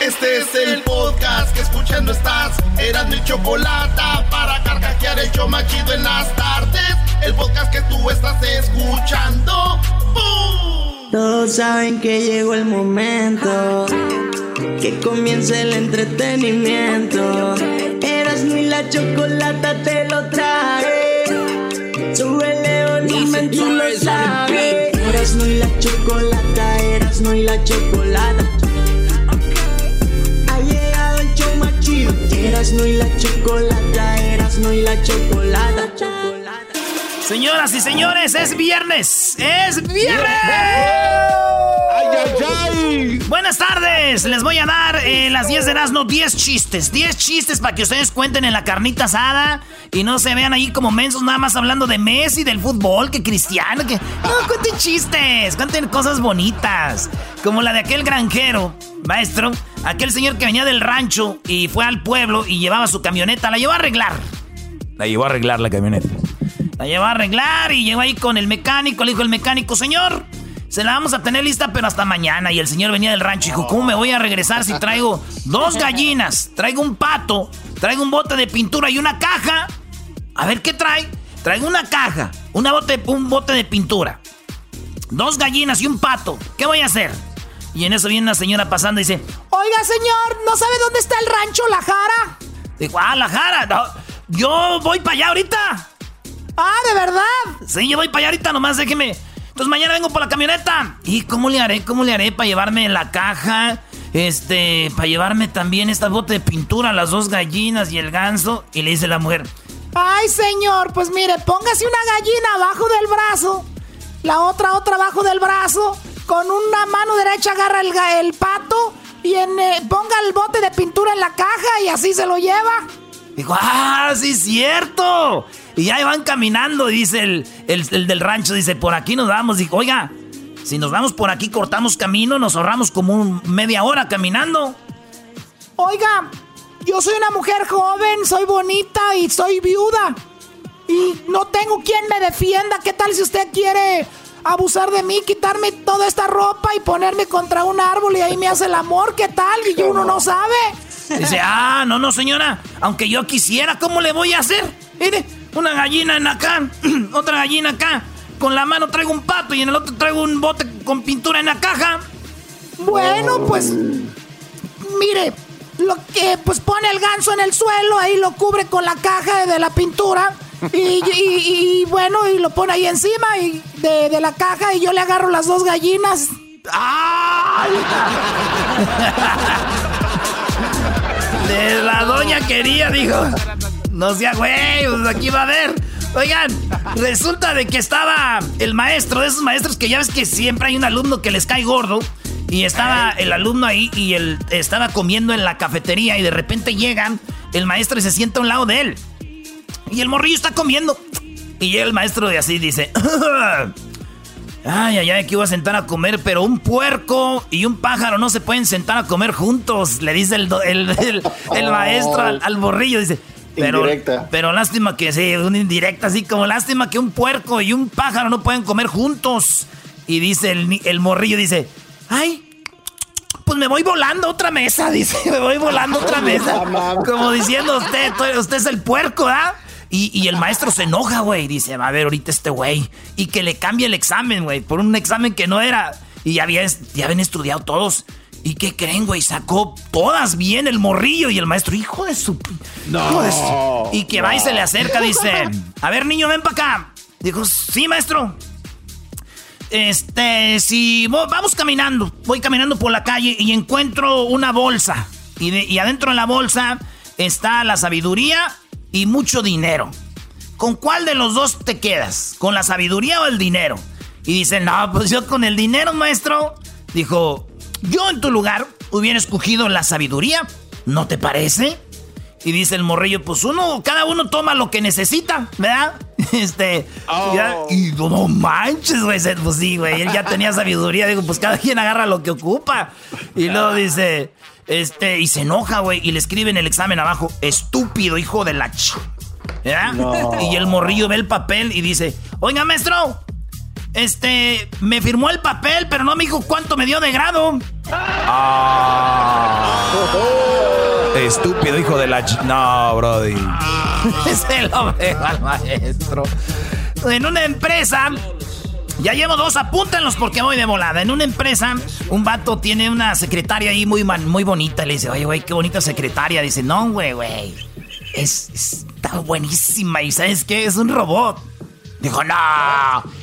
Este es el podcast que escuchando estás. Eran mi chocolate para carcajear el yo machido en las tardes. El podcast que tú estás escuchando. ¡Bum! Todos saben que llegó el momento. Que comience el entretenimiento. Eras mi la chocolata te lo trae. Sube león y tú lo sabes. Eras no y la chocolata, eras no y la chocolata. Y la chocolata, eras no y la chocolata. Señoras y señores, es viernes. ¡Es viernes! ¡Ay, ay, ay! Buenas tardes. Les voy a dar eh, las 10 de Erasmo 10 chistes. 10 chistes para que ustedes cuenten en la carnita asada y no se vean ahí como mensos nada más hablando de Messi, del fútbol, que Cristiano, que... No, cuenten chistes, cuenten cosas bonitas. Como la de aquel granjero, maestro, aquel señor que venía del rancho y fue al pueblo y llevaba su camioneta, la llevó a arreglar. La llevó a arreglar la camioneta. La llevó a arreglar y llegó ahí con el mecánico. Le dijo el mecánico, señor, se la vamos a tener lista, pero hasta mañana. Y el señor venía del rancho y dijo, ¿cómo me voy a regresar si traigo dos gallinas, traigo un pato, traigo un bote de pintura y una caja? A ver, ¿qué trae? Traigo una caja, una bote, un bote de pintura, dos gallinas y un pato. ¿Qué voy a hacer? Y en eso viene una señora pasando y dice, Oiga, señor, ¿no sabe dónde está el rancho La Jara? dijo, ah, la jara, no, yo voy para allá ahorita. Ah, ¿de verdad? Sí, yo voy para allá ahorita, nomás déjeme. Entonces mañana vengo por la camioneta. ¿Y cómo le haré? ¿Cómo le haré para llevarme la caja? Este, para llevarme también esta bote de pintura, las dos gallinas y el ganso. Y le dice la mujer, Ay, señor, pues mire, póngase una gallina abajo del brazo, la otra otra abajo del brazo, con una mano derecha agarra el, el pato y en, eh, ponga el bote de pintura en la caja y así se lo lleva. dijo, ah, sí es cierto. Y ya van caminando, dice el, el- el del rancho, dice, por aquí nos vamos. Dijo, oiga, si nos vamos por aquí, cortamos camino, nos ahorramos como un- media hora caminando. Oiga, yo soy una mujer joven, soy bonita y soy viuda. Y no tengo quien me defienda. ¿Qué tal si usted quiere abusar de mí, quitarme toda esta ropa y ponerme contra un árbol y ahí me hace el amor? ¿Qué tal? Y uno no sabe. Dice, ah, no, no, señora. Aunque yo quisiera, ¿cómo le voy a hacer? Mire, una gallina en acá, otra gallina acá. Con la mano traigo un pato y en el otro traigo un bote con pintura en la caja. Bueno, pues mire, lo que pues pone el ganso en el suelo, ahí lo cubre con la caja de la pintura y, y- y, bueno, y lo pone ahí encima y de, de la caja y yo le agarro las dos gallinas. ¡Ay! De la doña quería, dijo. No sea güey, pues aquí va a ver. Oigan, resulta de que estaba el maestro, de esos maestros que ya ves que siempre hay un alumno que les cae gordo. Y estaba el alumno ahí y él estaba comiendo en la cafetería y de repente llegan el maestro y se sienta a un lado de él. Y el morrillo está comiendo. Y llega el maestro de así dice, Ay, ay, ay, aquí voy a sentar a comer, pero un puerco y un pájaro no se pueden sentar a comer juntos, le dice el, el, el- el maestro al, al borrillo, dice. Pero, Indirecta. pero lástima que sí, una indirecta, así como lástima que un puerco y un pájaro no pueden comer juntos. Y dice el, el morrillo, dice, ay, pues me voy volando otra mesa, dice, me voy volando otra mesa. Como diciendo usted, usted es el puerco, ¿ah? Y, y el maestro se enoja, güey. Dice, va a ver ahorita este güey. Y que le cambie el examen, güey. Por un examen que no era. Y ya, había, ya habían estudiado todos. ¿Y qué creen, güey? Sacó todas bien el morrillo. Y el maestro, hijo de su... hijo de su-". Y que va y se le acerca, dice, a ver, niño, ven para acá. Dijo, sí, maestro. Este, si vamos caminando, voy caminando por la calle y encuentro una bolsa. Y adentro de la bolsa está la sabiduría y mucho dinero. ¿Con cuál de los dos te quedas? ¿Con la sabiduría o el dinero? Y dice, no, pues yo con el dinero, maestro. Dijo, yo en tu lugar hubiera escogido la sabiduría. ¿No te parece? Y dice el morrillo, pues uno, cada uno toma lo que necesita, ¿verdad? Este, ya- y no, no manches, güey, pues sí, güey, él ya tenía sabiduría, digo, pues cada quien agarra lo que ocupa. Y luego dice, este, y se enoja, güey, y le escribe en el examen abajo, estúpido, hijo de la ch... ¿verdad? No. Y el morrillo ve el papel y dice, oiga, maestro, este, me firmó el papel, pero no me dijo cuánto me dio de grado. Estúpido hijo de la... No, Brody. Se lo veo al maestro. En una empresa... Ya llevo dos, apúntenlos porque voy de volada. En una empresa, un vato tiene una secretaria ahí muy, muy bonita. Le dice, oye, güey, qué bonita secretaria. Dice, no, güey, güey. Es, está buenísima. ¿Y sabes qué? Es un robot. Dijo, no,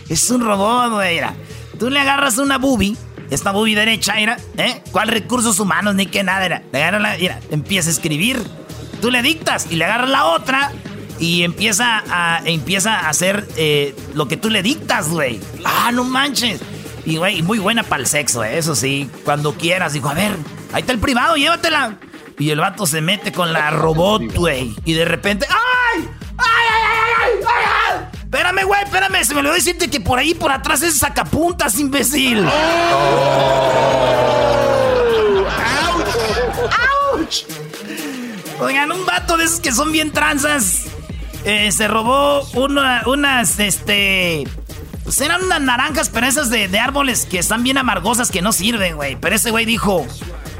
es un robot, güey. Tú le agarras una boobie esta boobie derecha, era, ¿eh? ¿Cuál recursos humanos ni qué nada era? Le agarra la, mira, empieza a escribir. Tú le dictas y le agarras la otra y empieza a, empieza a hacer eh, lo que tú le dictas, güey. Ah, no manches. Y, güey, muy buena para el sexo, eh, eso sí. Cuando quieras, dijo, a ver, ahí está el privado, llévatela. Y el vato se mete con la robot, güey. Y de repente, ¡ay! ¡Ay, ay, ay, ay! ay, ay! Espérame, güey, espérame. Se me olvidó decirte que por ahí, por atrás es sacapuntas, imbécil. Oh. ¡Auch! Oigan, un vato de esos que son bien tranzas. Eh, se robó unas, este... Pues eran unas naranjas, pero esas de, de árboles que están bien amargosas que no sirven, güey. Pero ese güey dijo,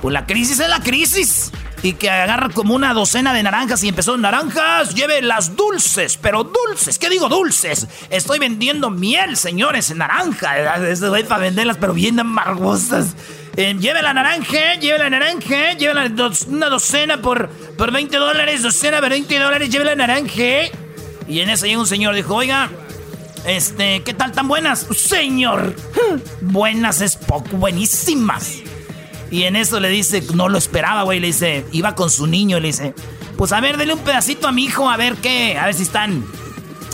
pues la crisis es la crisis y que agarra como una docena de naranjas y empezó, naranjas, lleve las dulces, pero dulces, ¿qué digo dulces? Estoy vendiendo miel, señores, en naranja. Eso es para venderlas, pero bien amargosas. Eh, lleve la naranja, lleve la naranja, lleve una docena por, por 20 dólares, docena por 20 dólares, lleve la naranja. Y en eso llega un señor, dijo, oiga, este, ¿qué tal tan buenas? Señor, buenas es poco, buenísimas. Y en eso le dice, no lo esperaba, güey. Le dice, iba con su niño. Le dice, pues a ver, dele un pedacito a mi hijo, a ver qué, a ver si están.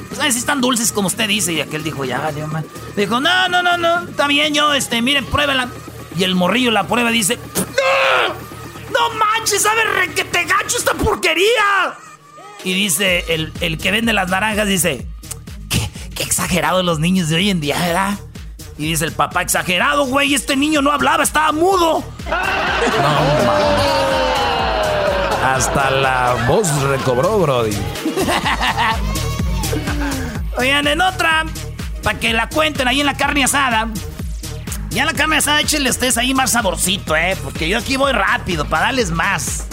Pues, a ver si están dulces como usted dice. Y aquel dijo, ya vale, man. Dijo, no, no, no, no, está bien, yo, este, miren, pruébela. Y el morrillo la prueba dice, ¡No! ¡No manches! A ver, que te gacho esta porquería! Y dice, el, el que vende las naranjas dice, qué, exagerados los niños de hoy en día, ¿verdad? Y dice el papá, exagerado, güey, este niño no hablaba, estaba mudo. No, Hasta la voz recobró, Brody. Oigan, en otra, para que la cuenten ahí en la carne asada. Ya la carne asada, échenle ustedes ahí más saborcito, ¿eh? Porque yo aquí voy rápido, para darles más.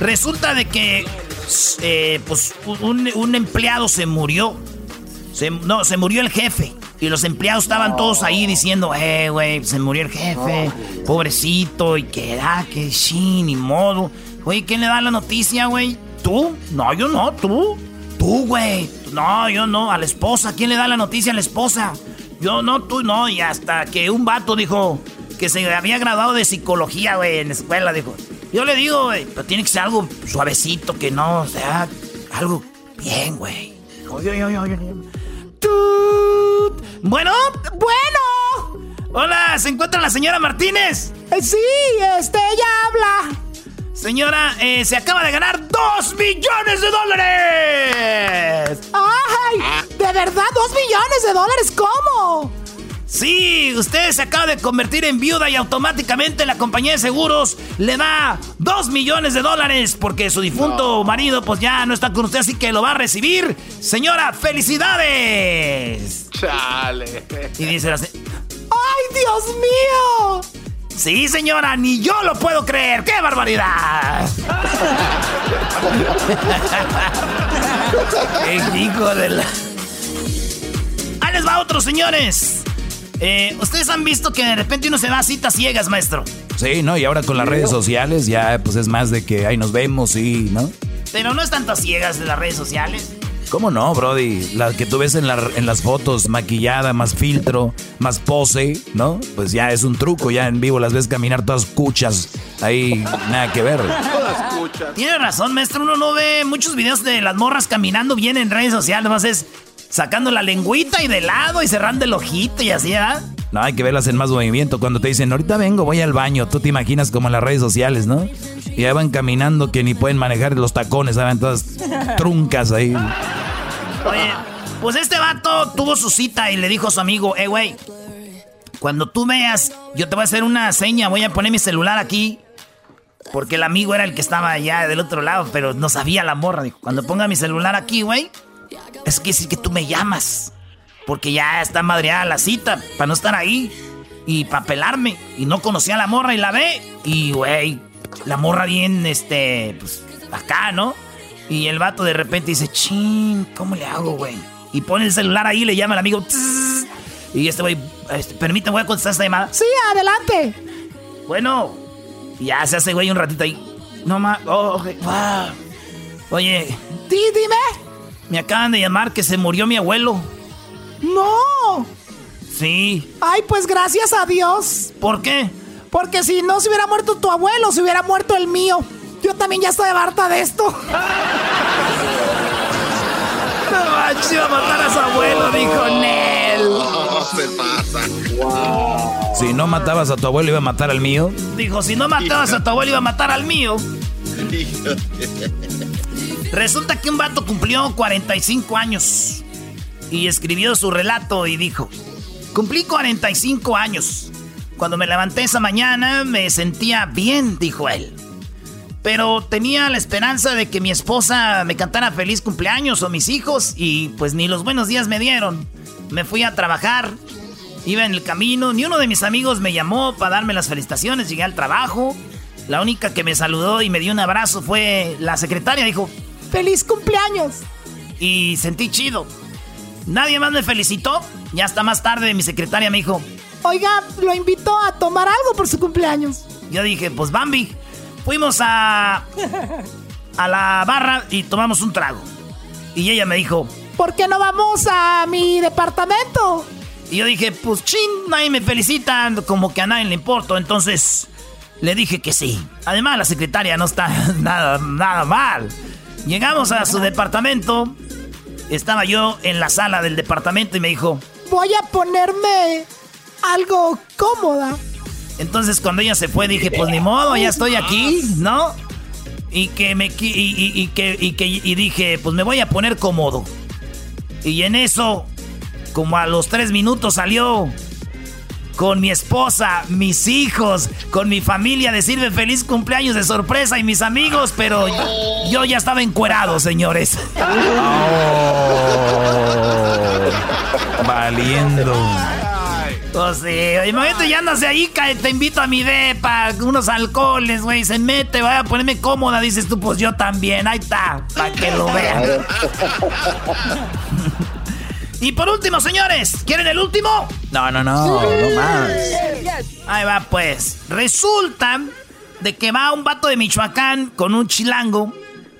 Resulta de que, eh, pues, un, un empleado se murió. Se, no, se murió el jefe. Y los empleados estaban todos ahí diciendo, eh, güey, se murió el jefe, pobrecito, y que da, que sí, ni modo. Güey, ¿quién le da la noticia, güey? ¿Tú? No, yo no, tú. Tú, güey. No, yo no, a la esposa. ¿Quién le da la noticia a la esposa? Yo no, tú no. Y hasta que un vato dijo que se había graduado de psicología, güey, en la escuela, dijo. Yo le digo, güey, pero tiene que ser algo suavecito, que no, o sea, algo bien, güey. Oye, oye, oye, oye. Bueno, bueno. Hola, ¿se encuentra la señora Martínez? Eh, sí, este, ella habla. Señora, eh, se acaba de ganar dos millones de dólares. ¡Ay! ¿De verdad dos millones de dólares? ¿Cómo? Sí, usted se acaba de convertir en viuda y automáticamente la compañía de seguros le da dos millones de dólares porque su difunto marido pues ya no está con usted, así que lo va a recibir. Señora, felicidades. Chale. Y dice así. ¡Ay, Dios mío! Sí, señora, ni yo lo puedo creer. ¡Qué barbaridad! ¡Qué hijo de la... Ahí les va otro, señores. Eh, Ustedes han visto que de repente uno se va a citas ciegas, maestro. Sí, ¿no? Y ahora con las redes sociales ya pues es más de que ahí nos vemos, sí, ¿no? Pero no están tan ciegas de las redes sociales. ¿Cómo no, Brody? La que tú ves en, en, las fotos, maquillada, más filtro, más pose, ¿no? Pues ya es un truco, ya en vivo las ves caminar todas cuchas, ahí nada que ver. Todas cuchas. Tiene razón, maestro, uno no ve muchos videos de las morras caminando bien en redes sociales, más es sacando la lengüita y de lado y cerrando el ojito y así, ¿ah? No, hay que verlas en más movimiento. Cuando te dicen, ahorita vengo, voy al baño, tú te imaginas como en las redes sociales, ¿no? Y ya van caminando que ni pueden manejar los tacones, ¿saben? Todas truncas ahí. Oye, pues este vato tuvo su cita y le dijo a su amigo, eh, güey, cuando tú veas, yo te voy a hacer una seña, voy a poner mi celular aquí. Porque el amigo era el que estaba allá del otro lado, pero no sabía la morra. Dijo, cuando ponga mi celular aquí, güey, es que decir que tú me llamas. Porque ya está madreada la cita, para no estar ahí. Y para pelarme. Y no conocía a la morra y la ve. Y, güey, La morra bien, este, pues, acá, ¿no? Y el vato de repente dice, chin, ¿cómo le hago, güey? Y pone el celular ahí, le llama al amigo. y este güey, este, permítame, voy a contestar esta llamada. Sí, adelante. Bueno, ya se hace, güey, un ratito ahí. No más, oh, Oye. dime. Me acaban de llamar que se murió mi abuelo. No. Sí. Ay, pues gracias a Dios. ¿Por qué? Porque si no se hubiera muerto tu abuelo, se hubiera muerto el mío. Yo también ya estoy harta de esto. No iba a matar a su abuelo, dijo Nel. se pasa. Si no matabas a tu abuelo, iba a matar al mío. Dijo, si no matabas a tu abuelo, iba a matar al mío. Resulta que un vato cumplió 45 años y escribió su relato y dijo, cumplí 45 años. Cuando me levanté esa mañana me sentía bien, dijo él. Pero tenía la esperanza de que mi esposa me cantara feliz cumpleaños o mis hijos y pues ni los buenos días me dieron. Me fui a trabajar, iba en el camino, ni uno de mis amigos me llamó para darme las felicitaciones, llegué al trabajo. La única que me saludó y me dio un abrazo fue la secretaria, dijo, ¡Feliz cumpleaños! Y sentí chido. Nadie más me felicitó. Ya hasta más tarde mi secretaria me dijo, Oiga, lo invito a tomar algo por su cumpleaños. Yo dije, pues Bambi. Fuimos a, a la barra y tomamos un trago. Y ella me dijo, ¿por qué no vamos a mi departamento? Y yo dije, pues chin, nadie me felicita, como que a nadie le importa. Entonces le dije que sí. Además, la secretaria no está nada, nada mal. Llegamos a su departamento. Estaba yo en la sala del departamento y me dijo, voy a ponerme algo cómoda. Entonces cuando ella se fue dije, pues ni modo, ya estoy aquí, ¿no? Y que me y, que y que y dije, pues me voy a poner cómodo. Y en eso, como a los tres minutos salió con mi esposa, mis hijos, con mi familia, decirme feliz cumpleaños de sorpresa y mis amigos, pero yo, ya estaba encuerado, señores. Oh, valiendo. Pues sí, imagínate, ya andas de ahí, te invito a mi depa, unos alcoholes, güey, se mete, voy a ponerme cómoda, dices tú, pues yo también, ahí está, para que lo vean. y por último, señores, ¿quieren el último? No, no, no, no más. Ahí va, pues, resulta de que va un vato de Michoacán con un chilango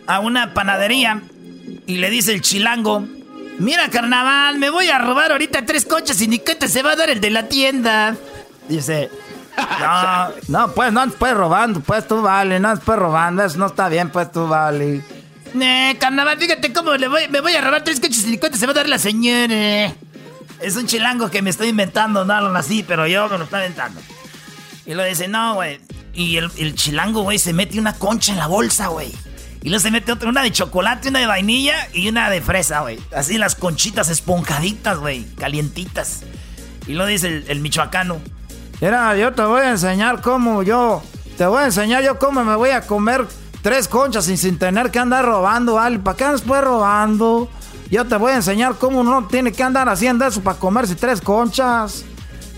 a una panadería y le dice el chilango, Mira, carnaval, me voy a robar ahorita tres coches y ni que te se va a dar el de la tienda. Dice, no, no, pues no puedes robando, pues tú vale, no puedes robando, eso no está bien, pues tú vale. Eh, carnaval, fíjate cómo le voy, me voy a robar tres coches y ni te se va a dar la señora. Es un chilango que me estoy inventando, no lo así, pero yo me lo estoy inventando. Y lo dice, no, güey. Y el, el chilango, güey, se mete una concha en la bolsa, güey. Y luego se mete otra, una de chocolate, una de vainilla y una de fresa, güey. Así las conchitas esponjaditas, güey, calientitas. Y lo dice el, michoacano. Mira, yo te voy a enseñar cómo yo, te voy a enseñar yo cómo me voy a comer tres conchas y sin tener que andar robando, ¿vale? ¿Para qué andas pues robando? Yo te voy a enseñar cómo uno tiene que andar haciendo eso para comerse tres conchas.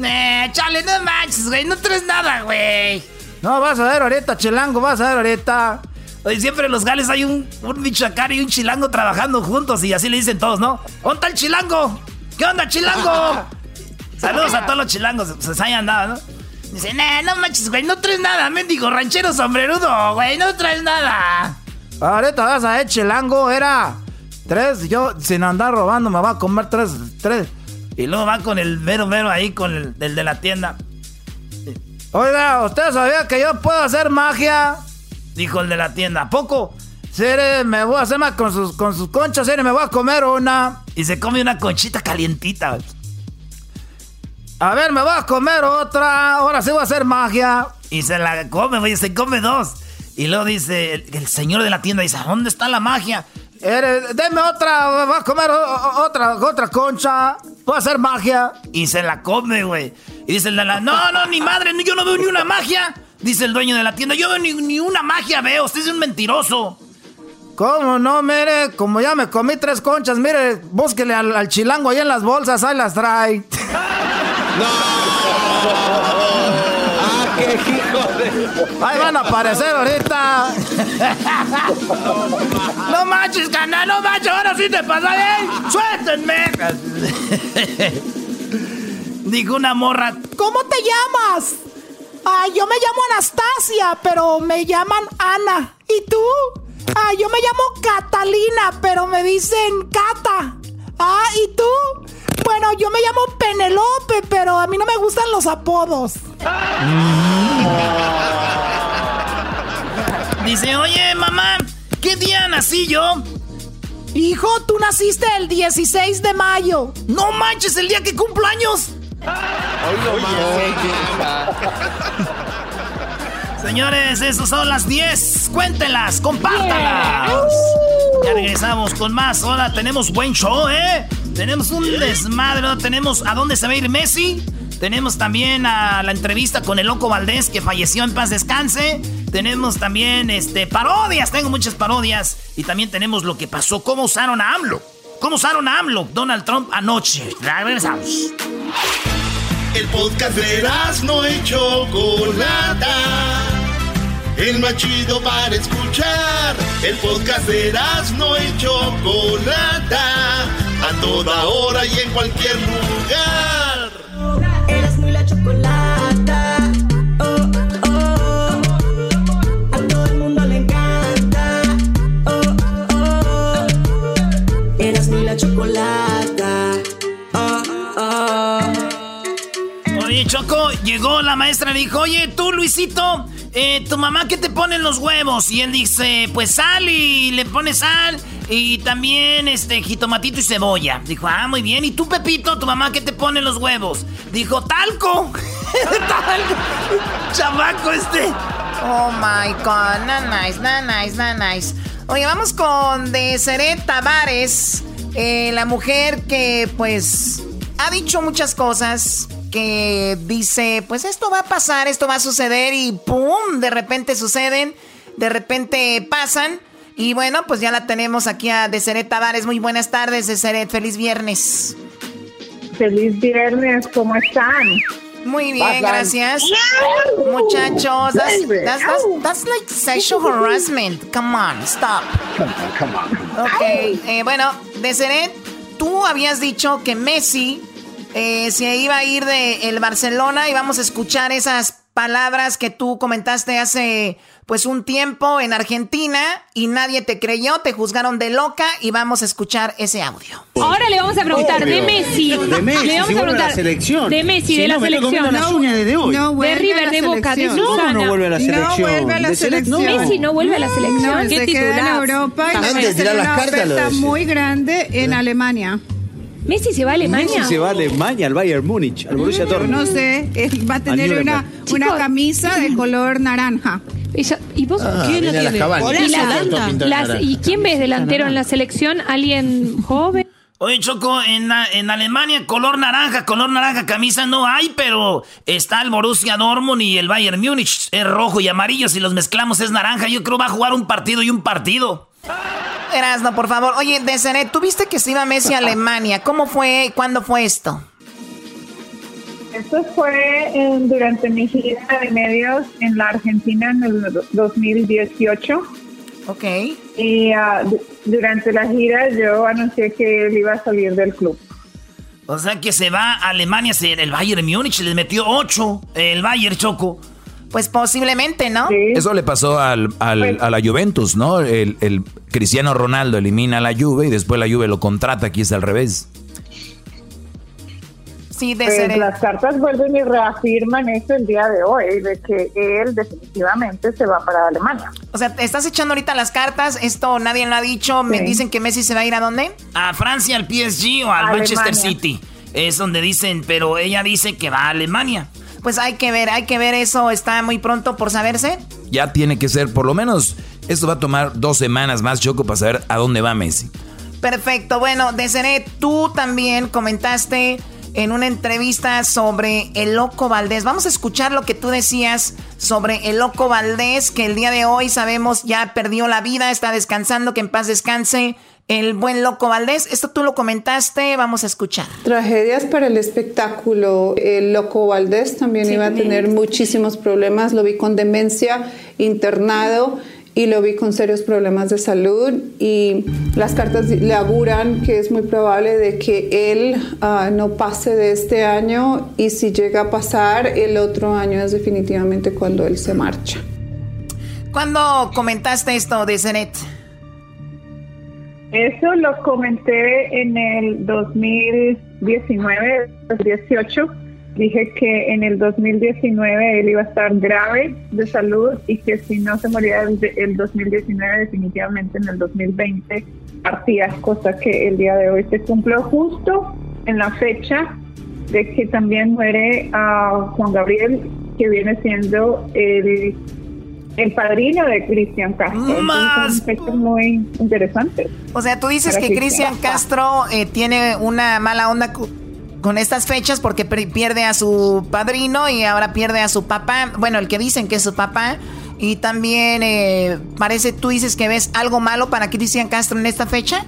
Eh, chale, no manches, güey, no traes nada, güey. No, vas a ver ahorita, chilango, vas a ver ahorita. Oye, siempre en los gales hay un, un michoacán y un chilango trabajando juntos y así le dicen todos, ¿no? ¿Dónde está el chilango? ¿Qué onda, chilango? Saludos a todos los chilangos, se hayan dado, ¿no? Dicen, eh, no manches, güey, no traes nada, mendigo ranchero sombrerudo, güey, no traes nada. Ahorita vas a ver, chilango, era tres, yo sin andar robando me voy a comer tres, tres. Y luego va con el mero mero ahí, con el, el de la tienda. Oiga, ¿usted sabía que yo puedo hacer magia? Dijo el de la tienda. ¿A poco? Sere, me voy a hacer más con sus, con sus conchas, Sere, me voy a comer una. Y se come una conchita calientita. A ver, me voy a comer otra. Ahora sí voy a hacer magia. Y se la come, güey, se come dos. Y luego dice, el, señor de la tienda dice, ¿dónde está la magia? deme otra, voy a comer otra, otra concha. Voy a hacer magia. Y se la come, güey. Y dice el de la, no, no, ni madre, yo no veo ni una magia. Dice el dueño de la tienda, yo veo ni, una magia veo, usted es un mentiroso. ¿Cómo no? Mire, como ya me comí tres conchas, mire, búsquele al, chilango ahí en las bolsas, ahí las trae. ¡No! ¡Ah, qué hijo de... Ahí van a aparecer ahorita. no manches, canal, no manches, ahora sí te pasa bien. Suéltenme. Dijo una morra. ¿Cómo te llamas? Ay, yo me llamo Anastasia, pero me llaman Ana. ¿Y tú? Ay, yo me llamo Catalina, pero me dicen Cata. Ah, ¿y tú? Bueno, yo me llamo Penelope, pero a mí no me gustan los apodos. Dice, oye, mamá, ¿qué día nací yo? Hijo, tú naciste el 16 de mayo. No manches, el día que cumplo años. Señores, esas son las 10. Cuéntenlas, compártanlas. Ya regresamos con más. Ahora tenemos buen show, ¿eh? Tenemos un desmadre. Tenemos a dónde se va a ir Messi. Tenemos también a la entrevista con el Loco Valdés que falleció en paz descanse. Tenemos también este parodias, tengo muchas parodias. Y también tenemos lo que pasó, cómo usaron a AMLO. ¿Cómo usaron a AMLO Donald Trump anoche? Regresamos. El podcast de no hecho Chocolata. El más chido para escuchar. El podcast de no hecho Chocolata. A toda hora y en cualquier lugar. Eras muy la chocolata. Oh, oh. A todo el mundo le encanta. Oh, oh. Eras muy la chocolata. Oh, oh. Oye, Choco, llegó la maestra y dijo, oye, tú, Luisito, eh, ¿tu mamá qué te pone en los huevos? Y él dice, pues sal y le pone sal y también este jitomatito y cebolla. Dijo, ah, muy bien. ¿Y tú, Pepito, tu mamá qué te pone en los huevos? Dijo, talco. talco. Chamaco este. Oh my god, not nice, not nice, not nice. Oye, vamos con Deseret Tavares, eh, la mujer que pues ha dicho muchas cosas que dice, pues esto va a pasar, esto va a suceder y ¡pum! De repente suceden, de repente pasan. Y bueno, pues ya la tenemos aquí a Deseret Tavares. Muy buenas tardes, Deseret. Feliz viernes. Feliz viernes, ¿cómo están? Muy bien, gracias. Muchachos, that's, that's, that's, that's, like sexual harassment. Come on, stop. Come on, Ok, eh, bueno, Deseret, tú habías dicho que Messi eh, se iba a ir de el Barcelona y vamos a escuchar esas palabras que tú comentaste hace pues un tiempo en Argentina y nadie te creyó, te juzgaron de loca y vamos a escuchar ese audio. Ahora le vamos a preguntar de Messi. De Messi, le vamos si a preguntar la selección. de Messi, Si de no, la selección. uñas desde hoy. No, de River, de Boca, de No, Susana. no vuelve a la selección. vuelve a la selección. no. Messi no vuelve a la selección. ¿Qué se queda en titular? Europa y Antes va de a tirar tener las una cartas, oferta muy grande en Alemania. Messi se va a Alemania. Messi se va a Alemania, al Bayern Múnich, al Borussia Yo Dortmund. no sé, él va a tener una, una Chicos. camisa de color naranja. Ella- ¿Y vos Ah, quién viene lo a las tiene? cabañas. Y, la- las- naranja. ¿Y quién ves delantero en la selección? ¿Alguien joven? Oye, Choco, en, en Alemania color naranja, color naranja, camisa no hay, pero está el Borussia Dortmund y el Bayern Múnich. Es rojo y amarillo, si los mezclamos es naranja. Yo creo va a jugar un partido y un partido. Erasno, por favor. Oye, Deseret, tú viste que se iba Messi a Alemania. ¿Cómo fue? ¿Cuándo fue esto? Esto fue eh, durante mi gira de medios en la Argentina en el 2018. Ok. Y du- durante la gira yo anuncié que él iba a salir del club. O sea que se va a Alemania, se- el Bayern Múnich les metió 8, el Bayern Choco. Pues posiblemente, ¿no? Sí. Eso le pasó al, al- a la Juventus, ¿no? El, el Cristiano Ronaldo elimina a la Juve y después la Juve lo contrata, aquí es al revés. Sí, Pues Deseret. las cartas vuelven y reafirman eso el día de hoy, de que él definitivamente se va para Alemania. O sea, te estás echando ahorita las cartas. Esto nadie lo ha dicho. Me dicen que Messi se va a ir a dónde? A Francia, al PSG o al Alemania. Manchester City. Es donde dicen, pero ella dice que va a Alemania. Pues hay que ver, hay que ver eso. Está muy pronto por saberse. Ya tiene que ser, por lo menos, esto va a tomar dos semanas más, Choco, para saber a dónde va Messi. Perfecto. Bueno, Deseret, tú también comentaste en una entrevista sobre el loco Valdés. Vamos a escuchar lo que tú decías sobre el loco Valdés, que el día de hoy sabemos ya perdió la vida, está descansando, que en paz descanse el buen Loco Valdés. Esto tú lo comentaste, vamos a escuchar. Tragedias para el espectáculo. El Loco Valdés también iba a tener muchísimos problemas. Lo vi con demencia, internado y lo vi con serios problemas de salud y las cartas le auguran que es muy probable de que él ah, no pase de este año y si llega a pasar el otro año es definitivamente cuando él se marcha. ¿Cuándo comentaste esto de Zenet? Eso lo comenté en el 2019, 2018 dije que en el 2019 él iba a estar grave de salud y que si no se moría el, el 2019 definitivamente en el 2020 partía, cosa que el día de hoy se cumplió justo en la fecha de que también muere a Juan Gabriel, que viene siendo el, el padrino de Cristian Castro. Más. muy interesante. O sea, tú dices que Cristian Castro eh, tiene una mala onda con estas fechas porque pierde a su padrino y ahora pierde a su papá. Bueno, el que dicen que es su papá. Y también eh, parece, tú dices que ves algo malo para Cristian Castro en esta fecha.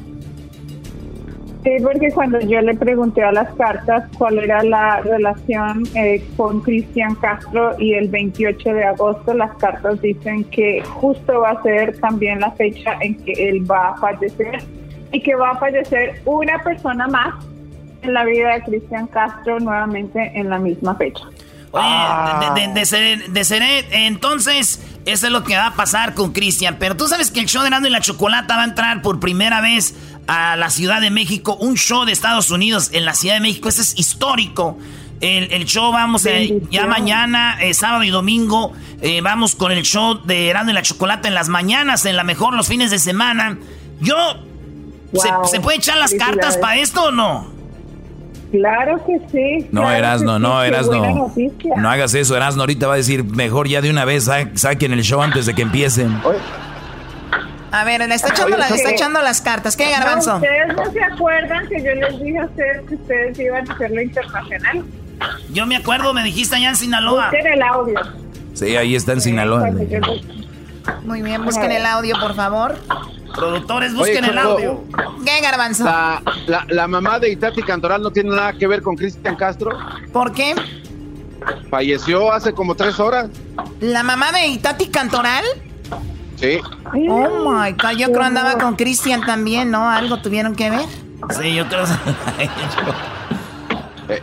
Sí, porque cuando yo le pregunté a las cartas cuál era la relación eh, con Cristian Castro y el 28 de agosto, las cartas dicen que justo va a ser también la fecha en que él va a fallecer y que va a fallecer una persona más en la vida de Cristian Castro nuevamente en la misma fecha. Oye, de, ser, entonces, eso es lo que va a pasar con Cristian. Pero tú sabes que el show de Nando y la Chocolata va a entrar por primera vez a la Ciudad de México. Un show de Estados Unidos en la Ciudad de México. Eso es histórico. El, show vamos eh, ya mañana, eh, sábado y domingo, eh, vamos con el show de Erasmo y la Chocolata en las mañanas, en la mejor los fines de semana. Yo, ¿se, puede echar las cartas para esto o no? Claro que sí. No, Erasno, no, Erasno. No hagas eso, Erasno. Ahorita va a decir, mejor ya de una vez saquen el show antes de que empiecen. A ver, le está echando, está echando las cartas. ¿Qué, Garbanzo? ¿Ustedes no se acuerdan que yo les dije a ustedes que ustedes iban a hacerlo internacional? Yo me acuerdo, me dijiste allá en Sinaloa. Busquen el audio. Sí, ahí está en Sinaloa. Muy bien, busquen el audio, por favor. Productores, busquen el audio. ¿Qué, Garbanzo? La, mamá de Itati Cantoral no tiene nada que ver con Cristian Castro. ¿Por qué? Falleció hace como tres horas. ¿La mamá de Itati Cantoral? Sí. Oh my god, yo creo andaba con Cristian también, ¿no? Algo tuvieron que ver. Sí, yo creo.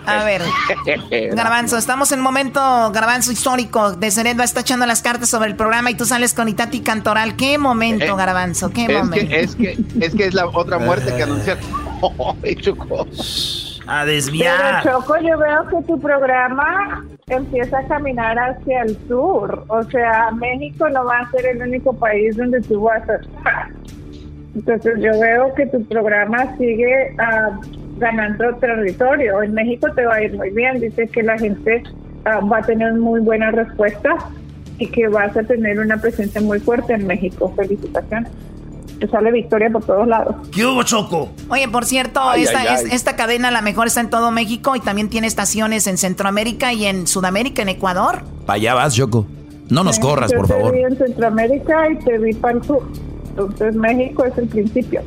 A ver, Garbanzo, estamos en un momento, Garbanzo, histórico. De Seret va a estar echando las cartas sobre el programa y tú sales con Itati Cantoral. ¿Qué momento, eh, Garbanzo? ¿Qué es momento? Que, es, que, es que es la otra muerte que anunciaron. a desviar. Pero Choco, yo veo que tu programa empieza a caminar hacia el sur. O sea, México no va a ser el único país donde tú vas a. Entonces yo veo que tu programa sigue uh, ganando territorio. En México te va a ir muy bien. Dice que la gente ah, va a tener muy buena respuesta y que vas a tener una presencia muy fuerte en México. Felicitaciones. Te sale victoria por todos lados. ¿Qué hubo, Choco? Oye, por cierto, esta, esta cadena la mejor está en todo México y también tiene estaciones en Centroamérica y en Sudamérica, en Ecuador. Para allá vas, Choco. No nos corras, por favor. Te vi en Centroamérica y te vi para el sur. Entonces México es el principio.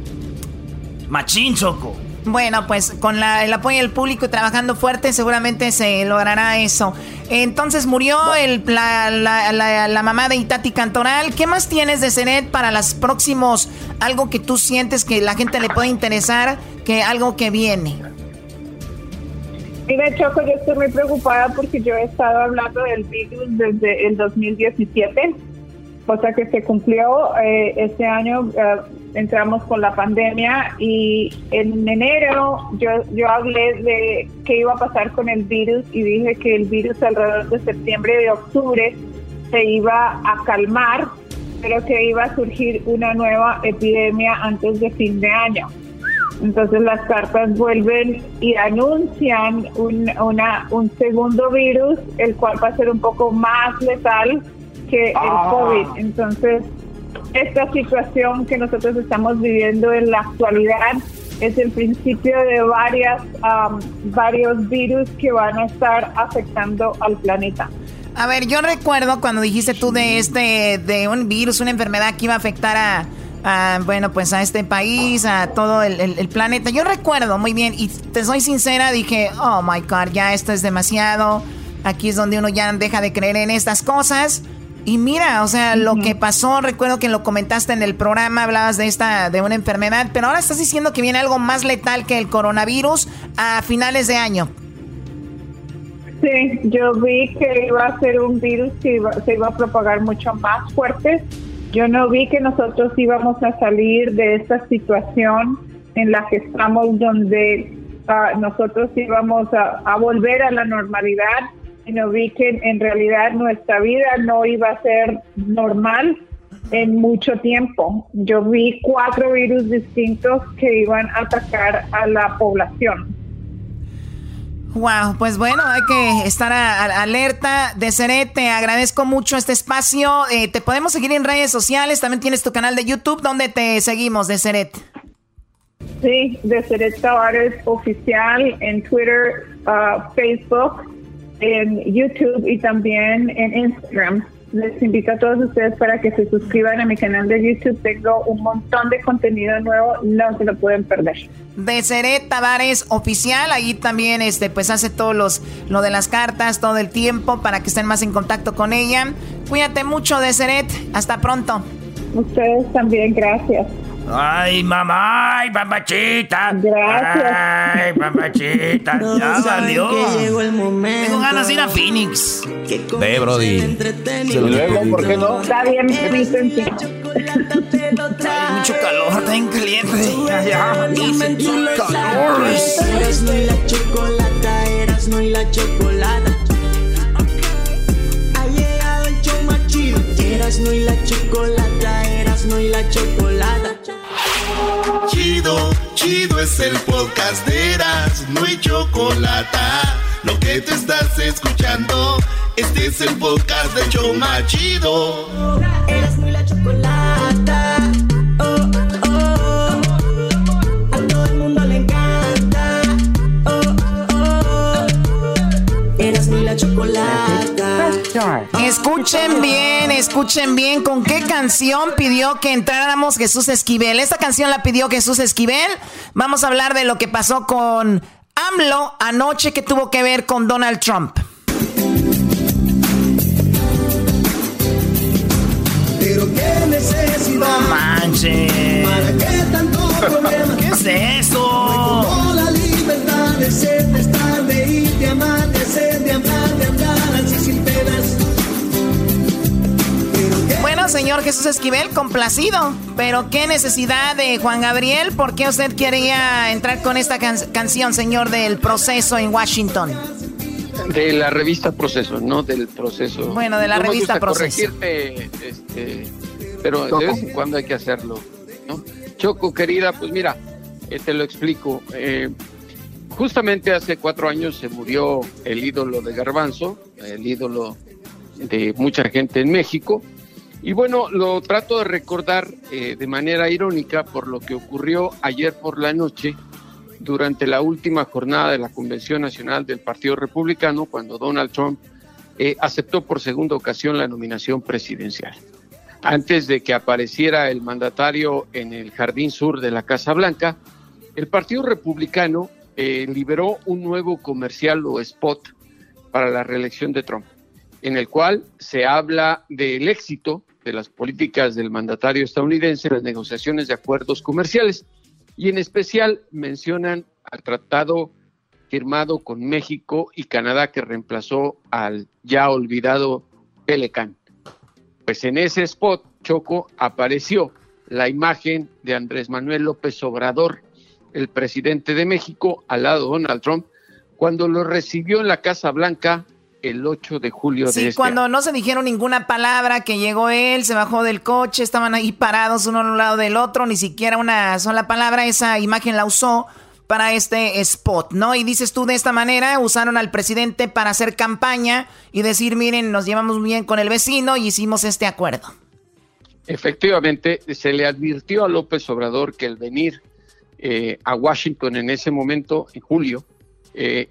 Machín, Choco. Bueno, pues con el apoyo del público y trabajando fuerte seguramente se logrará eso. Entonces murió el, la, mamá de Itati Cantoral. ¿Qué más tienes de Cenet para los próximos? Algo que tú sientes que la gente le puede interesar, que algo que viene. Mira, Choco, yo estoy muy preocupada porque yo he estado hablando del virus desde el 2017 cosa que se cumplió eh, este año. Eh, entramos con la pandemia y en enero yo, yo hablé de qué iba a pasar con el virus y dije que el virus alrededor de septiembre y octubre se iba a calmar, pero que iba a surgir una nueva epidemia antes de fin de año. Entonces las cartas vuelven y anuncian un, una, un segundo virus, el cual va a ser un poco más letal que el ah. COVID. Entonces, esta situación que nosotros estamos viviendo en la actualidad es el principio de varias, varios virus que van a estar afectando al planeta. A ver, yo recuerdo cuando dijiste tú de este, de un virus, una enfermedad que iba a afectar a, bueno, pues a este país, a todo el, planeta. Yo recuerdo muy bien, y te soy sincera, dije, oh my God, ya esto es demasiado. Aquí es donde uno ya deja de creer en estas cosas. Y mira, o sea, lo que pasó, recuerdo que lo comentaste en el programa, hablabas de esta, de una enfermedad, pero ahora estás diciendo que viene algo más letal que el coronavirus a finales de año. Sí, yo vi que iba a ser un virus que se iba a propagar mucho más fuerte. Yo no vi que nosotros íbamos a salir de esta situación en la que estamos, donde ah, nosotros íbamos a volver a la normalidad no vi que en realidad nuestra vida no iba a ser normal en mucho tiempo. Yo vi cuatro virus distintos que iban a atacar a la población. Wow, pues bueno, hay que estar alerta. De te agradezco mucho este espacio. Eh, te podemos seguir en redes sociales. También tienes tu canal de YouTube. ¿Dónde te seguimos, Deseret? Sí, Deseret Tavares Oficial en Twitter, uh, Facebook en YouTube y también en Instagram. Les invito a todos ustedes para que se suscriban a mi canal de YouTube. Tengo un montón de contenido nuevo, no se lo pueden perder. Deseret Tavares oficial, ahí también este pues hace todos los lo de las cartas todo el tiempo para que estén más en contacto con ella. Cuídate mucho Deseret, hasta pronto. Ustedes también, gracias. Ay, mamá, ay, mamachita. Gracias. Ay, mamachita. ya salió. Tengo ganas de ir a Phoenix. Ve, Brody. Se luego, ¿por qué no? Está bien, Hay mucho calor, está bien caliente. Ya, ya. calor. Eras no y la chocolata, eras no y la chocolata. Ha llegado el show más chido. Eras no y la chocolata, eras no y la chocolata. Chido, chido es el podcast de Eras, no hay chocolate. Lo que te estás escuchando, este es el podcast de Choma Chido. Eras no la chocolata. Oh, oh, oh. A todo el mundo le encanta. Oh, oh, oh. Eras no la chocolata. Escuchen bien, escuchen bien con qué canción pidió que entráramos Jesús Esquivel. Esta canción la pidió Jesús Esquivel. Vamos a hablar de lo que pasó con AMLO anoche que tuvo que ver con Donald Trump. Pero qué necesidad. No manches. ¿Para qué tanto problema? ¿Qué es eso? Bueno, señor Jesús Esquivel, complacido. Pero qué necesidad de Juan Gabriel. ¿Por qué usted quería entrar con esta canción, señor, del proceso en Washington? De la revista Proceso, no del proceso. Bueno, de la revista Proceso. Este, pero de vez en cuando hay que hacerlo. ¿no? Choco, querida, pues mira, eh, te lo explico. Eh, justamente hace cuatro años se murió el ídolo de Garbanzo, el ídolo de mucha gente en México. Y bueno, lo trato de recordar eh, de manera irónica por lo que ocurrió ayer por la noche durante la última jornada de la Convención Nacional del Partido Republicano, cuando Donald Trump eh, aceptó por segunda ocasión la nominación presidencial. Antes de que apareciera el mandatario en el jardín sur de la Casa Blanca, el Partido Republicano eh, liberó un nuevo comercial o spot para la reelección de Trump, en el cual se habla del éxito de las políticas del mandatario estadounidense en las negociaciones de acuerdos comerciales y en especial mencionan al tratado firmado con México y Canadá que reemplazó al ya olvidado Pelecan. Pues en ese spot, Choco, apareció la imagen de Andrés Manuel López Obrador, el presidente de México, al lado de Donald Trump, cuando lo recibió en la Casa Blanca el 8 de julio sí, de este cuando no se dijeron ninguna palabra, que llegó él, se bajó del coche, estaban ahí parados uno a un lado del otro, ni siquiera una sola palabra, esa imagen la usó para este spot, ¿no? Y dices tú de esta manera, usaron al presidente para hacer campaña y decir, miren, nos llevamos bien con el vecino y hicimos este acuerdo. Efectivamente, se le advirtió a López Obrador que el venir eh, a Washington en ese momento, en julio, eh,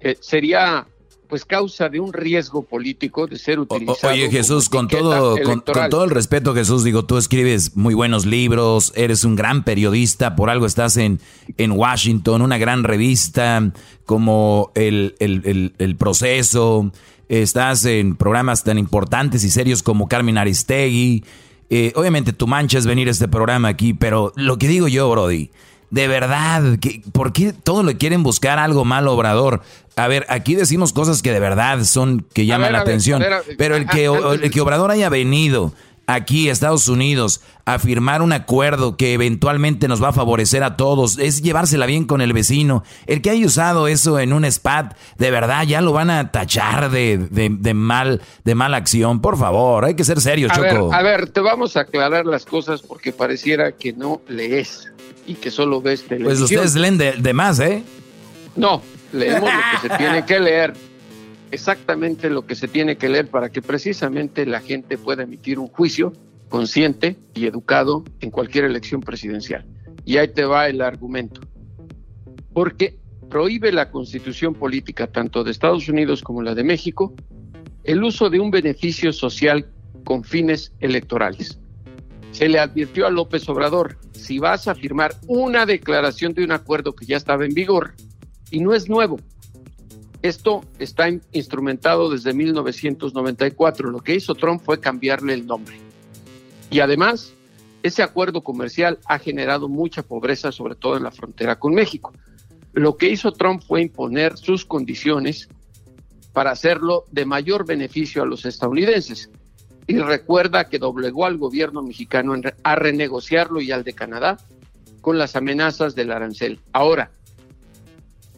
eh, sería pues causa de un riesgo político de ser utilizado. oye Jesús, con todo, con, todo el respeto Jesús, digo, tú escribes muy buenos libros, eres un gran periodista, por algo estás en, en Washington, una gran revista como el, el, el, Proceso, estás en programas tan importantes y serios como Carmen Aristegui. Eh, obviamente tu mancha es venir a este programa aquí, pero lo que digo yo, Brody, de verdad, ¿por qué todo le quieren buscar algo mal, Obrador? A ver, aquí decimos cosas que de verdad son, que llaman la atención. pero el que, el que Obrador haya venido aquí a Estados Unidos a firmar un acuerdo que eventualmente nos va a favorecer a todos, es llevársela bien con el vecino. El que haya usado eso en un spat, de verdad ya lo van a tachar de, de, mal, de mala acción. Por favor, hay que ser serio, Choco. a ver, te vamos a aclarar las cosas porque pareciera que no lees y que solo ves televisión. Pues ustedes leen de, más, ¿eh? No, leemos lo que se tiene que leer, exactamente lo que se tiene que leer para que precisamente la gente pueda emitir un juicio consciente y educado en cualquier elección presidencial. Y ahí te va el argumento. Porque prohíbe la constitución política tanto de Estados Unidos como la de México el uso de un beneficio social con fines electorales. Se le advirtió a López Obrador, si vas a firmar una declaración de un acuerdo que ya estaba en vigor y no es nuevo, esto está instrumentado desde 1994. Lo que hizo Trump fue cambiarle el nombre. Y además, ese acuerdo comercial ha generado mucha pobreza, sobre todo en la frontera con México. Lo que hizo Trump fue imponer sus condiciones para hacerlo de mayor beneficio a los estadounidenses y recuerda que doblegó al gobierno mexicano a renegociarlo y al de Canadá con las amenazas del arancel. Ahora,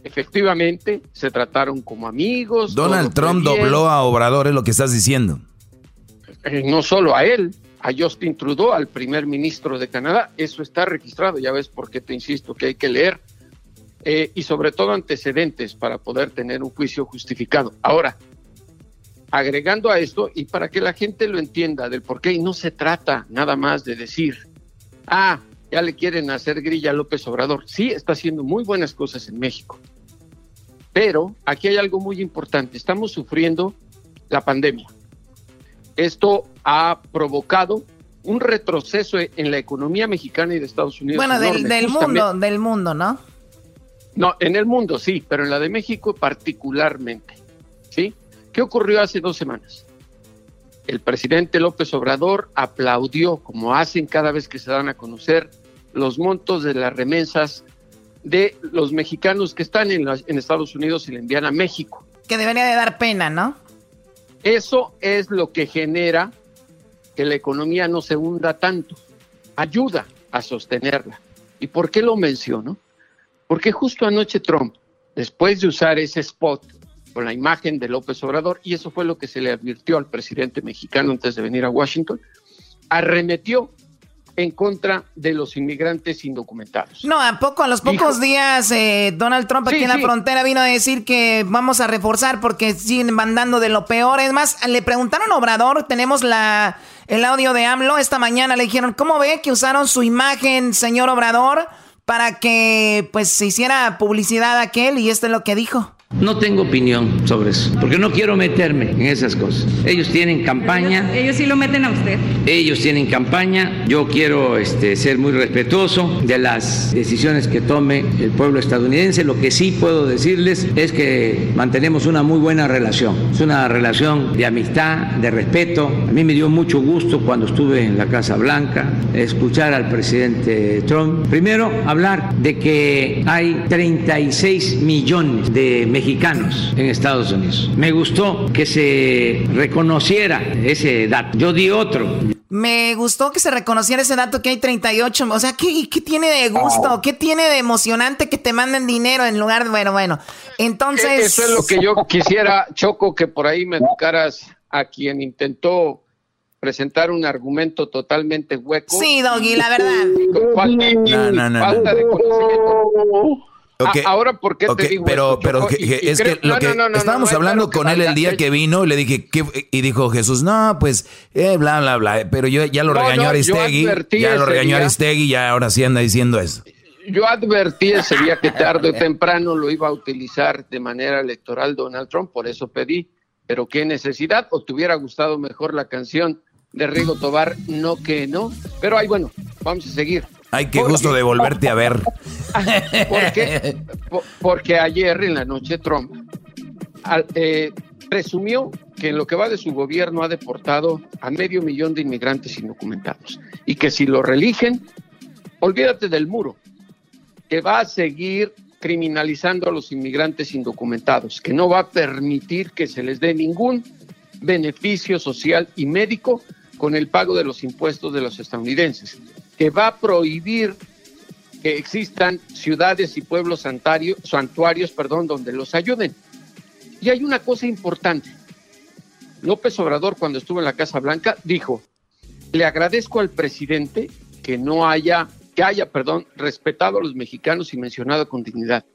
efectivamente, se trataron como amigos. Donald Trump dobló a Obrador, es lo que estás diciendo. Eh, no solo a él, a Justin Trudeau, al primer ministro de Canadá. Eso está registrado, ya ves por qué te insisto que hay que leer. Eh, y sobre todo antecedentes para poder tener un juicio justificado. Ahora, agregando a esto, y para que la gente lo entienda del por qué, y no se trata nada más de decir, ah, ya le quieren hacer grilla a López Obrador. Sí, está haciendo muy buenas cosas en México. Pero aquí hay algo muy importante. Estamos sufriendo la pandemia. Esto ha provocado un retroceso en la economía mexicana y de Estados Unidos. Bueno, del, del mundo, del mundo, ¿no? No, en el mundo sí, pero en la de México particularmente. ¿Sí? ¿Qué ocurrió hace dos semanas? El presidente López Obrador aplaudió, como hacen cada vez que se dan a conocer, los montos de las remesas de los mexicanos que están en, en Estados Unidos y le envían a México. Que debería de dar pena, ¿no? Eso es lo que genera que la economía no se hunda tanto, ayuda a sostenerla. ¿Y por qué lo menciono? Porque justo anoche Trump, después de usar ese spot con la imagen de López Obrador, y eso fue lo que se le advirtió al presidente mexicano antes de venir a Washington, arremetió en contra de los inmigrantes indocumentados. No, a poco, a los pocos días, eh, Donald Trump aquí en la frontera vino a decir que vamos a reforzar porque siguen mandando de lo peor. Es más, le preguntaron a Obrador, tenemos la, el audio de AMLO, esta mañana le dijeron, ¿cómo ve que usaron su imagen, señor Obrador, para que pues se hiciera publicidad aquel? Y esto es lo que dijo. No tengo opinión sobre eso, porque no quiero meterme en esas cosas. Ellos tienen campaña. Ellos, sí lo meten a usted. Ellos tienen campaña. Yo quiero este, ser muy respetuoso de las decisiones que tome el pueblo estadounidense. Lo que sí puedo decirles es que mantenemos una muy buena relación. Es una relación de amistad, de respeto. A mí me dio mucho gusto cuando estuve en la Casa Blanca escuchar al presidente Trump. Primero, hablar de que hay 36 millones de mexicanos mexicanos en Estados Unidos. Me gustó que se reconociera ese dato. Yo di otro. Me gustó que se reconociera ese dato que hay 38. O sea, ¿qué, qué tiene de gusto? ¿Qué tiene de emocionante que te manden dinero en lugar de... Bueno, bueno. Entonces... Eso es lo que yo quisiera, Choco, que por ahí me educaras a quien intentó presentar un argumento totalmente hueco. Sí, Doggy, la verdad. no, no, no, falta de conocimiento. Ah, ahora, ¿por qué te digo Pero, pero es que lo que estábamos hablando con él el día que vino, le dije, ¿qué? y dijo Jesús, no, pues, eh, bla, bla, bla. Pero yo ya lo regañó Aristegui, ya lo regañó Aristegui y ahora sí anda diciendo eso. yo advertí ese día que tarde o temprano lo iba a utilizar de manera electoral Donald Trump, por eso pedí, pero qué necesidad, o te hubiera gustado mejor la canción de Rigo Tobar, no que no, pero ahí bueno, vamos a seguir. Ay, qué gusto de volverte a ver. porque, porque ayer en la noche Trump eh, presumió que en lo que va de su gobierno ha deportado a medio millón de inmigrantes indocumentados y que si lo religen, olvídate del muro, que va a seguir criminalizando a los inmigrantes indocumentados, que no va a permitir que se les dé ningún beneficio social y médico con el pago de los impuestos de los estadounidenses, que va a prohibir que existan ciudades y pueblos santuarios, perdón, donde los ayuden. Y hay una cosa importante. López Obrador, cuando estuvo en la Casa Blanca, dijo, le agradezco al presidente que no haya que haya, perdón, respetado a los mexicanos y mencionado con dignidad.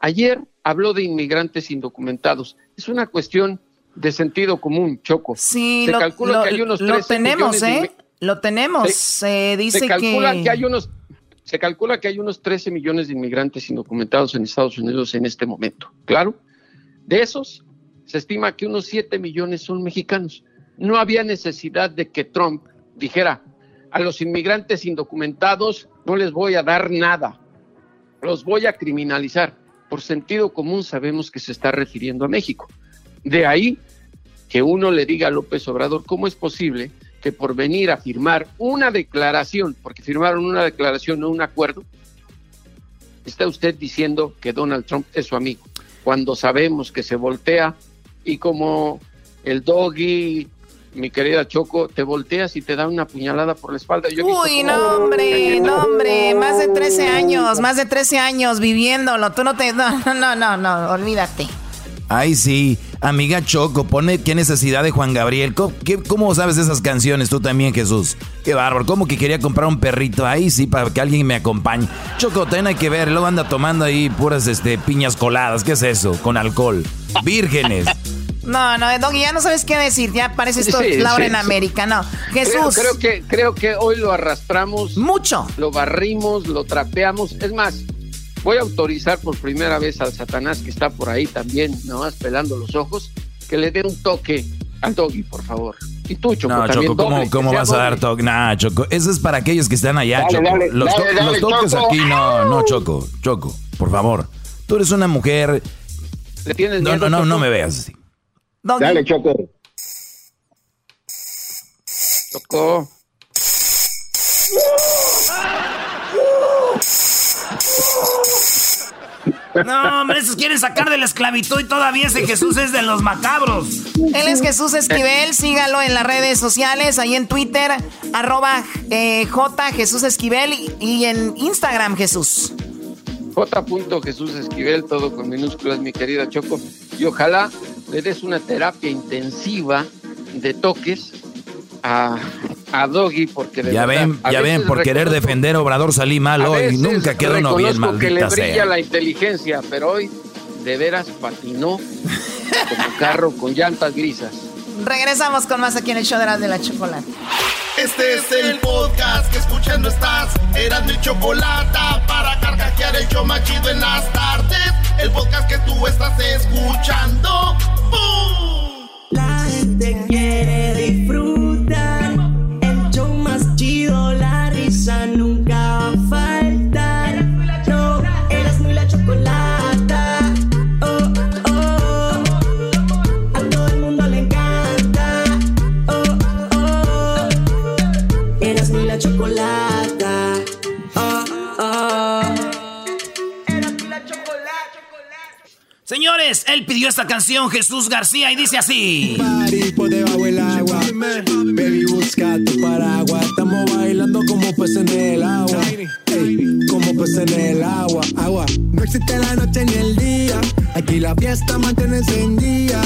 Ayer habló de inmigrantes indocumentados. Es una cuestión de sentido común, Choco. Sí, lo, calcula que hay unos lo tenemos, ¿eh? Lo tenemos. Se, dice se calcula que... hay unos se calcula que hay unos 13 millones de inmigrantes indocumentados en Estados Unidos en este momento. Claro, de esos se estima que unos 7 millones son mexicanos. No había necesidad de que Trump dijera, a los inmigrantes indocumentados no les voy a dar nada, los voy a criminalizar. Por sentido común sabemos que se está refiriendo a México. De ahí que uno le diga a López Obrador cómo es posible que por venir a firmar una declaración, porque firmaron una declaración, no un acuerdo, está usted diciendo que Donald Trump es su amigo, cuando sabemos que se voltea y como el doggy mi querida Choco, te volteas y te da una puñalada por la espalda. Uy, no, hombre, no, hombre, más de 13 años, más de 13 años viviéndolo. Tú no te. No, no, no, no, olvídate. Ay, sí. Amiga Choco, pone qué necesidad de Juan Gabriel. ¿Cómo, sabes esas canciones tú también, Jesús? Qué bárbaro. ¿Cómo que quería comprar un perrito? Ahí sí, para que alguien me acompañe. Choco, también hay que ver. Luego anda tomando ahí puras este, piñas coladas. ¿Qué es eso? Con alcohol. Vírgenes. No, no, Doggy, ya no sabes qué decir. Ya parece esto Laura en América. No, Jesús. Creo, que, creo que hoy lo arrastramos. Mucho. Lo barrimos, lo trapeamos. Es más, voy a autorizar por primera vez al Satanás que está por ahí también, nomás pelando los ojos, que le dé un toque al Doggy, por favor. Y tú, Choco, no, Choco, ¿cómo, vas a dar toque? Nah, Choco, eso es para aquellos que están allá, Choco. los, toques aquí, no, no, Choco, Choco, por favor. Tú eres una mujer... ¿Le tienes no, no, no, no me veas así. Dale, Choco. Choco. No, hombre, esos quieren sacar de la esclavitud y todavía ese Jesús es de los macabros. Él es Jesús Esquivel, sígalo en las redes sociales, ahí en Twitter, arroba eh, J Jesús Esquivel y, en Instagram Jesús. J. Jesús Esquivel, todo con minúsculas, mi querida Choco. Y ojalá le des una terapia intensiva de toques a, a Doggy porque de ya ven ya ven por querer defender a Obrador salí mal hoy. nunca quedó uno bien maldita que le brilla la inteligencia pero hoy de veras patinó como carro con llantas grisas. Regresamos con más aquí en el show de la chocolate este es el podcast que escuchando estás. Eran mi chocolate para carcajear el show machido en las tardes. El podcast que tú estás escuchando. La gente quiere disfrutar. La risa Señores, él pidió esta canción, Jesús García, y dice así. por debajo del agua. Baby, busca tu paraguas. Estamos bailando como peces en el agua. Como peces en el agua. Agua. No existe la noche ni el día. Aquí la fiesta mantiene encendida.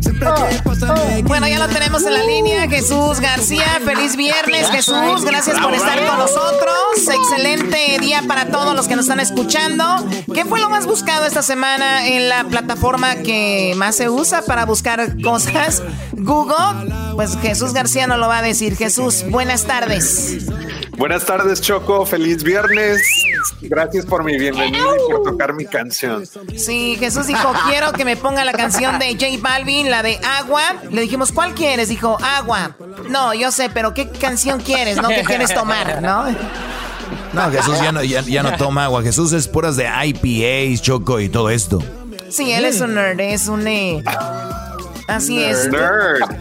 Siempre que pasa Bueno, ya lo tenemos en la línea. Jesús García, feliz viernes, Jesús. Gracias por estar con nosotros. Excelente día para todos los que nos están escuchando. ¿Qué fue lo más buscado esta semana en la plataforma que más se usa para buscar cosas? Google. Pues Jesús García nos lo va a decir. Jesús, buenas tardes. Buenas tardes, Choco. Feliz viernes. Gracias por mi bienvenida y por tocar mi canción. Sí, Jesús dijo, quiero que me ponga la canción de J Balvin, la de Agua. Le dijimos, ¿cuál quieres? Dijo, Agua. No, yo sé, pero ¿qué canción quieres? ¿No? ¿Qué quieres tomar? ¿No? No, Jesús ya no, ya, no toma agua. Jesús es puras de IPAs, choco y todo esto. Sí, él es un nerd, es un... Eh, Así es.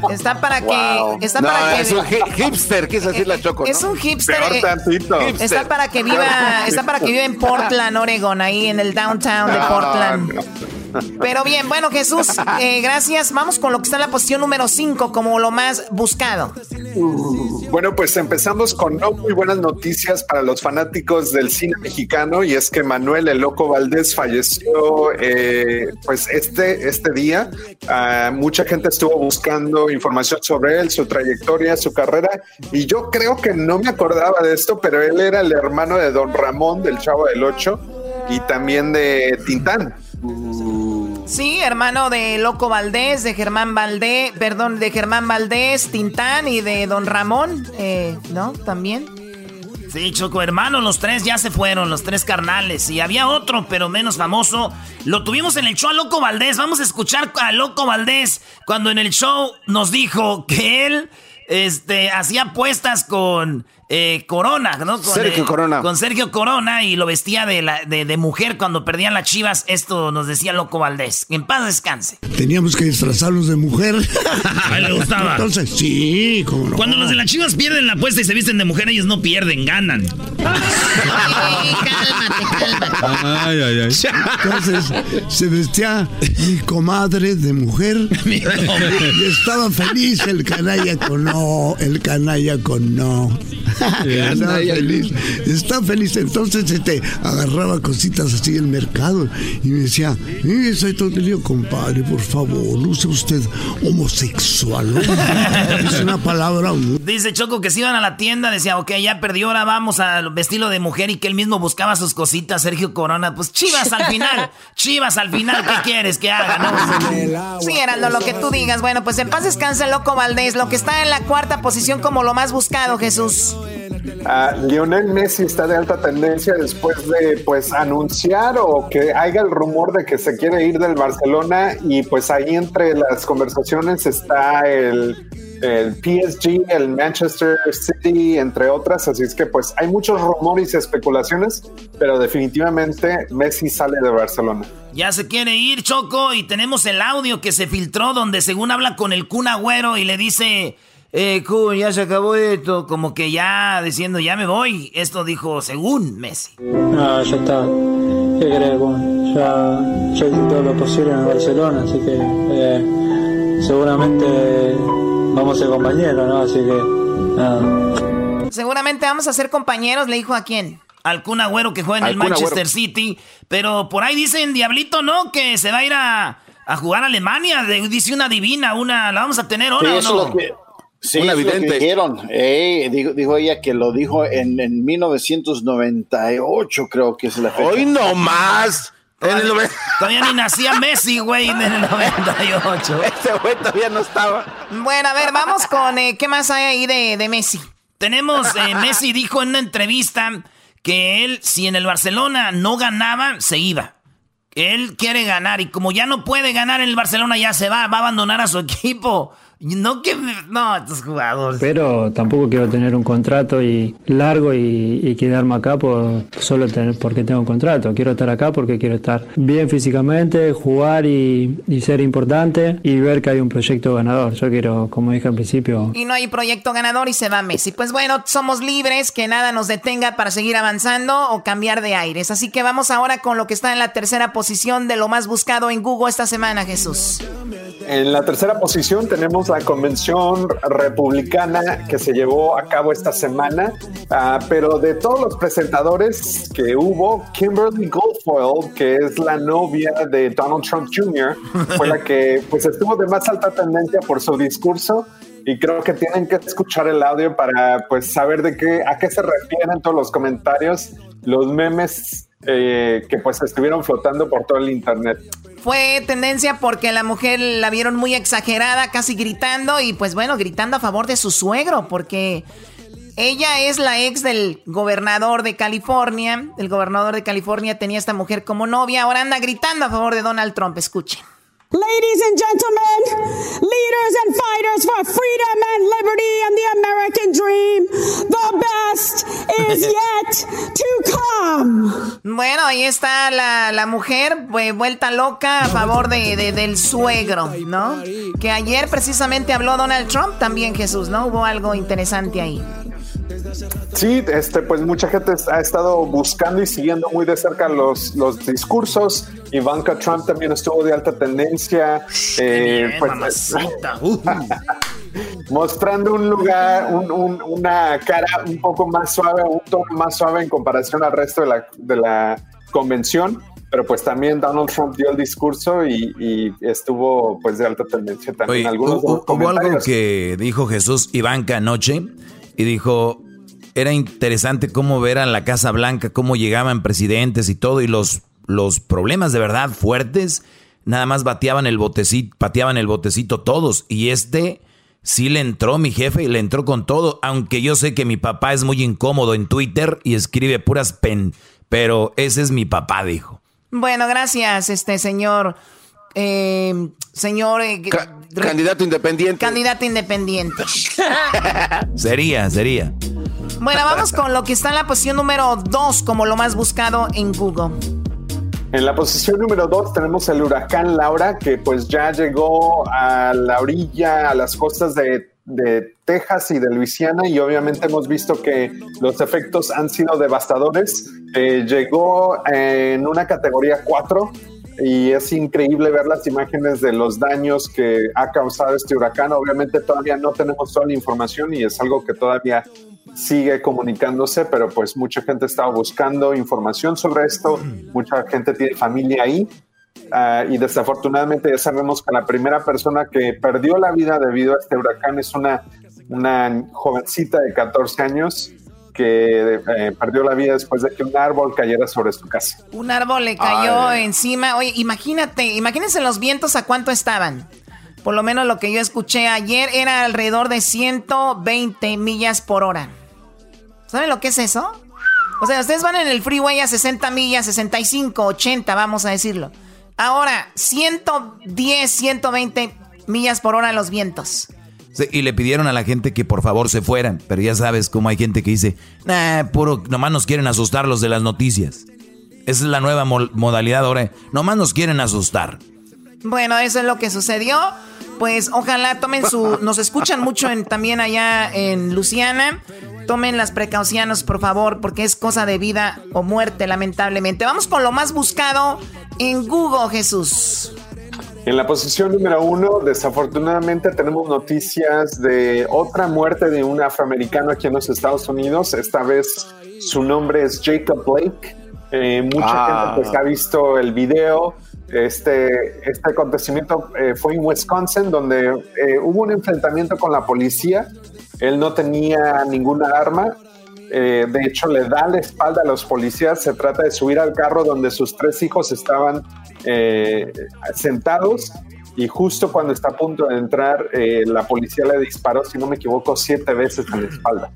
Está para que. Está para que, es un hipster, quise decir la Choco. Es un hipster. Eh, está para que viva. Está para que viva en Portland, Oregon, ahí en el downtown de Portland. Pero bien, bueno, Jesús, eh, gracias. Vamos con lo que está en la posición número 5 como lo más buscado. Uh, bueno, pues empezamos con no muy buenas noticias para los fanáticos del cine mexicano y es que Manuel El Loco Valdés falleció eh, pues este, este día. Uh, mucha gente estuvo buscando información sobre él, su trayectoria, su carrera y yo creo que no me acordaba de esto, pero él era el hermano de Don Ramón del Chavo del Ocho y también de Tintán. Sí, hermano de Loco Valdés, de Germán Valdés, perdón, de Germán Valdés, Tintán y de Don Ramón, eh, ¿no? También. Sí, Choco, hermano, los tres ya se fueron, los tres carnales. Y había otro, pero menos famoso. Lo tuvimos en el show a Loco Valdés. Vamos a escuchar a Loco Valdés cuando en el show nos dijo que él este, hacía apuestas con eh, Corona, ¿no? Con, Sergio Corona. Con Sergio Corona y lo vestía de, la, de, mujer cuando perdían las chivas. Esto nos decía Loco Valdés. En paz descanse. Teníamos que disfrazarnos de mujer. A él le gustaba. Entonces, sí, como no. Cuando los de las chivas pierden la apuesta y se visten de mujer, ellos no pierden, ganan. cálmate, cálmate. Ay, ay, ay. Entonces, se vestía mi comadre de mujer. y estaba feliz el canalla con no, el canalla con no. Está feliz, está feliz. Entonces este, agarraba cositas así el mercado y me decía, eh, soy todo el compadre, por favor, no sea usted homosexual. es una palabra. Dice Choco que si iban a la tienda, decía, ok, ya perdió, ahora vamos al vestido de mujer y que él mismo buscaba sus cositas, Sergio Corona. Pues chivas al final, chivas al final, ¿qué quieres que haga? No? Sí, Heraldo, lo que tú digas. Bueno, pues en paz descansa Loco Valdés, lo que está en la cuarta posición como lo más buscado, Jesús. Lionel Messi está de alta tendencia después de pues anunciar o que haya el rumor de que se quiere ir del Barcelona y pues ahí entre las conversaciones está el, el PSG, el Manchester City, entre otras, así es que pues hay muchos rumores y especulaciones, pero definitivamente Messi sale de Barcelona. Ya se quiere ir, Choco, y tenemos el audio que se filtró donde según habla con el Kun Agüero y le dice eh, Kun, ya se acabó esto, como que ya diciendo, ya me voy. Esto dijo según Messi. No, ya está. ¿Qué crees, Kun? Ya, ya hice todo lo posible en Barcelona, así que eh, seguramente vamos a ser compañeros, ¿no? Así que, nada. Seguramente vamos a ser compañeros, le dijo a quién. Al Kun Agüero que juega en el Manchester City. Pero por ahí dicen, Diablito, ¿no? Que se va a ir a, a jugar a Alemania. dice una divina, una. ¿La vamos a tener ahora o no? Sí, una dijeron. Eh, dijo, ella que lo dijo en, en 1998, creo que es la fecha. ¡Hoy no más! Todavía, ni nacía Messi, güey, en el 98. Este güey todavía no estaba. Bueno, a ver, vamos con eh, qué más hay ahí de, de Messi. Tenemos, eh, Messi dijo en una entrevista que él, si en el Barcelona no ganaba, se iba. Él quiere ganar y como ya no puede ganar en el Barcelona, ya se va, va a abandonar a su equipo. No que no, estos jugadores. Pero tampoco quiero tener un contrato y largo y, quedarme acá por solo tener porque tengo un contrato. Quiero estar acá porque quiero estar bien físicamente, jugar y, ser importante y ver que hay un proyecto ganador. Yo quiero, como dije al principio. Y no hay proyecto ganador y se va Messi. Pues bueno, somos libres, que nada nos detenga para seguir avanzando o cambiar de aires. Así que vamos ahora con lo que está en la tercera posición de lo más buscado en Google esta semana, Jesús. En la tercera posición tenemos la convención republicana que se llevó a cabo esta semana, ah, pero de todos los presentadores que hubo, Kimberly Goldfoyle, que es la novia de Donald Trump Jr., fue la que pues estuvo de más alta tendencia por su discurso y creo que tienen que escuchar el audio para pues saber de qué a qué se refieren todos los comentarios, los memes eh, que pues estuvieron flotando por todo el internet. Fue tendencia porque la mujer la vieron muy exagerada, casi gritando y pues bueno, gritando a favor de su suegro porque Ella es la ex del gobernador de California. El gobernador de California tenía a esta mujer como novia. Ahora anda gritando a favor de Donald Trump. Escuchen. Ladies and gentlemen, leaders and fighters for freedom and liberty and the American dream, the best is yet to come. Bueno, ahí está la, la mujer vuelta loca a favor de, de, del suegro, ¿no? Que ayer precisamente habló Donald Trump también, Jesús, ¿no? Hubo algo interesante ahí. Sí, este, pues mucha gente ha estado buscando y siguiendo muy de cerca los, los discursos. Ivanka Trump también estuvo de alta tendencia. Eh, pues, mostrando un lugar, una cara un poco más suave, un tono más suave en comparación al resto de la, de la convención. Pero pues también Donald Trump dio el discurso y, estuvo pues de alta tendencia también. Algunos hubo algo que dijo Jesús Ivanka anoche y dijo, era interesante cómo ver a la Casa Blanca, cómo llegaban presidentes y todo, y los, los problemas de verdad fuertes, nada más bateaban el botecito, pateaban el botecito todos, y este sí le entró mi jefe y le entró con todo, aunque yo sé que mi papá es muy incómodo en Twitter y escribe puras pen, pero ese es mi papá, dijo. Bueno, gracias, este señor. Eh, señor. Eh, candidato independiente. Candidato independiente. sería, sería. Bueno, vamos con lo que está en la posición número 2 como lo más buscado en Google. En la posición número 2 tenemos el huracán Laura, que pues ya llegó a la orilla, a las costas de, de Texas y de Luisiana, y obviamente hemos visto que los efectos han sido devastadores. Eh, llegó en una categoría 4 y es increíble ver las imágenes de los daños que ha causado este huracán. Obviamente todavía no tenemos toda la información y es algo que todavía sigue comunicándose, pero pues mucha gente estaba buscando información sobre esto, mucha gente tiene familia ahí. Ah, y desafortunadamente ya sabemos que la primera persona que perdió la vida debido a este huracán es una, una jovencita de 14 años que eh, perdió la vida después de que un árbol cayera sobre su casa. Un árbol le cayó encima. Oye, imagínate, imagínense los vientos a cuánto estaban. Por lo menos lo que yo escuché ayer era alrededor de 120 millas por hora. ¿Saben lo que es eso? O sea, ustedes van en el freeway a 60 millas, 65, 80, vamos a decirlo. Ahora, 110, 120 millas por hora los vientos. Y le pidieron a la gente que por favor se fueran, pero ya sabes cómo hay gente que dice, nah, puro, nomás nos quieren asustar los de las noticias. Esa es la nueva modalidad ahora, nomás nos quieren asustar. Bueno, eso es lo que sucedió. Pues ojalá tomen su... Nos escuchan mucho en, también allá en Luciana. Tomen las precauciones, por favor, porque es cosa de vida o muerte, lamentablemente. Vamos con lo más buscado en Google, Jesús. En la posición número uno, desafortunadamente tenemos noticias de otra muerte de un afroamericano aquí en los Estados Unidos. Esta vez su nombre es Jacob Blake. Eh, mucha ah. gente pues, ha visto el video. Este, este acontecimiento eh, fue en Wisconsin, donde eh, hubo un enfrentamiento con la policía él no tenía ninguna arma. Eh, de hecho, le da la espalda a los policías. Se trata de subir al carro donde sus tres hijos estaban eh, sentados. Y justo cuando está a punto de entrar, eh, la policía le disparó, si no me equivoco, siete veces en la espalda.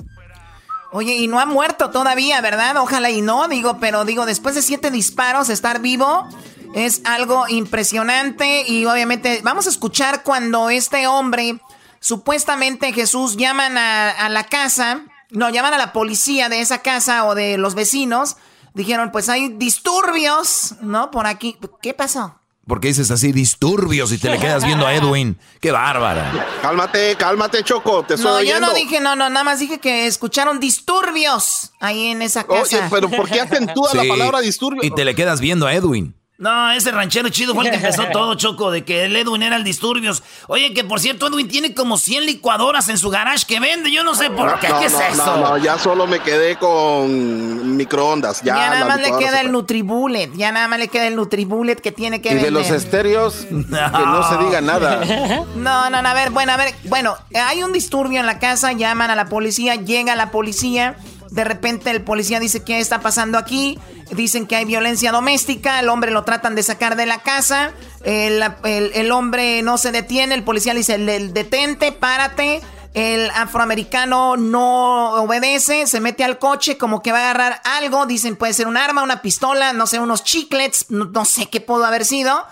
Oye, y no ha muerto todavía, ¿verdad? Ojalá y no, digo, pero digo, después de siete disparos, estar vivo es algo impresionante. Y obviamente, vamos a escuchar cuando este hombre Supuestamente Jesús llaman a, la casa, no, llaman a la policía de esa casa o de los vecinos. Dijeron, pues hay disturbios, ¿no? Por aquí. ¿Qué pasó? Porque dices así disturbios y te le quedas viendo a Edwin. ¡Qué bárbara! Cálmate, cálmate, Choco. Te estoy no, yo no dije, no, no, nada más dije que escucharon disturbios ahí en esa casa. Oye, pero ¿por qué acentúa la palabra disturbios? Y te le quedas viendo a Edwin. No, ese ranchero chido fue el que empezó todo, Choco, de que el Edwin era el disturbios. Oye, que por cierto, Edwin tiene como 100 licuadoras en su garage que vende. Yo no sé por qué. ¿Qué es eso? No, no, ya solo me quedé con microondas. Ya, nada más le queda el Nutribullet. Ya nada más le queda el Nutribullet que tiene que Y de los estéreos, que no se diga nada. No, no, no, a ver, bueno, a ver. Bueno, hay un disturbio en la casa, llaman a la policía, llega la policía. De repente el policía dice, ¿qué está pasando aquí? Dicen que hay violencia doméstica, el hombre lo tratan de sacar de la casa, el, hombre no se detiene, el policía le dice, detente, párate, El afroamericano no obedece, se mete al coche como que va a agarrar algo. Dicen puede ser un arma, una pistola, no sé, unos chiclets, no, sé qué pudo haber sido.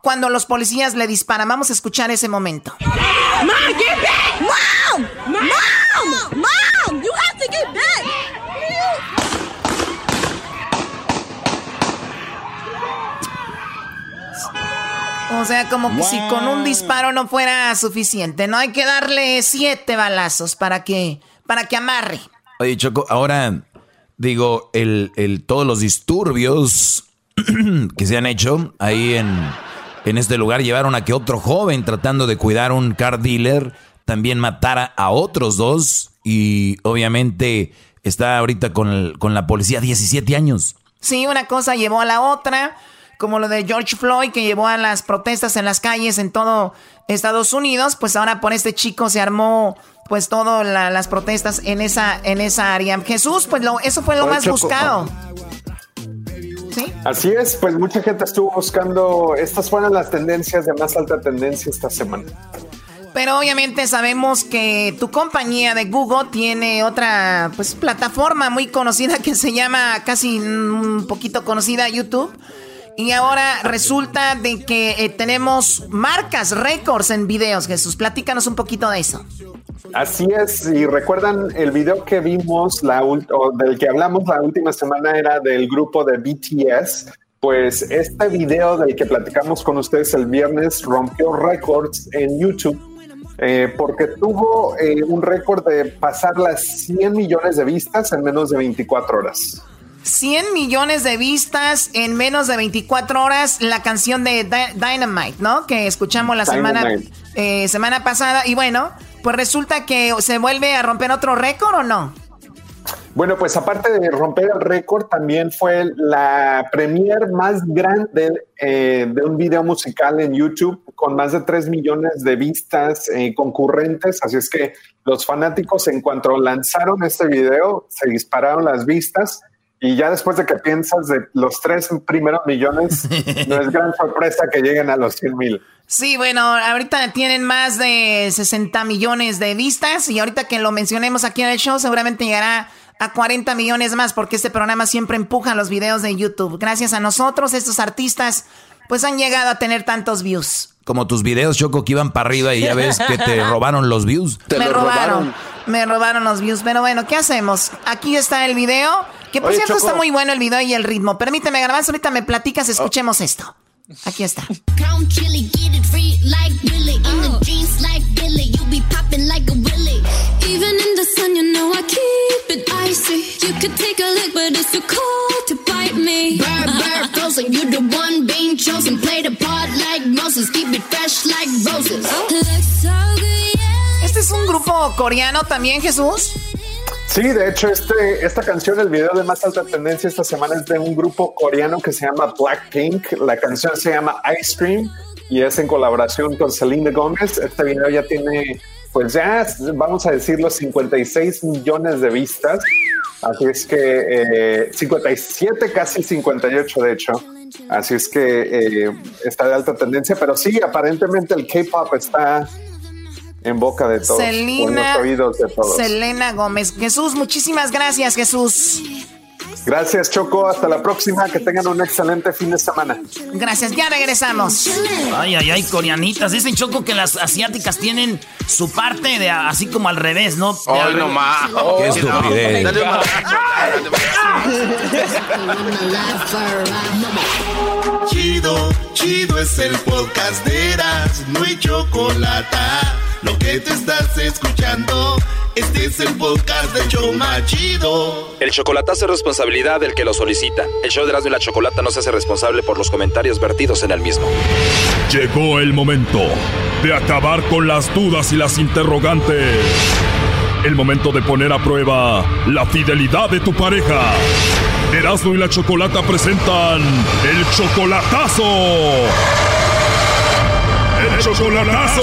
Cuando los policías le disparan, vamos a escuchar ese momento. Mom, get back! Mom! Mom! Mom! You have to get back! O sea, como que si con un disparo no fuera suficiente, ¿no? Hay que darle siete balazos para que, para que amarre. Oye, Choco, ahora digo, el, el, todos los disturbios que se han hecho ahí en, en este lugar llevaron a que otro joven tratando de cuidar un car dealer también matara a otros dos y obviamente está ahorita con, con la policía 17 años. Sí, una cosa llevó a la otra como lo de George Floyd que llevó a las protestas en las calles en todo Estados Unidos, pues ahora por este chico se armó pues todas las protestas en esa en esa área. Jesús, pues lo, eso fue lo más buscado. ¿Sí? Así es, pues mucha gente estuvo buscando, estas fueron las tendencias de más alta tendencia esta semana. Pero obviamente sabemos que tu compañía de Google tiene otra pues plataforma muy conocida que se llama casi un poquito conocida YouTube y ahora resulta de que eh, tenemos marcas, récords en videos, Jesús. Platícanos un poquito de eso. Así es, y recuerdan el video que vimos, la o del que hablamos la última semana era del grupo de BTS. Pues este video del que platicamos con ustedes el viernes rompió récords en YouTube eh, porque tuvo eh, un récord de pasar las 100 millones de vistas en menos de 24 horas. 100 millones de vistas en menos de 24 horas la canción de Dynamite, ¿no? Que escuchamos la semana, eh, semana pasada. Y bueno, pues resulta que se vuelve a romper otro récord o no? Bueno, pues aparte de romper el récord, también fue la premier más grande eh, de un video musical en YouTube con más de 3 millones de vistas eh, concurrentes. Así es que los fanáticos en cuanto lanzaron este video, se dispararon las vistas y ya después de que piensas de los tres primeros millones, no es gran sorpresa que lleguen a los 100 mil. Sí, bueno, ahorita tienen más de 60 millones de vistas y ahorita que lo mencionemos aquí en el show seguramente llegará a 40 millones más porque este programa siempre empuja los videos de YouTube. Gracias a nosotros, estos artistas pues han llegado a tener tantos views. Como tus videos, Choco, que iban para arriba y ya ves que te robaron los views. me robaron, me robaron los views. Pero bueno, ¿qué hacemos? Aquí está el video. Que por cierto está muy bueno el video y el ritmo. Permíteme, grabar, ahorita me platicas, escuchemos esto. Aquí está. Este es un grupo coreano también, Jesús. Sí, de hecho, este, esta canción, el video de más alta tendencia esta semana es de un grupo coreano que se llama Blackpink. La canción se llama Ice Cream y es en colaboración con Selena Gomez. Este video ya tiene, pues ya, vamos a decirlo, 56 millones de vistas. Así es que 57, eh, casi 58 de hecho. Así es que eh, está de alta tendencia, pero sí, aparentemente el K-pop está en boca de todos. Selena, oídos de todos. Selena Gómez. Jesús, muchísimas gracias, Jesús. Gracias, Choco. Hasta la próxima. Que tengan un excelente fin de semana. Gracias. Ya regresamos. Ay, ay, ay, coreanitas. Dicen, Choco, que las asiáticas tienen su parte de así como al revés, ¿no? Ay, no más. Qué estupidez. Chido, chido es el podcast de Eras. No hay chocolate lo que te estás escuchando, este es el podcast de Choma Chido. El chocolatazo es responsabilidad del que lo solicita. El show de Erasmo y la Chocolata no se hace responsable por los comentarios vertidos en el mismo. Llegó el momento de acabar con las dudas y las interrogantes. El momento de poner a prueba la fidelidad de tu pareja. Erasmo y la Chocolata presentan el chocolatazo ¡El chocolatazo!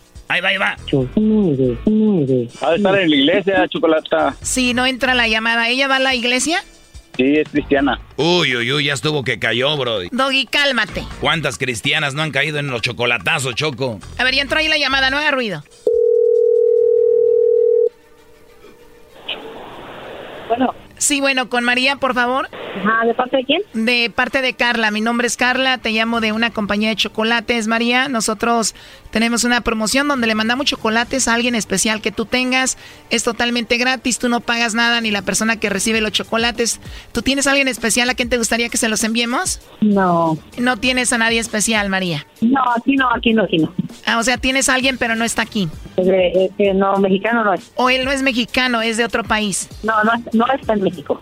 Ahí va, ahí va. Ha de estar en la iglesia, Chocolata. Sí, no entra la llamada. ¿Ella va a la iglesia? Sí, es cristiana. Uy, uy, uy, ya estuvo que cayó, bro. Doggy, cálmate. ¿Cuántas cristianas no han caído en los chocolatazos, Choco? A ver, ya entró ahí la llamada, no haga ruido. Bueno. Sí, bueno, con María, por favor. Ajá, ¿de parte de quién? De parte de Carla. Mi nombre es Carla, te llamo de una compañía de chocolates, María. Nosotros tenemos una promoción donde le mandamos chocolates a alguien especial que tú tengas. Es totalmente gratis, tú no pagas nada ni la persona que recibe los chocolates. ¿Tú tienes a alguien especial a quien te gustaría que se los enviemos? No. No tienes a nadie especial, María. No, aquí no, aquí no, aquí no. Ah, o sea, tienes a alguien pero no está aquí. No, mexicano no es. O él no es mexicano, es de otro país. No, no, no está en México.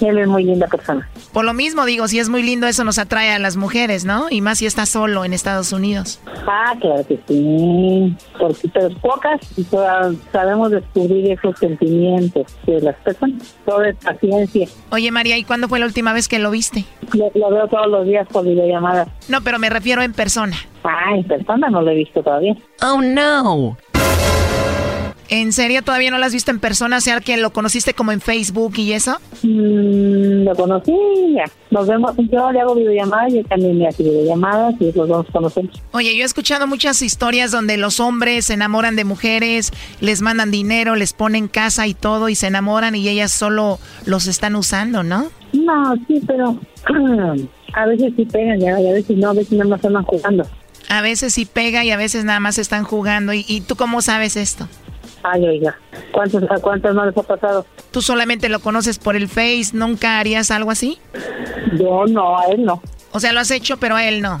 Él es muy linda persona. Por lo mismo, digo, si es muy lindo, eso nos atrae a las mujeres, ¿no? Y más si está solo en Estados Unidos. Ah, claro que sí. Porque pero pocas y todas sabemos descubrir esos sentimientos de las personas. Todo es paciencia. Oye, María, ¿y cuándo fue la última vez que lo viste? Lo, lo veo todos los días por videollamadas. No, pero me refiero en persona. Ah, en persona no lo he visto todavía. Oh, no. ¿En serio todavía no lo has visto en persona? O sea, que lo conociste como en Facebook y eso. Mm, lo conocí, ya. Nos vemos, yo le hago videollamadas y él también me hace videollamadas y los dos conocemos. Oye, yo he escuchado muchas historias donde los hombres se enamoran de mujeres, les mandan dinero, les ponen casa y todo y se enamoran y ellas solo los están usando, ¿no? No, sí, pero a veces sí pegan y a veces no, a veces nada más están jugando. A veces sí pega y a veces nada más están jugando. ¿Y, y tú cómo sabes esto? Ay, oiga, ¿cuántos, ¿a cuántos no les ha pasado? ¿Tú solamente lo conoces por el Face? ¿Nunca harías algo así? Yo no, a él no. O sea, lo has hecho, pero a él no.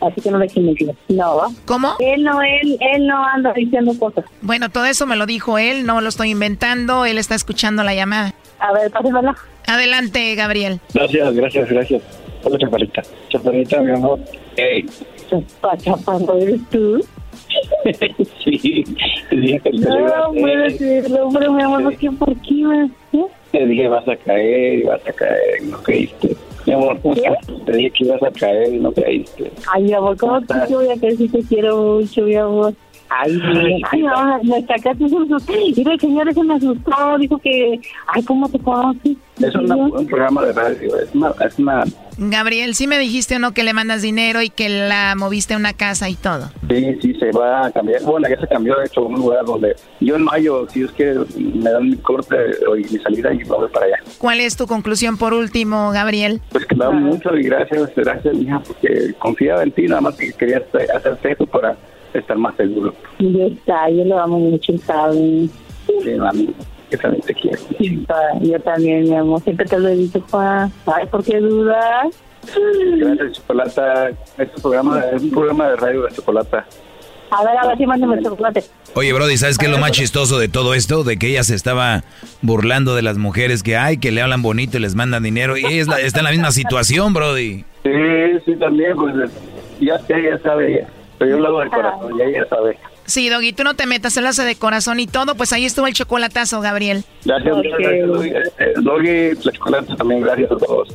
así que no le mentir. No. ¿Cómo? Él no, él, él no anda diciendo cosas. Bueno, todo eso me lo dijo él, no lo estoy inventando, él está escuchando la llamada. A ver, pásenla. Adelante, Gabriel. Gracias, gracias, gracias. Hola, chaparrita. Chaparrita, mi amor. Hey. Chapa, ¿eres tú? sí, te dije que No, puede decirlo, hombre, mi amor, ¿qué por qué, ¿Eh? Te dije, vas a caer y vas a caer, no creíste. Mi amor, ¿cómo estás? Te dije que ibas a caer y no caíste. Ay, mi amor, ¿cómo te voy a caer si te quiero mucho, mi amor? Ay, ay, no, me sacaste susto. Mira, el señor ese me asustó, dijo que, ay, ¿cómo te conoces? Es un programa de radio, es una, es una... Gabriel, ¿sí me dijiste o no que le mandas dinero y que la moviste a una casa y todo? Sí, sí, se va a cambiar. Bueno, ya se cambió, de hecho, un lugar donde yo en mayo, si es que me dan mi corte y mi salida y me voy para allá. ¿Cuál es tu conclusión por último, Gabriel? Pues que me da mucho y gracias, gracias, hija, porque confiaba en ti, nada más que quería hacerte esto para estar más seguro. Ya está, yo lo amo mucho, ¿sabes? Sí, mami, yo también te quiero. yo también, mi amor, siempre te lo he dicho, pa. Ay, ¿por qué dudas? Gracias, Chocolata. Este programa es un programa de radio de Chocolata. A ver, a ver si mándame el chocolate. Oye, Brody, ¿sabes qué es lo más chistoso de todo esto? De que ella se estaba burlando de las mujeres que hay, que le hablan bonito y les mandan dinero. Y ella está en la misma situación, Brody. Sí, sí, también, pues ya, ya sabe. Pero yo lo hago de corazón, ya ella sabe. Sí, Doggy, tú no te metas, el hace de corazón y todo, pues ahí estuvo el chocolatazo, Gabriel. Gracias, okay. gracias Doggy. Eh, Doggy, la chocolate también, gracias a todos.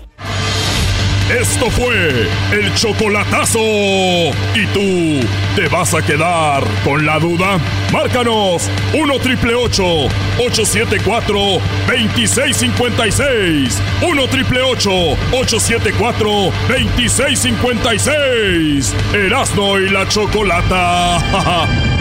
Esto fue el chocolatazo. ¿Y tú te vas a quedar con la duda? Márcanos 1 triple 874 2656. 1 triple 874 2656. Erasno y la chocolata.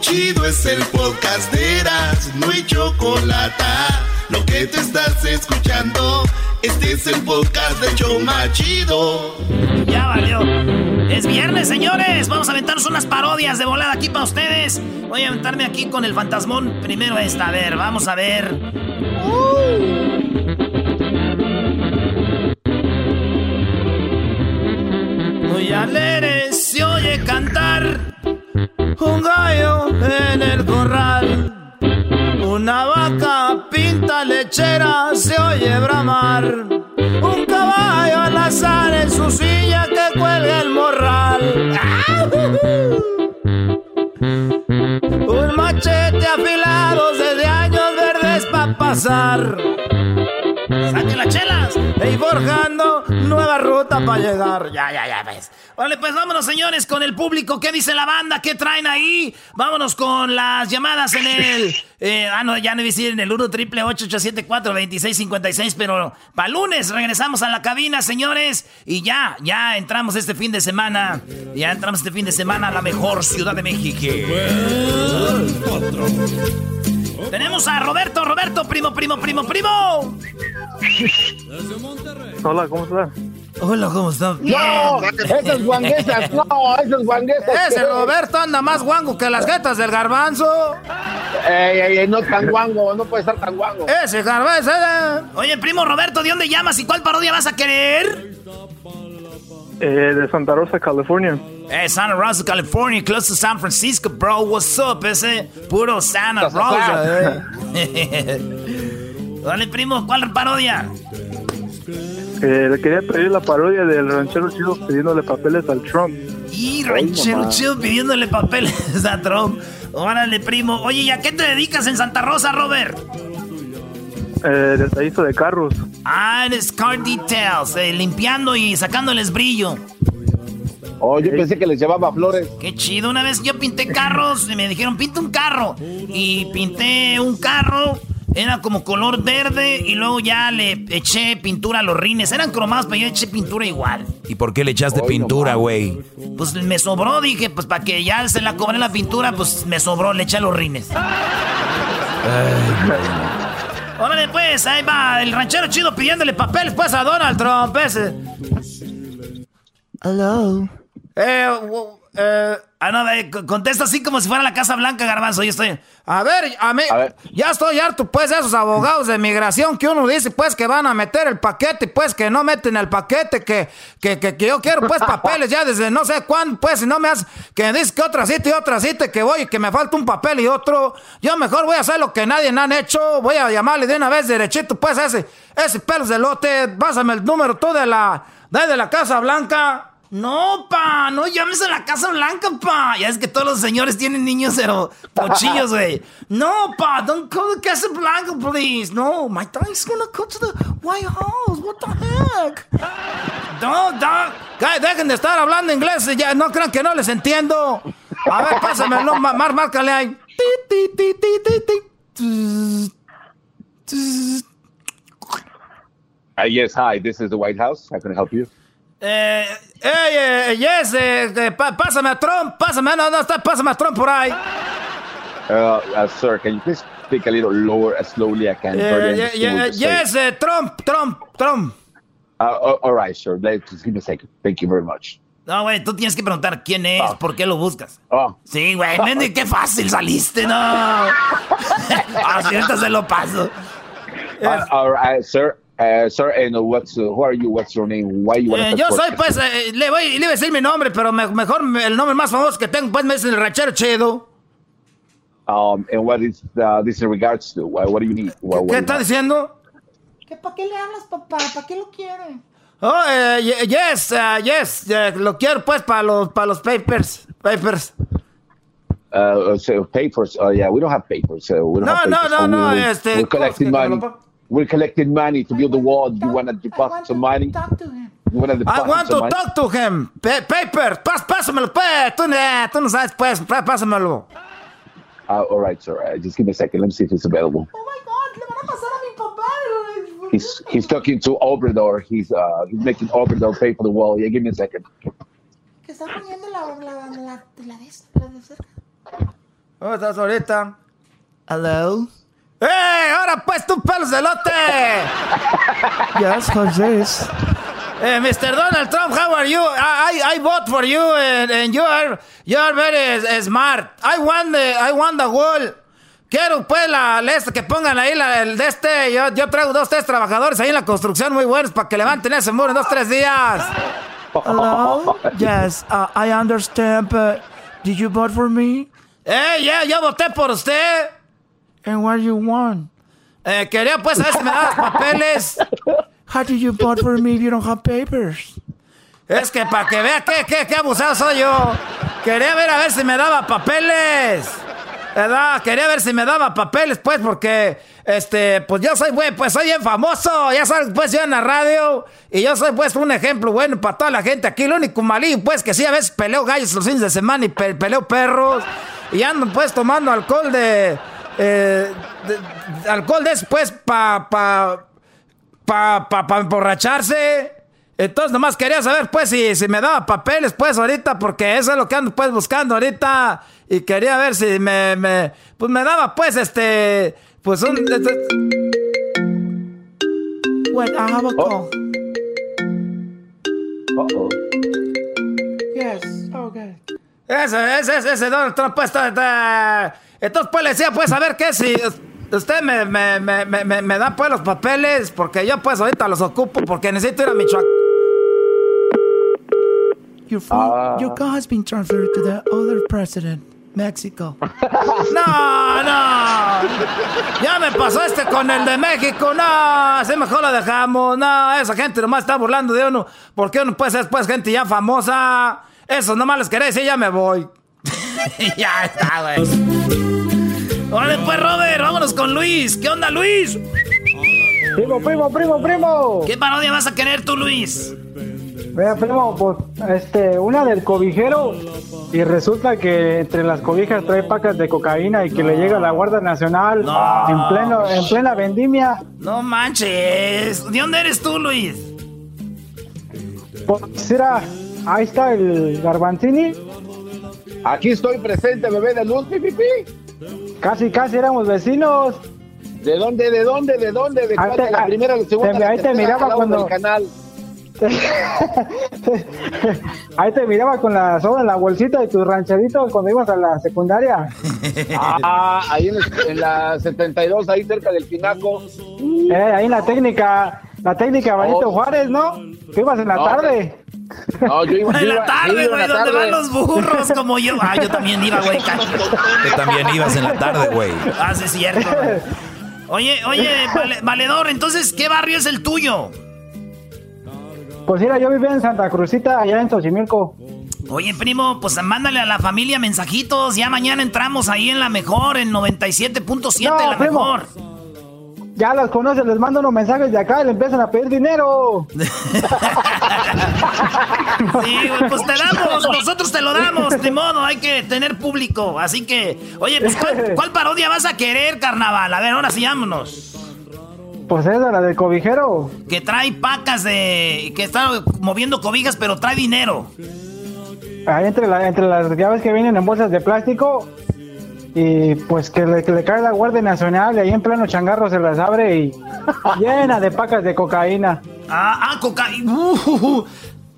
Chido, es el podcast de Erasno y chocolata lo que te estás escuchando, este es el podcast de Choma Chido. Ya valió. Es viernes, señores. Vamos a aventarnos unas parodias de volada aquí para ustedes. Voy a aventarme aquí con el fantasmón. Primero esta, a ver, vamos a ver. Muy alegre se oye cantar un gallo en el corral. Una vaca pinta lechera se oye bramar. Un caballo al azar en su silla que cuelga el morral. Un machete afilado desde años verdes para pasar. ¡Saquen las chelas! Y forjando nueva ruta para llegar. Ya, ya, ya, ves. Vale, pues vámonos, señores, con el público. ¿Qué dice la banda? ¿Qué traen ahí? Vámonos con las llamadas en el. Eh, ah, no, ya no decir en el 1 triple 874 2656 pero para lunes regresamos a la cabina, señores. Y ya, ya entramos este fin de semana. Ya entramos este fin de semana a la mejor ciudad de México. Tenemos a Roberto, Roberto, primo, primo, primo, primo. Hola, ¿cómo estás? Hola, ¿cómo estás? No, esas guanguesas, no, esas guanguesas. Ese Roberto anda más guango que las jetas del garbanzo. Ey, ey, ey, no tan guango, no puede estar tan guango. Ese garbanzo. Oye, primo Roberto, ¿de dónde llamas y cuál parodia vas a querer? Eh, de Santa Rosa, California. Eh, Santa Rosa, California, close to San Francisco, bro. What's up, ese? Puro Santa Rosa, eh. Dale, primo, ¿cuál parodia? Eh, le quería pedir la parodia del ranchero chido pidiéndole papeles al Trump. Y ranchero chido pidiéndole papeles a Trump. Órale, primo. Oye, ¿y a qué te dedicas en Santa Rosa, Robert? Eh, detallista de carros. Ah, eres car details, eh, limpiando y sacándoles brillo. Oh, yo pensé que les llevaba flores. Qué chido. Una vez yo pinté carros y me dijeron, pinta un carro. Y pinté un carro, era como color verde y luego ya le eché pintura a los rines. Eran cromados, pero yo eché pintura igual. ¿Y por qué le echaste pintura, güey? Pues me sobró, dije, pues para que ya se la cobré la pintura, pues me sobró, le eché a los rines. Órale, pues, ahí va el ranchero chido pidiéndole papel, pues, a Donald Trump, ese. Hello. Eh, eh, ah, no, eh, contesta así como si fuera la Casa Blanca, Garbanzo. Yo estoy. A ver, a mí. Ya estoy harto, pues, de esos abogados de migración que uno dice, pues, que van a meter el paquete, pues, que no meten el paquete, que, que, que, yo quiero, pues, papeles ya desde no sé cuándo, pues, si no me hace. Que dice que otra cita y otra cita, que voy y que me falta un papel y otro. Yo mejor voy a hacer lo que nadie han hecho. Voy a llamarle de una vez derechito, pues, ese, ese pelos de lote. Pásame el número tú de la, de la Casa Blanca. No, pa, no llames a la Casa Blanca, pa. Ya es que todos los señores tienen niños, pero pochillos, güey. No, pa, don't call the Casa Blanca, please. No, my dad's gonna go to the White House. What the heck? No, no. Dejen de estar hablando inglés. Ya no crean que no les entiendo. A ver, pásame, no, mar, márcale ahí. Uh, yes, hi, this is the White House. How can I help you? Eh, eh, yes, eh, pásame a Trump, pásame, no, no, está, pásame a Trump por ahí. Uh, uh, sir, can you please speak a little lower, as slowly I can? Yeah, yeah, yes, uh, Trump, Trump, Trump. Uh, all right, sure. Just give me a second. Thank you very much. No, güey, tú tienes que preguntar quién es, oh. por qué lo buscas. Oh. Sí, güey, oh. qué fácil saliste, no. Así ahorita se lo paso. Uh, all right, sir. Uh, sir, and what's, uh, who are you? What's your name? Why you eh, Yo soy, pues, eh, le, voy, le voy a decir mi nombre, pero me, mejor el nombre más famoso que tengo, pues, me es el ranchero chido. Um, and what is uh, this in regards to? What, what do you need? What, ¿Qué, está diciendo? ¿Que ¿Para qué le hablas, papá? ¿Para qué lo quiere? Oh, uh, yes, uh, yes, uh, lo quiero, pues, para los, para los papers, papers. Uh, so papers, oh, yeah, we don't have papers. So we don't no, have papers. no, no, no, este... We're collecting money. We're collecting money to build the wall. You want to deposit some money? Talk to him. You want to I want to money? talk to him. Pa paper, Pas pásamelo, pues. Tú, tú no sabes, pues. Pásamelo. Uh, all right, sir. Uh, just give me a second. Let me see if it's available. Oh my God, le van a pasar a mi papá. He's he's talking to Obrador. He's uh he's making Obrador pay for the wall. Yeah, give me a second. Que está poniendo la la la la, la de cerca. ¿Cómo estás ahorita? Hello. ¡Eh! ¡Ahora pues tú, pelos de lote! yes, José. Eh, Mr. Donald Trump, how are you? I, I, I vote for you and, and, you are you are very smart. I want the I want the wall. Quiero pues la, la que pongan ahí la, el de este. Yo, yo traigo dos, tres trabajadores ahí en la construcción muy buenos para que levanten ese muro en dos, tres días. Hello? Yes, uh, I understand, but did you vote for me? Eh, yeah, yo voté por usted. And what you want? Eh, quería pues saber si me das papeles. How do you vote for me if you don't have papers? Es que para que vea qué, qué, qué abusado soy yo. Quería ver a ver si me daba papeles. ¿Verdad? Quería ver si me daba papeles, pues, porque, este, pues yo soy, güey, pues soy bien famoso. Ya sabes, pues yo en la radio. Y yo soy, pues, un ejemplo bueno para toda la gente aquí. Lo único malín, pues, que sí, a veces peleo gallos los fines de semana y peleo perros. Y ando, pues, tomando alcohol de eh, alcohol después para pa, pa, pa, pa, emborracharse. Entonces nomás quería saber pues si, si me daba papeles pues ahorita porque eso es lo que ando pues buscando ahorita y quería ver si me, me pues me daba pues este pues un este... Wait, I have a call. Uh -oh. Yes, okay. Ese, ese, ese, ese Donald Trump pues está, está entonces, pues le decía, pues, a ver qué si usted me, me, me, me, me da pues los papeles, porque yo pues ahorita los ocupo porque necesito ir a Michoacán. Your phone, Ah. your car has been transferred to the other president, Mexico. no, no. Ya me pasó este con el de México. No, así mejor lo dejamos. No, esa gente nomás está burlando de uno. Porque uno puede ser después gente ya famosa. Eso nomás les queréis y ya me voy. ya está, güey. Órale, pues, Robert, vámonos con Luis. ¿Qué onda, Luis? Primo, primo, primo, primo. ¿Qué parodia vas a querer tú, Luis? Vea, primo, pues, este, una del cobijero y resulta que entre las cobijas trae pacas de cocaína y que le llega a la Guardia Nacional en pleno, en plena vendimia. No manches. ¿De dónde eres tú, Luis? Pues era, ahí está el Garbanzini. Aquí estoy presente, bebé de luz, pi, pi, pi. Casi, casi éramos vecinos. ¿De dónde, de dónde, de dónde? ¿De cuál? te- ¿De la ah, primera, la segunda, te- la ahí te miraba cuando- canal? Ahí te miraba con la soda en la bolsita de tus rancheritos cuando ibas a la secundaria. Ah, ahí en, el- en la 72, ahí cerca del Pinaco. Eh, ahí en la técnica, la técnica Benito Oh. Juárez, ¿no? Que ibas en la No, tarde. No, yo iba, En la iba- tarde, güey, donde tarde. van los burros como yo. Ah, yo también iba, güey. Tú también ibas en la tarde, güey. Ah, sí, es cierto. Oye, oye, vale- valedor, entonces, ¿qué barrio es el tuyo? Pues mira, yo vivía en Santa Cruzita, allá en Xochimilco. Oye, primo, pues mándale a la familia mensajitos. Ya mañana entramos ahí en la mejor, en 97.7, No, la primo. mejor. Ya los conoces, les mando unos mensajes de acá y le empiezan a pedir dinero. Sí, güey, pues te damos, nosotros te lo damos, de modo, hay que tener público. Así que, oye, pues, ¿cuál, cuál parodia vas a querer, carnaval? A ver, ahora sí, vámonos. Pues esa, la del cobijero. Que trae pacas de. que está moviendo cobijas, pero trae dinero. Ahí entre, la- entre las llaves que vienen en bolsas de plástico. Y pues que le, que le cae la Guardia Nacional y ahí en pleno changarro se las abre y llena de pacas de cocaína. Ah, ah, cocaína. Uh,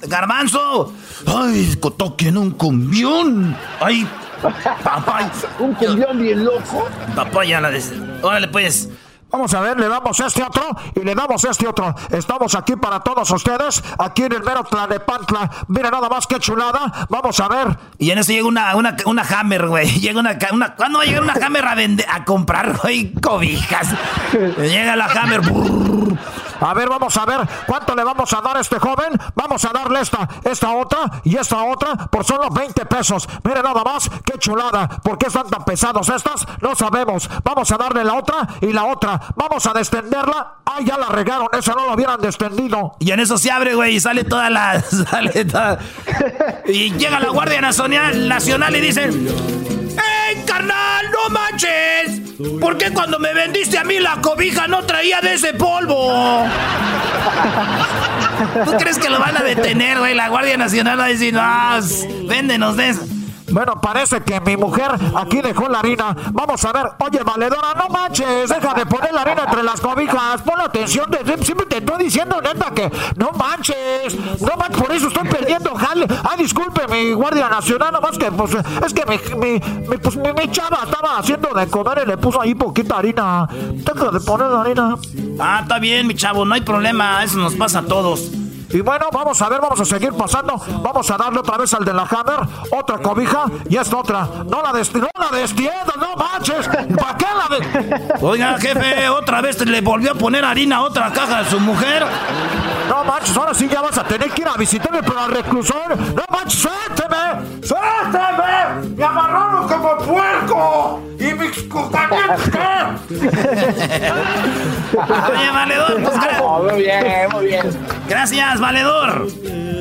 garbanzo. Ay, toquen un cumbión. Ay, papá. Un cumbión bien loco. Papá, ya la des... Órale, pues. Vamos a ver, le damos este otro y le damos este otro. Estamos aquí para todos ustedes, aquí en el mero Tlanepantla. Mira nada más que chulada. Vamos a ver. Y en eso llega una, una, una Hammer, güey. Llega una, una. ¿Cuándo va a llegar una Hammer a vender, a comprar, güey, cobijas? Llega la Hammer. brrr. A ver, vamos a ver cuánto le vamos a dar a este joven. Vamos a darle esta, esta otra y esta otra por solo 20 pesos. Mire nada más, qué chulada. ¿Por qué están tan pesados estas? No sabemos. Vamos a darle la otra y la otra. Vamos a descenderla. Ah, ya la regaron. Esa no la hubieran descendido. Y en eso se abre, güey, y sale toda la. Y llega la Guardia Nacional, Nacional y dice: ¡Ey, carnal, no manches! ¿Por qué cuando me vendiste a mí la cobija no traía de ese polvo? ¿Tú crees que lo van a detener, güey? La Guardia Nacional va a decir: ¡No, s- véndenos de eso! Bueno, parece que mi mujer aquí dejó la harina. Vamos a ver. Oye, valedora, no manches. Deja de poner la harina entre las cobijas. Pon atención. de- Siempre te estoy diciendo, neta, que no manches. No manches, por eso estoy perdiendo jale. Ah, disculpe, mi guardia nacional. Nomás que, pues, es que mi, mi, mi, pues, mi, chava estaba haciendo de comer y le puso ahí poquita harina. Deja de poner la harina. Ah, está bien, mi chavo, no hay problema. Eso nos pasa a todos. Y bueno, vamos a ver, vamos a seguir pasando. Vamos a darle otra vez al de la Hammer, otra cobija y esta otra. No la la destiendas, no manches. ¿Para qué la de... Oiga, jefe, otra vez le volvió a poner harina a otra caja de su mujer. No manches, ahora sí ya vas a tener que ir a visitarme para el reclusorio. No manches, suélteme. ¡Suélteme! ¡Me amarraron como puerco! ¿Y mis compañeros qué? Oye, valedor, pues gra- muy bien, muy bien. gracias, valedor.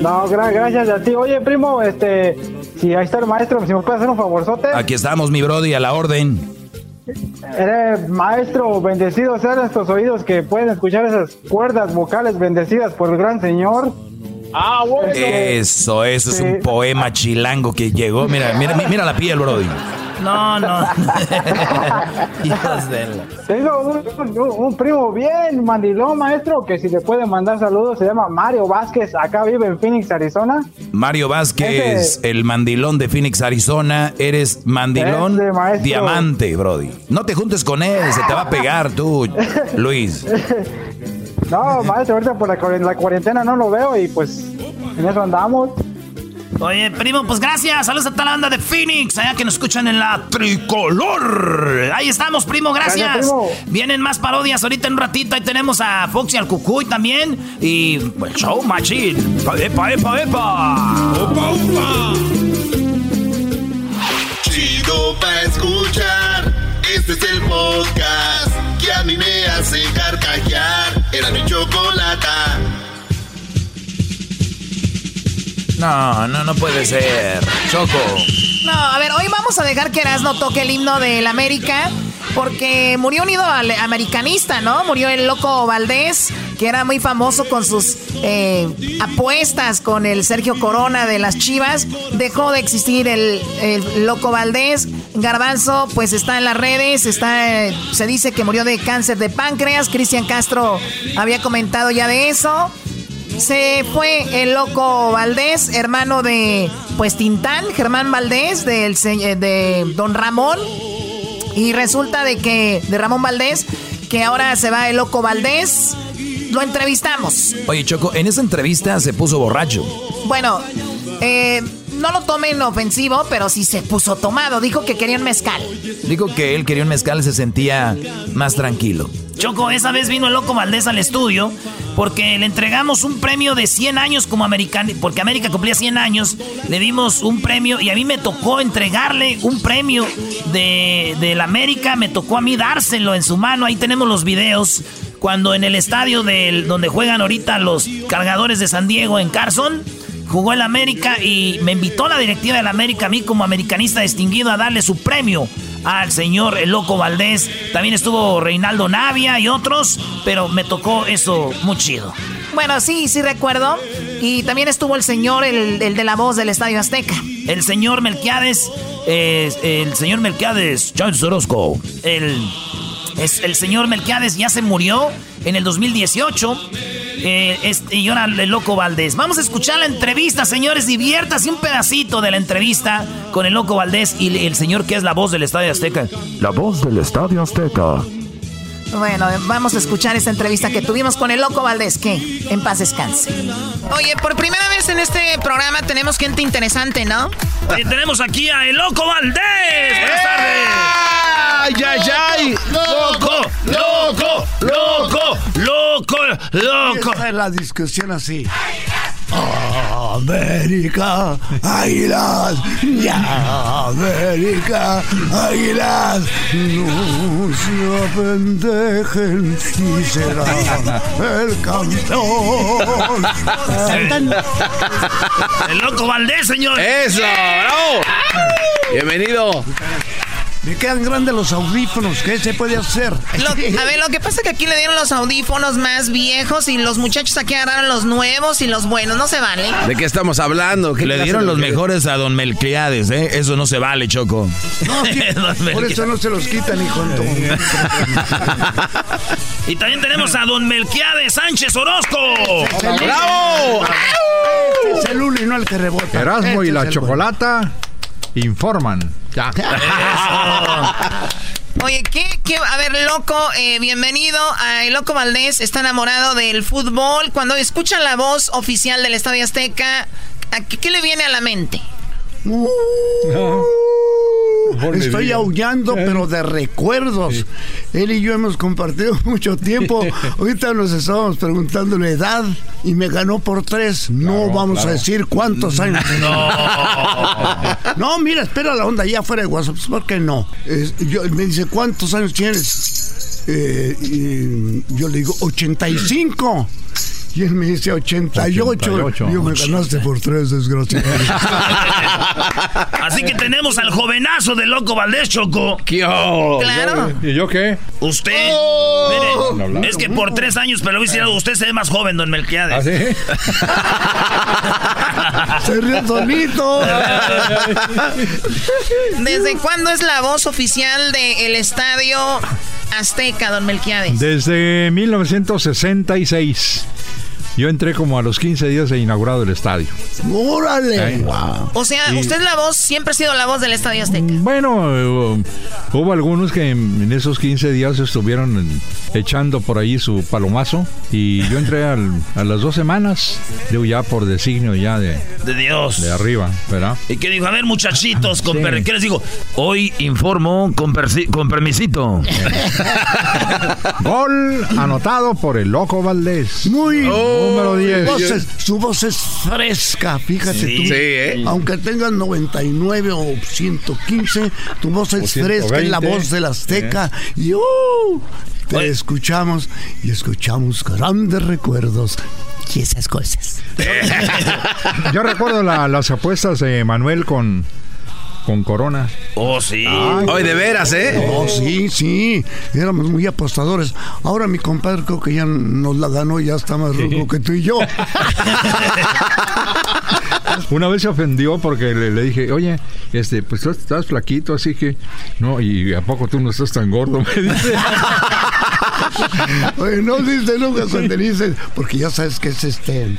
No, gra- gracias a ti. Oye, primo, este, si ahí está el maestro, si me puede hacer un favorzote. Aquí estamos, mi brody, a la orden. Eres maestro, bendecidos sean estos oídos que pueden escuchar esas cuerdas vocales bendecidas por el gran señor. Ah, bueno. Eso, eso es un poema chilango que llegó. Mira, mira, mira la piel, brody. No, no. Hijos de la- Tengo un, un- un primo bien mandilón, maestro, que si le puede mandar saludos, se llama Mario Vázquez, acá vive en Phoenix, Arizona. Mario Vázquez, el mandilón de Phoenix, Arizona. Eres mandilón Ese, diamante, Brody. No te juntes con él, se te va a pegar tú, Luis. No, maestro, ahorita por la, la cuarentena no lo veo y pues en eso andamos. Oye, primo, pues gracias. Saludos a toda la banda de Phoenix, allá que nos escuchan en la tricolor. Ahí estamos, primo, gracias. Vienen más parodias ahorita en un ratito. Ahí tenemos a Foxy al Cucuy también. Y pues, show machine. Epa, epa, epa. Opa, opa. Chido pa' escuchar. Este es el podcast que a mí me hace carcajear. Era mi chocolata. No, no, no puede ser. Choco. No, a ver, hoy vamos a dejar que Erasmo toque el himno del América. Porque murió un ídolo americanista, ¿no? Murió el loco Valdés, que era muy famoso con sus eh, apuestas con el Sergio Corona de las Chivas. Dejó de existir el, loco Valdés. Garbanzo, pues está en las redes, está, eh, se dice que murió de cáncer de páncreas. Cristian Castro había comentado ya de eso. Se fue el loco Valdés, hermano de pues Tintán, Germán Valdés, del, eh, de Don Ramón. Y resulta de que, de Ramón Valdés, que ahora se va el loco Valdés. Lo entrevistamos. Oye, Choco, en esa entrevista se puso borracho. Bueno, eh, no lo tomen ofensivo, pero sí se puso tomado. Dijo que quería un mezcal. Dijo que él quería un mezcal y se sentía más tranquilo. Choco, esa vez vino el loco Valdés al estudio porque le entregamos un premio de 100 años como americano, porque América cumplía 100 años, le dimos un premio y a mí me tocó entregarle un premio de, de la América, me tocó a mí dárselo en su mano, ahí tenemos los videos, cuando en el estadio del, donde juegan ahorita los cargadores de San Diego en Carson, jugó el América y me invitó la directiva del América a mí como americanista distinguido a darle su premio al señor El Loco Valdés. También estuvo Reinaldo Navia y otros, pero me tocó eso muy chido. Bueno, sí, sí recuerdo. Y también estuvo el señor, el, de la voz del Estadio Azteca. El señor Melquiades, el señor Melquiades, Charles Orozco, el, es, el señor Melquiades ya se murió en el 2018 eh, este, y ahora el loco Valdés. Vamos a escuchar la entrevista, señores. Diviértase un pedacito de la entrevista con el loco Valdés y el señor que es la voz del Estadio Azteca. La voz del Estadio Azteca. Bueno, vamos a escuchar esta entrevista que tuvimos con el Loco Valdés, que en paz descanse. Oye, por primera vez en este programa tenemos gente interesante, ¿no? Oye, tenemos aquí a el Loco Valdés. Buenas tardes. ¡Ay, ay, ay! ¡Loco! ¡Loco! ¡Loco! ¡Loco! ¡Loco! Esa es la discusión así. América, águilas, ya, América, águilas, no se apendejen y serán el campeón. El loco Valdés, señor. Eso, bravo. Bienvenido. Me quedan grandes los audífonos, ¿qué se puede hacer? a ver, lo que pasa es que aquí le dieron los audífonos más viejos y los muchachos aquí agarraron los nuevos y los buenos, no se vale. ¿De qué estamos hablando? le dieron los mejores a Don Melquiades, ¿eh? Eso no se vale, Choco. No, por eso no se los quitan, hijo. y también tenemos a Don Melquiades Sánchez Orozco. ¡Bravo! es el uno y no el que rebota. Erasmo y la chocolata informan. Ya. Oye, ¿qué, ¿qué, A ver, loco, eh, bienvenido a El Loco Valdés. Está enamorado del fútbol. Cuando escucha la voz oficial del Estadio Azteca, ¿qué, qué le viene a la mente? Uh, estoy aullando, pero de recuerdos. Él y yo hemos compartido mucho tiempo. Ahorita nos estábamos preguntando la edad y me ganó por tres. No vamos a decir cuántos años. No. no, mira, espera la onda allá afuera de WhatsApp. ¿Por qué no? yo, me dice, ¿cuántos años tienes? Eh, y yo le digo, 85. Y él me dice 88. 88. Y yo me ganaste por tres, desgraciado. Así que tenemos al jovenazo de Loco Valdés, Choco. Claro. ¿Y yo qué? Usted. Oh. Mire, es que por tres años, pero lo usted se ve más joven, don Melquiades. ¿Ah, sí? se ríe solito. ¿Desde cuándo es la voz oficial del estadio Azteca, don Melquiades? Desde 1966. Yo entré como a los 15 días de inaugurado el estadio. ¡Órale! O sea, usted la voz, siempre ha sido la voz del Estadio Azteca. Bueno, Hubo algunos que en, en esos 15 días estuvieron en- echando por ahí su palomazo y yo entré al- a las dos semanas, digo ya por designio ya de, De Dios. de arriba, ¿verdad? ¿Y qué dijo? A ver, muchachitos, con Sí. per- ¿qué les digo? Hoy informo con, con permisito. Gol anotado por el Loco Valdés. Muy Número 10. Su voz es, su voz es fresca, fíjate Sí. tú. Sí, ¿eh? Aunque tengas 99 o 115, tu voz es fresca, es la 120. voz del Azteca. Y uh, te escuchamos y escuchamos grandes recuerdos y esas cosas. Yo recuerdo la- las apuestas de Manuel con, con Corona. Oh, sí. Hoy de veras, ¿eh? Oh, sí, sí. Éramos muy apostadores. Ahora mi compadre creo que ya nos la ganó, ya está más rudo que tú y yo. Una vez se ofendió porque le, le dije, oye, este, pues tú estás flaquito, así que, no, y a poco tú no estás tan gordo, me dice. Oye, no dice nunca cuando dices, porque ya sabes que es este.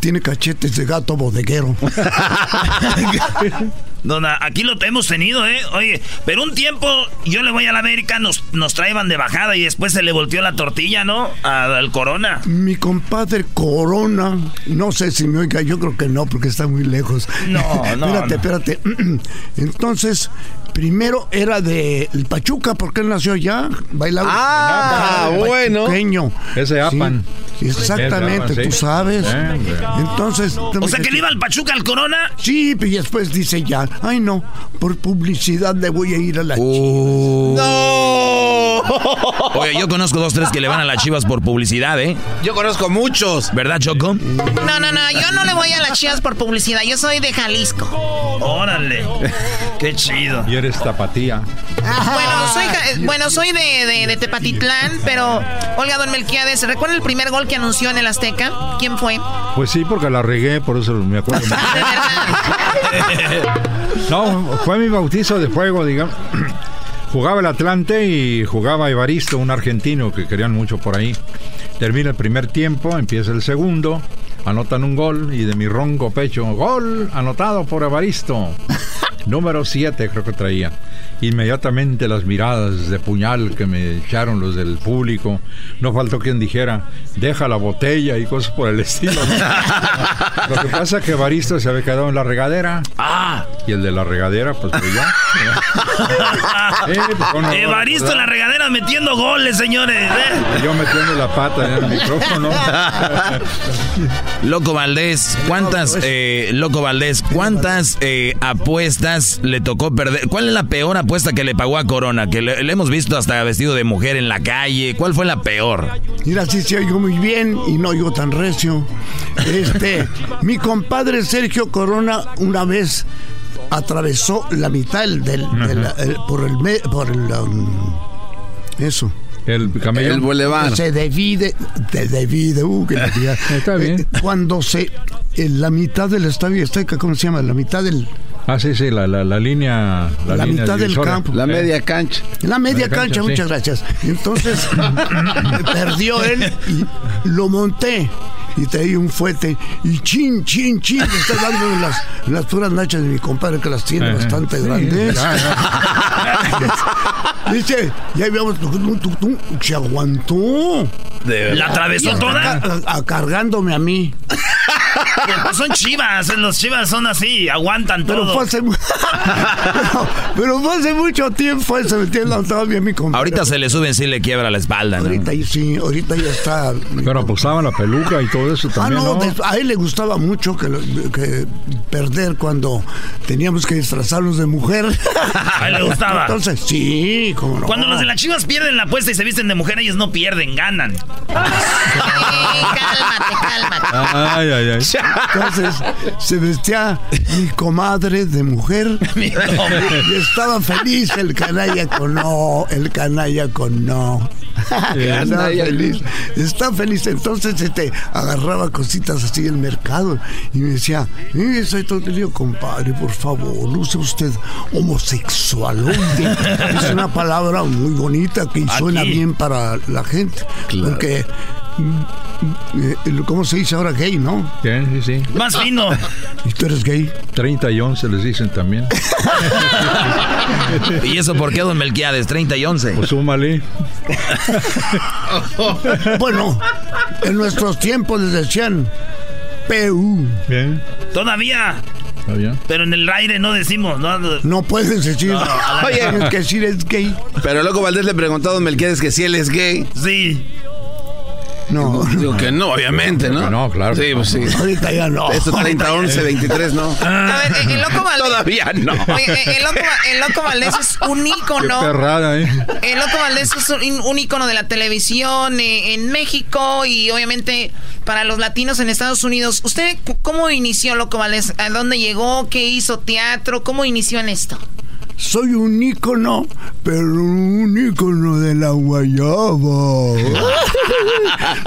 Tiene cachetes de gato bodeguero. No, na- aquí lo hemos tenido, ¿eh? Oye, pero un tiempo yo le voy a la América, nos, nos traían de bajada y después se le volteó la tortilla, ¿no? A- Al Corona. Mi compadre Corona, no sé si me oiga, yo creo que no, porque está muy lejos. No, no, espérate, no. espérate. Entonces, primero era de el Pachuca, porque él nació allá, bailaba. Ah, bailaba bueno. Ese Apan. Sí, exactamente, Ese Apan, tú sabes. Eh. Entonces. O sea que le iba al Pachuca al Corona. Sí, y después dice ya, ay no, por publicidad le voy a ir a la Uh. Oye, yo conozco dos, tres que le van a las chivas por publicidad, ¿eh? Yo conozco muchos. ¿Verdad, Choco? No, no, no, yo no le voy a las chivas por publicidad, yo soy de Jalisco. Órale. Qué chido. Eres tapatía. Bueno, soy, ja- eh, bueno, soy de, de- de Tepatitlán, pero Olga Don Melquiades, ¿recuerda el primer gol que anunció en el Azteca? ¿Quién fue? Pues sí, porque la regué, por eso me acuerdo. No, fue mi bautizo de fuego, digamos. Jugaba el Atlante y jugaba Evaristo, un argentino que querían mucho por ahí. Termina el primer tiempo, empieza el segundo, anotan un gol y de mi ronco pecho, gol anotado por Evaristo. Número 7 creo que traía. Inmediatamente las miradas de puñal que me echaron los del público. No faltó quien dijera, deja la botella y cosas por el estilo. Lo que pasa es que Evaristo se había quedado en la regadera. Ah. Y el de la regadera, pues yo. Eh, pues, ¿cómo no? Evaristo en la regadera metiendo goles, señores. ¿eh? Yo metiendo la pata en el micrófono. Loco Valdés, ¿cuántas, eh, Loco Valdés, cuántas eh, apuestas le tocó perder? ¿Cuál es la peor apuesta que le pagó a Corona? Que le, le hemos visto hasta vestido de mujer en la calle. ¿Cuál fue la peor? Mira, sí se oigo muy bien y no oigo tan recio. Este, mi compadre Sergio Corona una vez atravesó la mitad del, del- del- el- por el me- por el um, eso. El camello. El bulevar. Se divide, se divide, uh, que. Está bien. Eh, Cuando se en la mitad del estadio Azteca, ¿cómo se llama? La mitad del Ah, sí, sí, la, la, la línea. La, La línea mitad del campo. La media cancha. La media Media cancha, cancha, sí. muchas gracias. Entonces, perdió él y lo monté. Y traía un fuete y chin, chin, chin, le está dando en las, las puras nachas de mi compadre que las tiene Ajá. bastante Sí, grandes. ya, Dice, ya habíamos se aguantó. ¿La atravesó toda? ca- a- a- cargándome a mí. Pues son chivas, los chivas son así, aguantan Pero todo. fue hace, mu- pero, pero fue hace mucho tiempo eso, ¿me entiendes? Todavía mi compadre. Ahorita se le suben si le quiebra la espalda, ¿no? Ahorita sí, ahorita ya está. Pero apostaban la peluca y todo eso Ah, también, no, ¿no? a él le gustaba mucho que, que perder cuando teníamos que disfrazarnos de mujer. A él le gustaba. Entonces, sí, como no. Cuando los de las chivas pierden la apuesta y se visten de mujer, ellos no pierden, ganan. cálmate, cálmate. Ay, ay, ay. Entonces se vestía mi comadre de mujer. Y estaba feliz el canalla con no, el canalla con no. Estaba feliz, está feliz. Entonces este, agarraba cositas así del mercado y me decía, "Eh, soy todo el día, compadre, por favor, no sea usted homosexualoide. es una palabra muy bonita que suena bien para la gente. Porque, mm, eh, ¿cómo se dice ahora gay, no? Sí, sí, sí. Más fino. ¿Y tú eres gay? 30 y 11 les dicen también. ¿Y eso por qué, don Melquiades? 30 y 11. Pues súmale. bueno, en nuestros tiempos les decían PU. Bien. Todavía. ¿Todavía? Pero en el aire no decimos, ¿no? No puedes decir. No, la- Oye. Que decir es gay. Pero loco Valdés le preguntó a Don Melquiades que si él es gay. Sí. No. Digo que no, obviamente, ¿no? No, claro. Sí, pues sí. Ahorita ya no. Esto 30, 11, 23, ¿no. A ver, el loco Valdés. Todavía no. Oye, el loco, el loco Valdés es un Qué ícono. perrada, ¿eh? El Loco Valdés es un, un ícono de la televisión eh, en México y obviamente para los latinos en Estados Unidos. ¿Usted cómo inició Loco Valdés? ¿A dónde llegó? ¿Qué hizo teatro? ¿Cómo inició en esto? Soy un ícono, pero un ícono de la guayaba.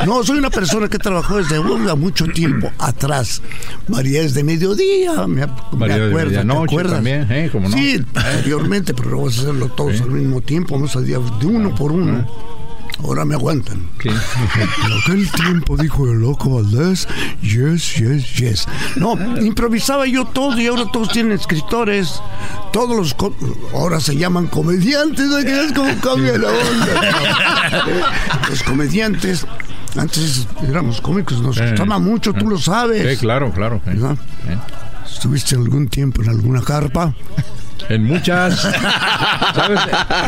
No, soy una persona que trabajó desde uh, mucho tiempo atrás. María es de mediodía, me, me María de acuerdo, ¿te medianoche acuerdas? también, ¿eh? ¿Cómo no? Sí, anteriormente, pero no vamos a hacerlo todos al mismo tiempo, vamos a de uno por uno. Ahora me aguantan. Sí. En aquel tiempo dijo el loco Valdés, yes, yes, yes. No, improvisaba yo todo y ahora todos tienen escritores. Todos los... ahora se llaman comediantes, ¿no crees cómo cambia la onda? los comediantes... Antes éramos cómicos, nos Eh, gustaba mucho, tú lo sabes. Sí, claro, claro. eh. ¿verdad? Eh. ¿Estuviste algún tiempo en alguna carpa? En muchas. ¿Sabes?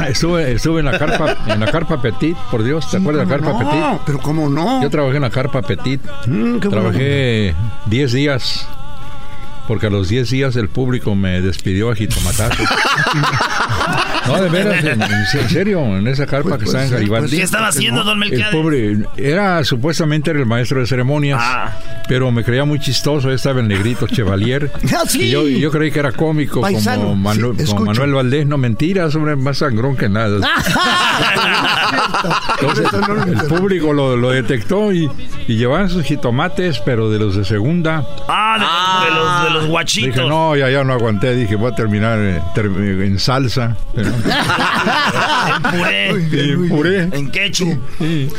Estuve, estuve en la carpa, en la carpa Petit, por Dios, ¿te acuerdas de la carpa no, Petit? pero cómo no. Yo trabajé en la carpa Petit. Mm, qué Trabajé 10 días. Porque a los 10 días el público me despidió a jitomatazo. No, de veras, en, en serio, en esa carpa que Pues, está en pues, Garibaldi. ¿Qué estaba haciendo, don El Melquiades? pobre, era supuestamente era el maestro de ceremonias, Ah. pero me creía muy chistoso. Estaba el negrito Chevalier. Ah, sí. Y yo, creí que era cómico, Paisano, como, Manu- sí, como escucho. Manuel Valdés. No, mentiras, hombre, más sangrón que nada. Entonces, el público lo, lo detectó y, y llevaban sus jitomates, pero de los de segunda. Ah, de, de los, de los guachitos. Dije, no, ya, ya no aguanté. Dije, voy a terminar eh, ter- en salsa. Pero- En puré. en puré. En ketchup. Sí.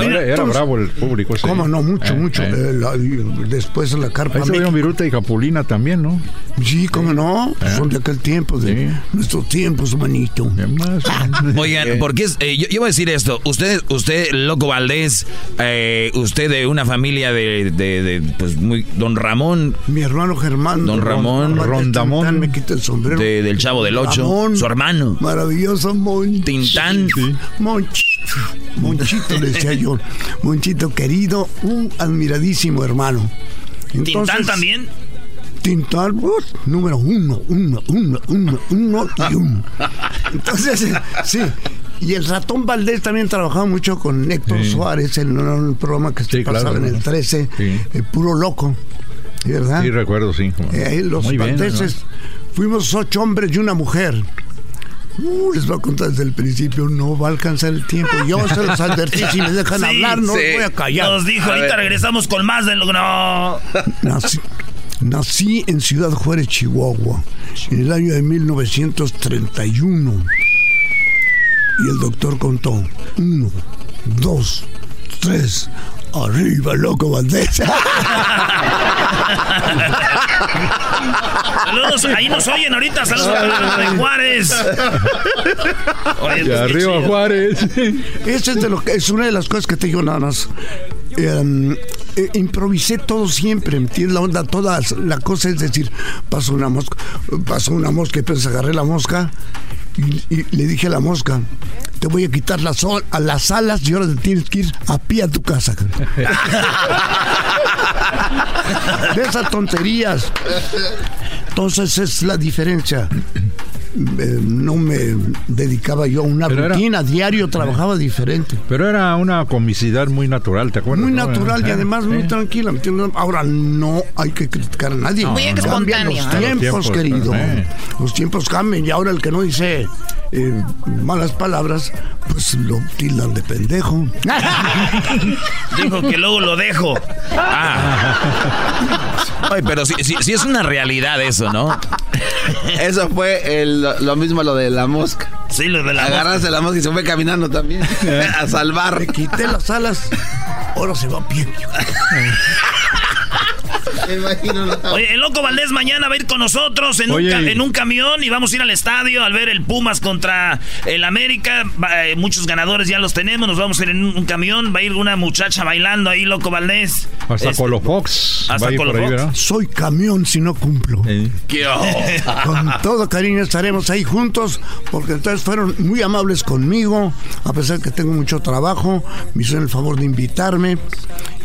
Era, era entonces- bravo el público. ese. ¿Cómo no? Mucho, Eh, mucho. eh. Eh, la- después en la carpa. Ahí se. Viruta y Capulina también, ¿no? Sí, cómo no. Son de aquel tiempo, de Sí. nuestros tiempos, manito. Además, Oigan, porque es, eh, yo, yo voy a decir esto. Usted, usted, Loco Valdés, eh, usted de una familia de, de, de, pues, muy, don Ramón, Mi hermano Germán. Don Ramón Rondamón. Tintán, Me quita el sombrero. de- del Chavo del Ocho, Ramón. su hermano, Maravilloso Monchito. Tintán. Monchito. Monchito, le decía yo. Monchito querido, un admiradísimo hermano. ¿Tintán Entonces, también? Tintán, pues, número uno, uno, uno, uno, uno y uno. Entonces, sí. Y el ratón Valdés también trabajaba mucho con Héctor Sí. Suárez en un programa que se Sí, claro, pasaba en el claro. 13, Sí. eh, puro loco. ¿Sí, ¿Verdad? Sí, recuerdo, sí. Eh, los Muy bien, fuimos ocho hombres y una mujer. Uh, les voy a contar desde el principio, no va a alcanzar el tiempo. Yo se los advertí, si me dejan Sí, hablar, no sí. los voy a callar. Nos dijo, ahorita regresamos con más de lo que no. Nací, nací en Ciudad Juárez, Chihuahua, en el año de 1931. Y el doctor contó, uno, dos, tres, arriba, loco Valdés. Saludos, ahí nos oyen ahorita. Saludos a de Juárez. Oye, pues, arriba chido. Juárez. Esa es, de lo que, es una de las cosas que te digo nada más. Eh, eh, improvisé todo siempre, ¿entiendes? La onda, toda la cosa es decir, pasó una mosca, pasó una mosca y pues agarré la mosca y, y le dije a la mosca, te voy a quitar las, sol- a las alas y ahora te tienes que ir a pie a tu casa. de esas tonterías. Entonces es la diferencia. Eh, no me dedicaba yo a una Pero era- rutina, diario trabajaba diferente. Pero era una comicidad muy natural, ¿te acuerdas? Muy no? natural y Eh, además muy tranquila. ¿me entiendes? Ahora no hay que criticar a nadie. Muy espontáneo, Los ¿eh? tiempos, Los tiempos, querido. eh. Los tiempos cambian y ahora el que no dice eh, malas palabras, pues lo tildan de pendejo. Dijo que luego lo dejo. Ay, pero sí, sí, sí es una realidad eso, ¿no? Eso fue el- lo, mismo lo de la mosca. Sí, lo de la Agarrarse la mosca y se fue caminando también. a salvar. Le quité las alas, ahora se va a pie. Oye, el loco Valdés mañana va a ir con nosotros en, un, en un, camión y vamos a ir al estadio al ver el Pumas contra el América. Eh, muchos ganadores ya los tenemos. Nos vamos a ir en un, camión. Va a ir una muchacha bailando ahí, loco Valdés. Hasta este, Colofox. Hasta Colofox. Soy camión si no cumplo. con todo cariño estaremos ahí juntos porque entonces fueron muy amables conmigo, a pesar que tengo mucho trabajo, me hicieron el favor de invitarme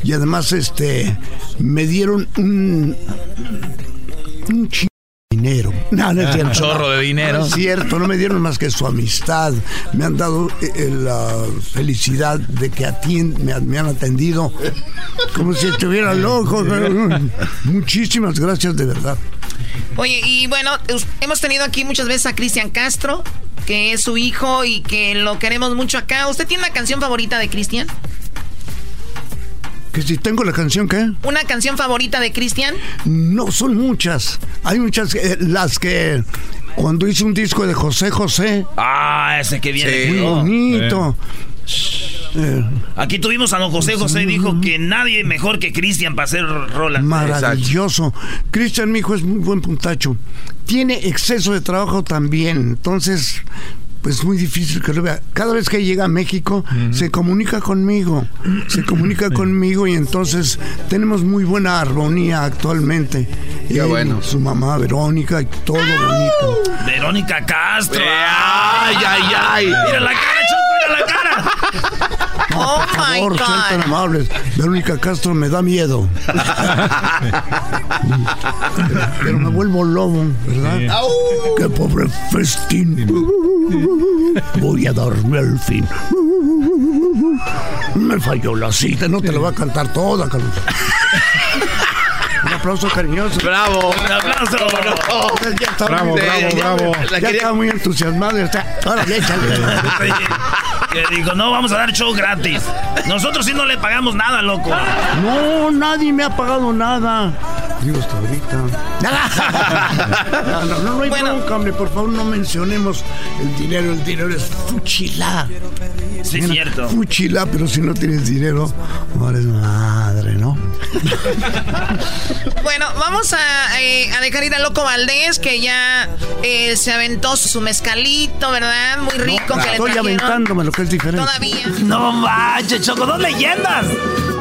y además este me dieron un un dinero. No, no es cierto. Un chorro de dinero. No es cierto, no me dieron más que su amistad. Me han dado eh, eh, la felicidad de que me, me, han atendido como si estuviera loco. Muchísimas gracias, de verdad. Oye, y bueno, hemos tenido aquí muchas veces a Cristian Castro, que es su hijo y que lo queremos mucho acá. ¿Usted tiene una canción favorita de Cristian? ¿Que si tengo la canción qué? ¿Una canción favorita de Cristian? No, son muchas. Hay muchas, eh, las que cuando hice un disco de José José. Ah, ese que viene. muy bonito. Eh. Aquí tuvimos a don José José dijo que nadie mejor que Cristian para hacer rolas. Maravilloso. Cristian, mi hijo, es muy buen puntacho. Tiene exceso de trabajo también. Entonces, pues muy difícil que lo vea. Cada vez que llega a México, se comunica conmigo, se comunica conmigo y entonces tenemos muy buena armonía actualmente. Qué bueno. Su mamá, Verónica, y todo bonito. Verónica Castro. ay, ay, ay. Mira la cara, Choco, mira la cara. Oh my God. tan amables. Verónica Castro me da miedo. Pero me vuelvo lobo, ¿verdad? Qué pobre festín. Voy a darme al fin. Me falló la cita, no te lo voy a cantar toda, Carlos. Aplauso cariñoso. Bravo. Un aplauso. bravo, bravo, bravo. Ya estaba muy entusiasmado. Ahora échale. Que dijo, no, vamos a dar show gratis. Nosotros sí no le pagamos nada, loco. No, nadie me ha pagado nada. Digo hasta ahorita. no, no, no, no hay bueno. hombre. Por favor, no mencionemos el dinero. El dinero es fuchilá. Sí, es cierto. Fuchilá, pero si no tienes dinero, no eres madre, ¿no? bueno, vamos a, eh, a, dejar ir a Loco Valdés, que ya eh, se aventó su mezcalito, ¿verdad? Muy rico. que estoy aventándome lo que es diferente. Todavía. No manches, Choco, dos leyendas.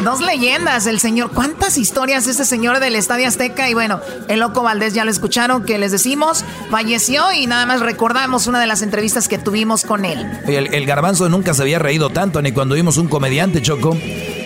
Dos leyendas, el señor. ¿Cuántas historias este señor del Estadio Azteca? Y bueno, el Loco Valdés ya lo escucharon, que les decimos, falleció y nada más recordamos una de las entrevistas que tuvimos con él. El, el garbanzo nunca se había reído tanto, ni cuando vimos un comediante, Choco.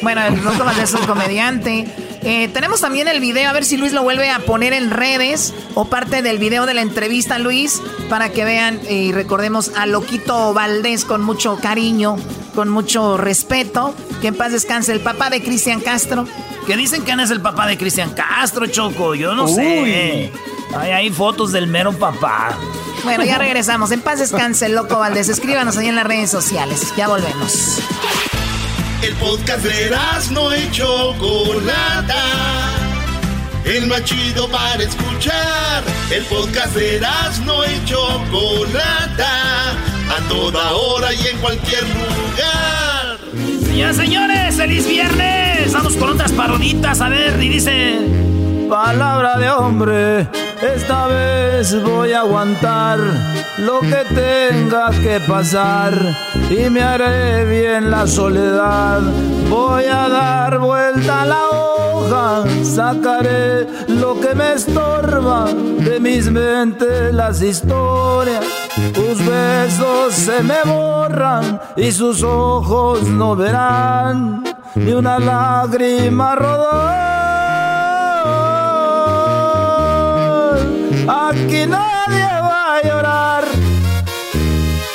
Bueno, el Loco Valdés es un comediante. Eh, tenemos también el video, a ver si Luis lo vuelve a poner en redes o parte del video de la entrevista, Luis, para que vean y recordemos a Loquito Valdés con mucho cariño, con mucho respeto. Que en paz descanse el papá de Cristian Castro. Que dicen que no es el papá de Cristian Castro, Choco, yo no sé. Hay, hay fotos del mero papá. Bueno, ya regresamos. En paz descanse el loco Valdés. Escríbanos ahí en las redes sociales. Ya volvemos. El podcast de no y Chocolata. El más chido para escuchar. El podcast de no y Chocolata. A toda hora y en cualquier lugar. Señores, feliz viernes. Vamos con otras paroditas. A ver, y dice... Palabra de hombre, esta vez voy a aguantar lo que tenga que pasar y me haré bien la soledad. Voy a dar vuelta a la hoja, sacaré lo que me estorba de mis mentes las historias. Tus besos se me borran y sus ojos no verán ni una lágrima rodar. Aquí nadie va a llorar.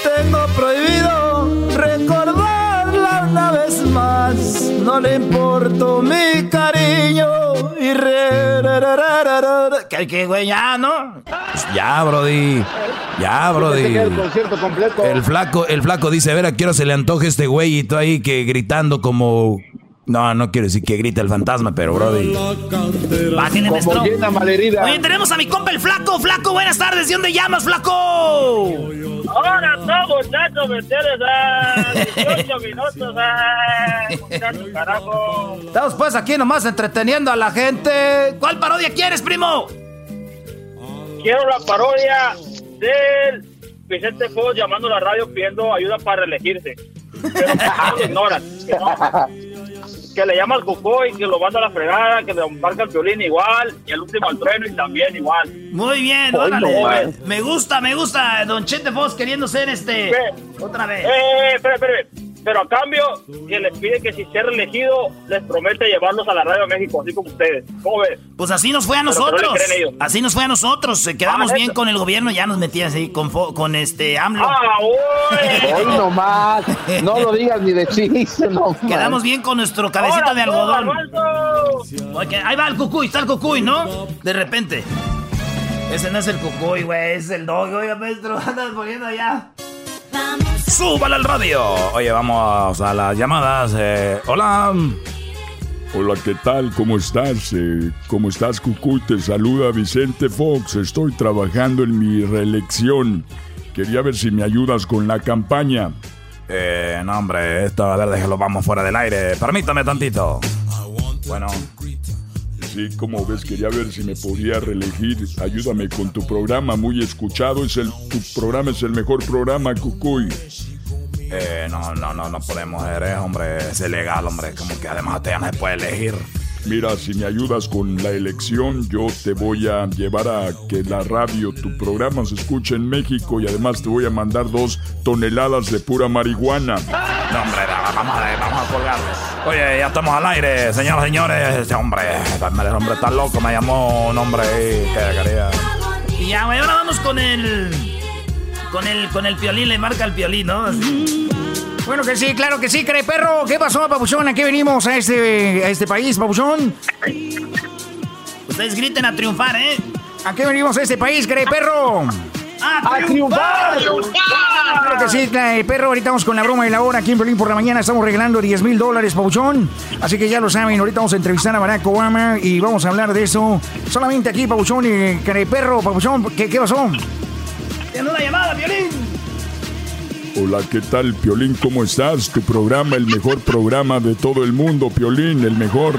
Tengo prohibido recordarla una vez más. No le importo mi cariño. Y re, que, que güey, ya, ¿no? Ya, Brody. Ya, Brody. El flaco, el flaco dice, a ver, ¿a qué hora se le antoja este güey? Y tú ahí que gritando como no, no quiero decir que grita el fantasma, pero brody. Bájenle, malherida. Oye, tenemos a mi compa el flaco. Flaco, buenas tardes. ¿De dónde llamas, flaco? Ahora No, muchachos, ¿me entiendes? Ah, 18 minutos, ah, muchachos, carajo. Estamos pues aquí nomás entreteniendo a la gente. ¿Cuál parodia quieres, primo? Quiero la parodia del Vicente Fox llamando a la radio pidiendo ayuda para reelegirse. Pero lo ignoran. Que, le llama al cucó y que lo manda a la fregada, que le marca el violín igual, y el último al trueno y también igual. Muy bien, Ay, órale. no, man. me gusta, me gusta. Don Chente Fox queriendo ser este. Otra vez. Eh, espere, espere. Pero a cambio, que les pide que si sea reelegido, les promete llevarlos a la Radio de México, así como ustedes. ¿Cómo ves? Pues así nos fue a Pero que no nosotros. Así nos fue a nosotros. Eh, Quedamos Ah, bien con el gobierno, ya nos metían así con, este AMLO. Ah, Hoy nomás. No lo digas ni de chiste, no. Quedamos bien con nuestro cabecita de algodón. Osvaldo. Ok, ahí va el cucuy, está el cucuy, ¿no? De repente. Ese no es el cucuy, güey, es el dog. Oiga, maestro, andas poniendo ya. ¡Súbale al radio! Oye, vamos a las llamadas. eh, hola. Hola, ¿qué tal? ¿Cómo estás? Eh, ¿Cómo estás, Cucuy? Te saluda Vicente Fox. Estoy trabajando en mi reelección. Quería ver si me ayudas con la campaña. Eh, no, hombre, esto, a ver, déjalo, vamos fuera del aire. Permítame tantito. Bueno. Sí, como ves, quería ver si me podía reelegir. Ayúdame con tu programa, muy escuchado. Es el, tu programa es el mejor programa, Cucuy. Eh, no, no, no, no podemos, eres, hombre, es ilegal, hombre. Como que además te no se puede elegir. Mira, si me ayudas con la elección, yo te voy a llevar a que la radio, tu programa se escuche en México y además te voy a mandar dos toneladas de pura marihuana. No, hombre, vamos a, vamos a colgarle. Oye, ya estamos al aire, señoras y señores. Este hombre, el hombre está loco, me llamó un hombre ahí que quería. Y ya, güey, ahora vamos con el. Con el, con el piolín, le marca el piolín, ¿no? Así. Bueno que sí, claro que sí, cree perro. ¿Qué pasó, papuchón? ¿A qué venimos a este, a este país, papuchón? Ustedes griten a triunfar, ¿eh? ¿A qué venimos a este país, cree perro? ¡A triunfar! Claro que sí, Cray perro. Ahorita vamos con la broma de la hora aquí en Berlín por la mañana. Estamos regalando 10 mil dólares, Pabuchón. Así que ya lo saben. Ahorita vamos a entrevistar a Barack Obama y vamos a hablar de eso solamente aquí, Pabuchón y Cray perro. Pabuchón, ¿qué, qué pasó? Tiene una llamada, violín. Hola, ¿qué tal, Piolín? ¿Cómo estás? Tu programa, el mejor programa de todo el mundo, Piolín, el mejor.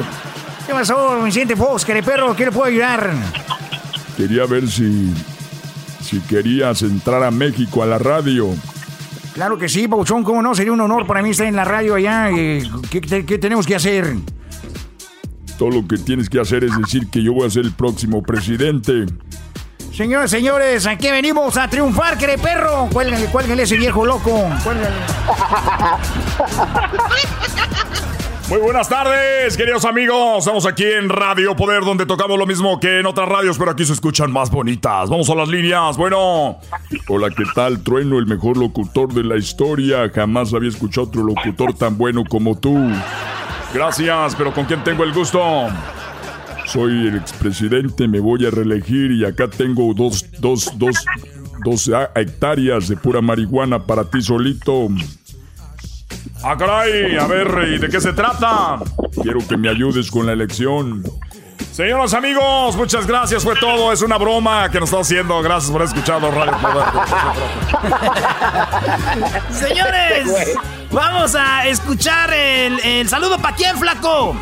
¿Qué pasó, Vicente Fox? Cray perro, ¿qué le puedo ayudar? Quería ver si, si querías entrar a México a la radio. Claro que sí, Pabuchón, ¿cómo no? Sería un honor para mí estar en la radio allá. eh, ¿Qué, qué- qué tenemos que hacer? Todo lo que tienes que hacer es decir que yo voy a ser el próximo presidente. Señores, señores, aquí venimos a triunfar, cree perro. Cuélgale, cuélgale ese viejo loco. Cuélgale. Muy buenas tardes, queridos amigos. Estamos aquí en Radio Poder, donde tocamos lo mismo que en otras radios, pero aquí se escuchan más bonitas. Vamos a las líneas. Bueno. Hola, ¿qué tal? Trueno, el mejor locutor de la historia. Jamás había escuchado otro locutor tan bueno como tú. Gracias, pero ¿con quién tengo el gusto? Soy el expresidente, me voy a reelegir y acá tengo dos, dos, dos, dos ah, hectáreas de pura marihuana para ti solito. ¡Ah, caray! A ver, ¿y de qué se trata? Quiero que me ayudes con la elección. Señoras amigos, muchas gracias, fue todo. Es una broma que nos está haciendo. Gracias por escuchado Radio. Señores, vamos a escuchar el saludo para quién, flaco.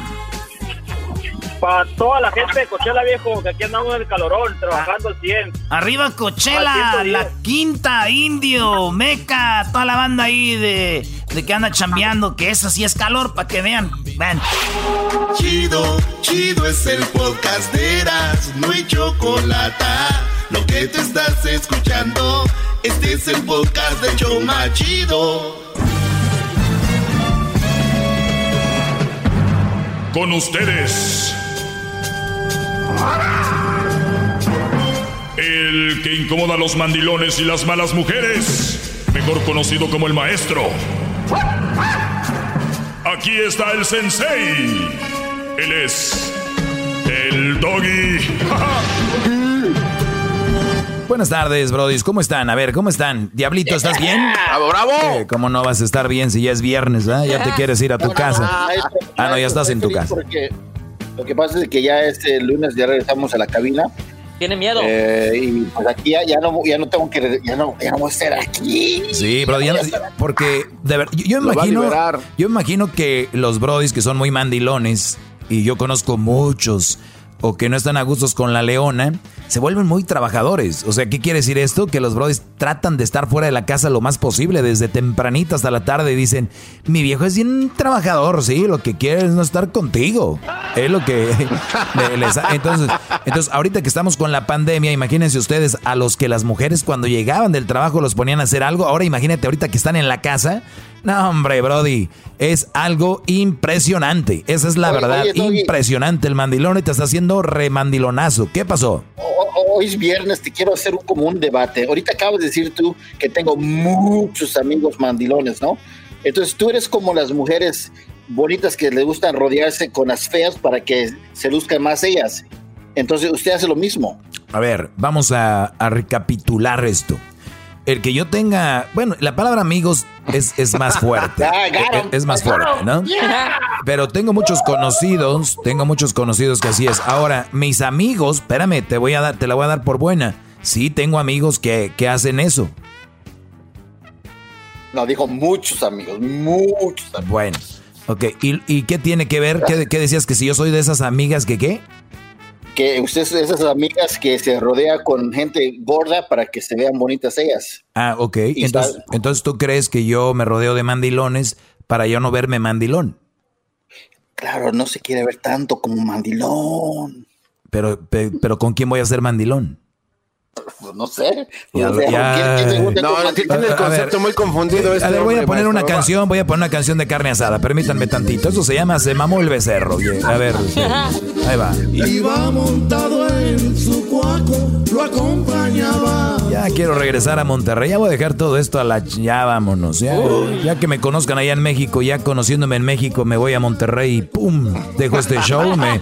Para toda la gente de Coachella, viejo, que aquí andamos en el calorón, trabajando al 100. Arriba 110. La Quinta, Indio, Meca, toda la banda ahí de, de que anda chambeando, que eso sí es calor, para que vean. Vean. Chido, chido es el podcast de Eras, no hay chocolate. Lo que te estás escuchando, este es el podcast de Choma Chido. Con ustedes. El que incomoda a los mandilones y las malas mujeres. Mejor conocido como el maestro. Aquí está el sensei. Él es. El doggy. Buenas tardes, brodis. ¿Cómo están? A ver, ¿cómo están? Diablito, ¿estás bien? ¡Bravo, bravo! Eh, ¿Cómo no vas a estar bien si ya es viernes, ah? Ya te quieres ir a tu casa. Ah, no, ya estás en tu casa. Porque lo que pasa es que ya este lunes ya regresamos a la cabina Tiene miedo. Eh, y pues aquí ya, ya, no, ya no tengo que. Ya no, ya no voy a estar aquí. Sí, Brody, ya no- porque de ver, yo, yo imagino, yo imagino que los Brodis que son muy mandilones y yo conozco muchos o que no están a gustos con la leona, se vuelven muy trabajadores. O sea, ¿qué quiere decir esto? Que los Brodis tratan de estar fuera de la casa lo más posible, desde tempranito hasta la tarde y dicen, mi viejo es bien trabajador, sí, lo que quiere es no estar contigo. Es lo que le- les- entonces, entonces, ahorita que estamos con la pandemia, imagínense ustedes a los que las mujeres cuando llegaban del trabajo los ponían a hacer algo. Ahora imagínate ahorita que están en la casa. No, hombre, Brody, es algo impresionante. Esa es la Oye, verdad, oye, impresionante. El mandilón y te está haciendo remandilonazo. ¿Qué pasó? Hoy es viernes, te quiero hacer un, como un debate. Ahorita acabas de decir tú que tengo muchos amigos mandilones, ¿no? Entonces tú eres como las mujeres bonitas que les gustan rodearse con las feas para que se luzcan más ellas. Entonces usted hace lo mismo. A ver, vamos a, a recapitular esto. El que yo tenga, bueno, la palabra amigos es, es más fuerte. Ah, es, es más fuerte, ¿no? Pero tengo muchos conocidos, tengo muchos conocidos que así es. Ahora, mis amigos, espérame, te voy a dar, te la voy a dar por buena. Sí, tengo amigos que, que hacen eso. No, dijo muchos amigos, muchos amigos. Bueno, ok. ¿Y, y qué tiene que ver? ¿Qué, qué decías? ¿Que si yo soy de esas amigas que qué? Que usted esas amigas que se rodea con gente gorda para que se vean bonitas ellas. Ah, ok. Entonces, entonces tú crees que yo me rodeo de mandilones para yo no verme mandilón. Claro, no se quiere ver tanto como mandilón. Pero, pe- pero ¿con quién voy a ser mandilón? Pues no sé. Ya- O sea, ya- ¿quién- quién le gusta No, no, tiene el A ver, concepto muy confundido A este ver, voy a poner una canción, voy a poner una canción de carne asada. Permítanme tantito. Eso se llama Se mamó el becerro. oye. A ver, ahí va. Iba montado en su cuaco, lo acompañaba. Ya quiero regresar a Monterrey. Ya voy a dejar todo esto a la... ch- Ya vámonos. Ya, ya que me conozcan allá en México, ya conociéndome en México, me voy a Monterrey y ¡pum! Dejo este show, me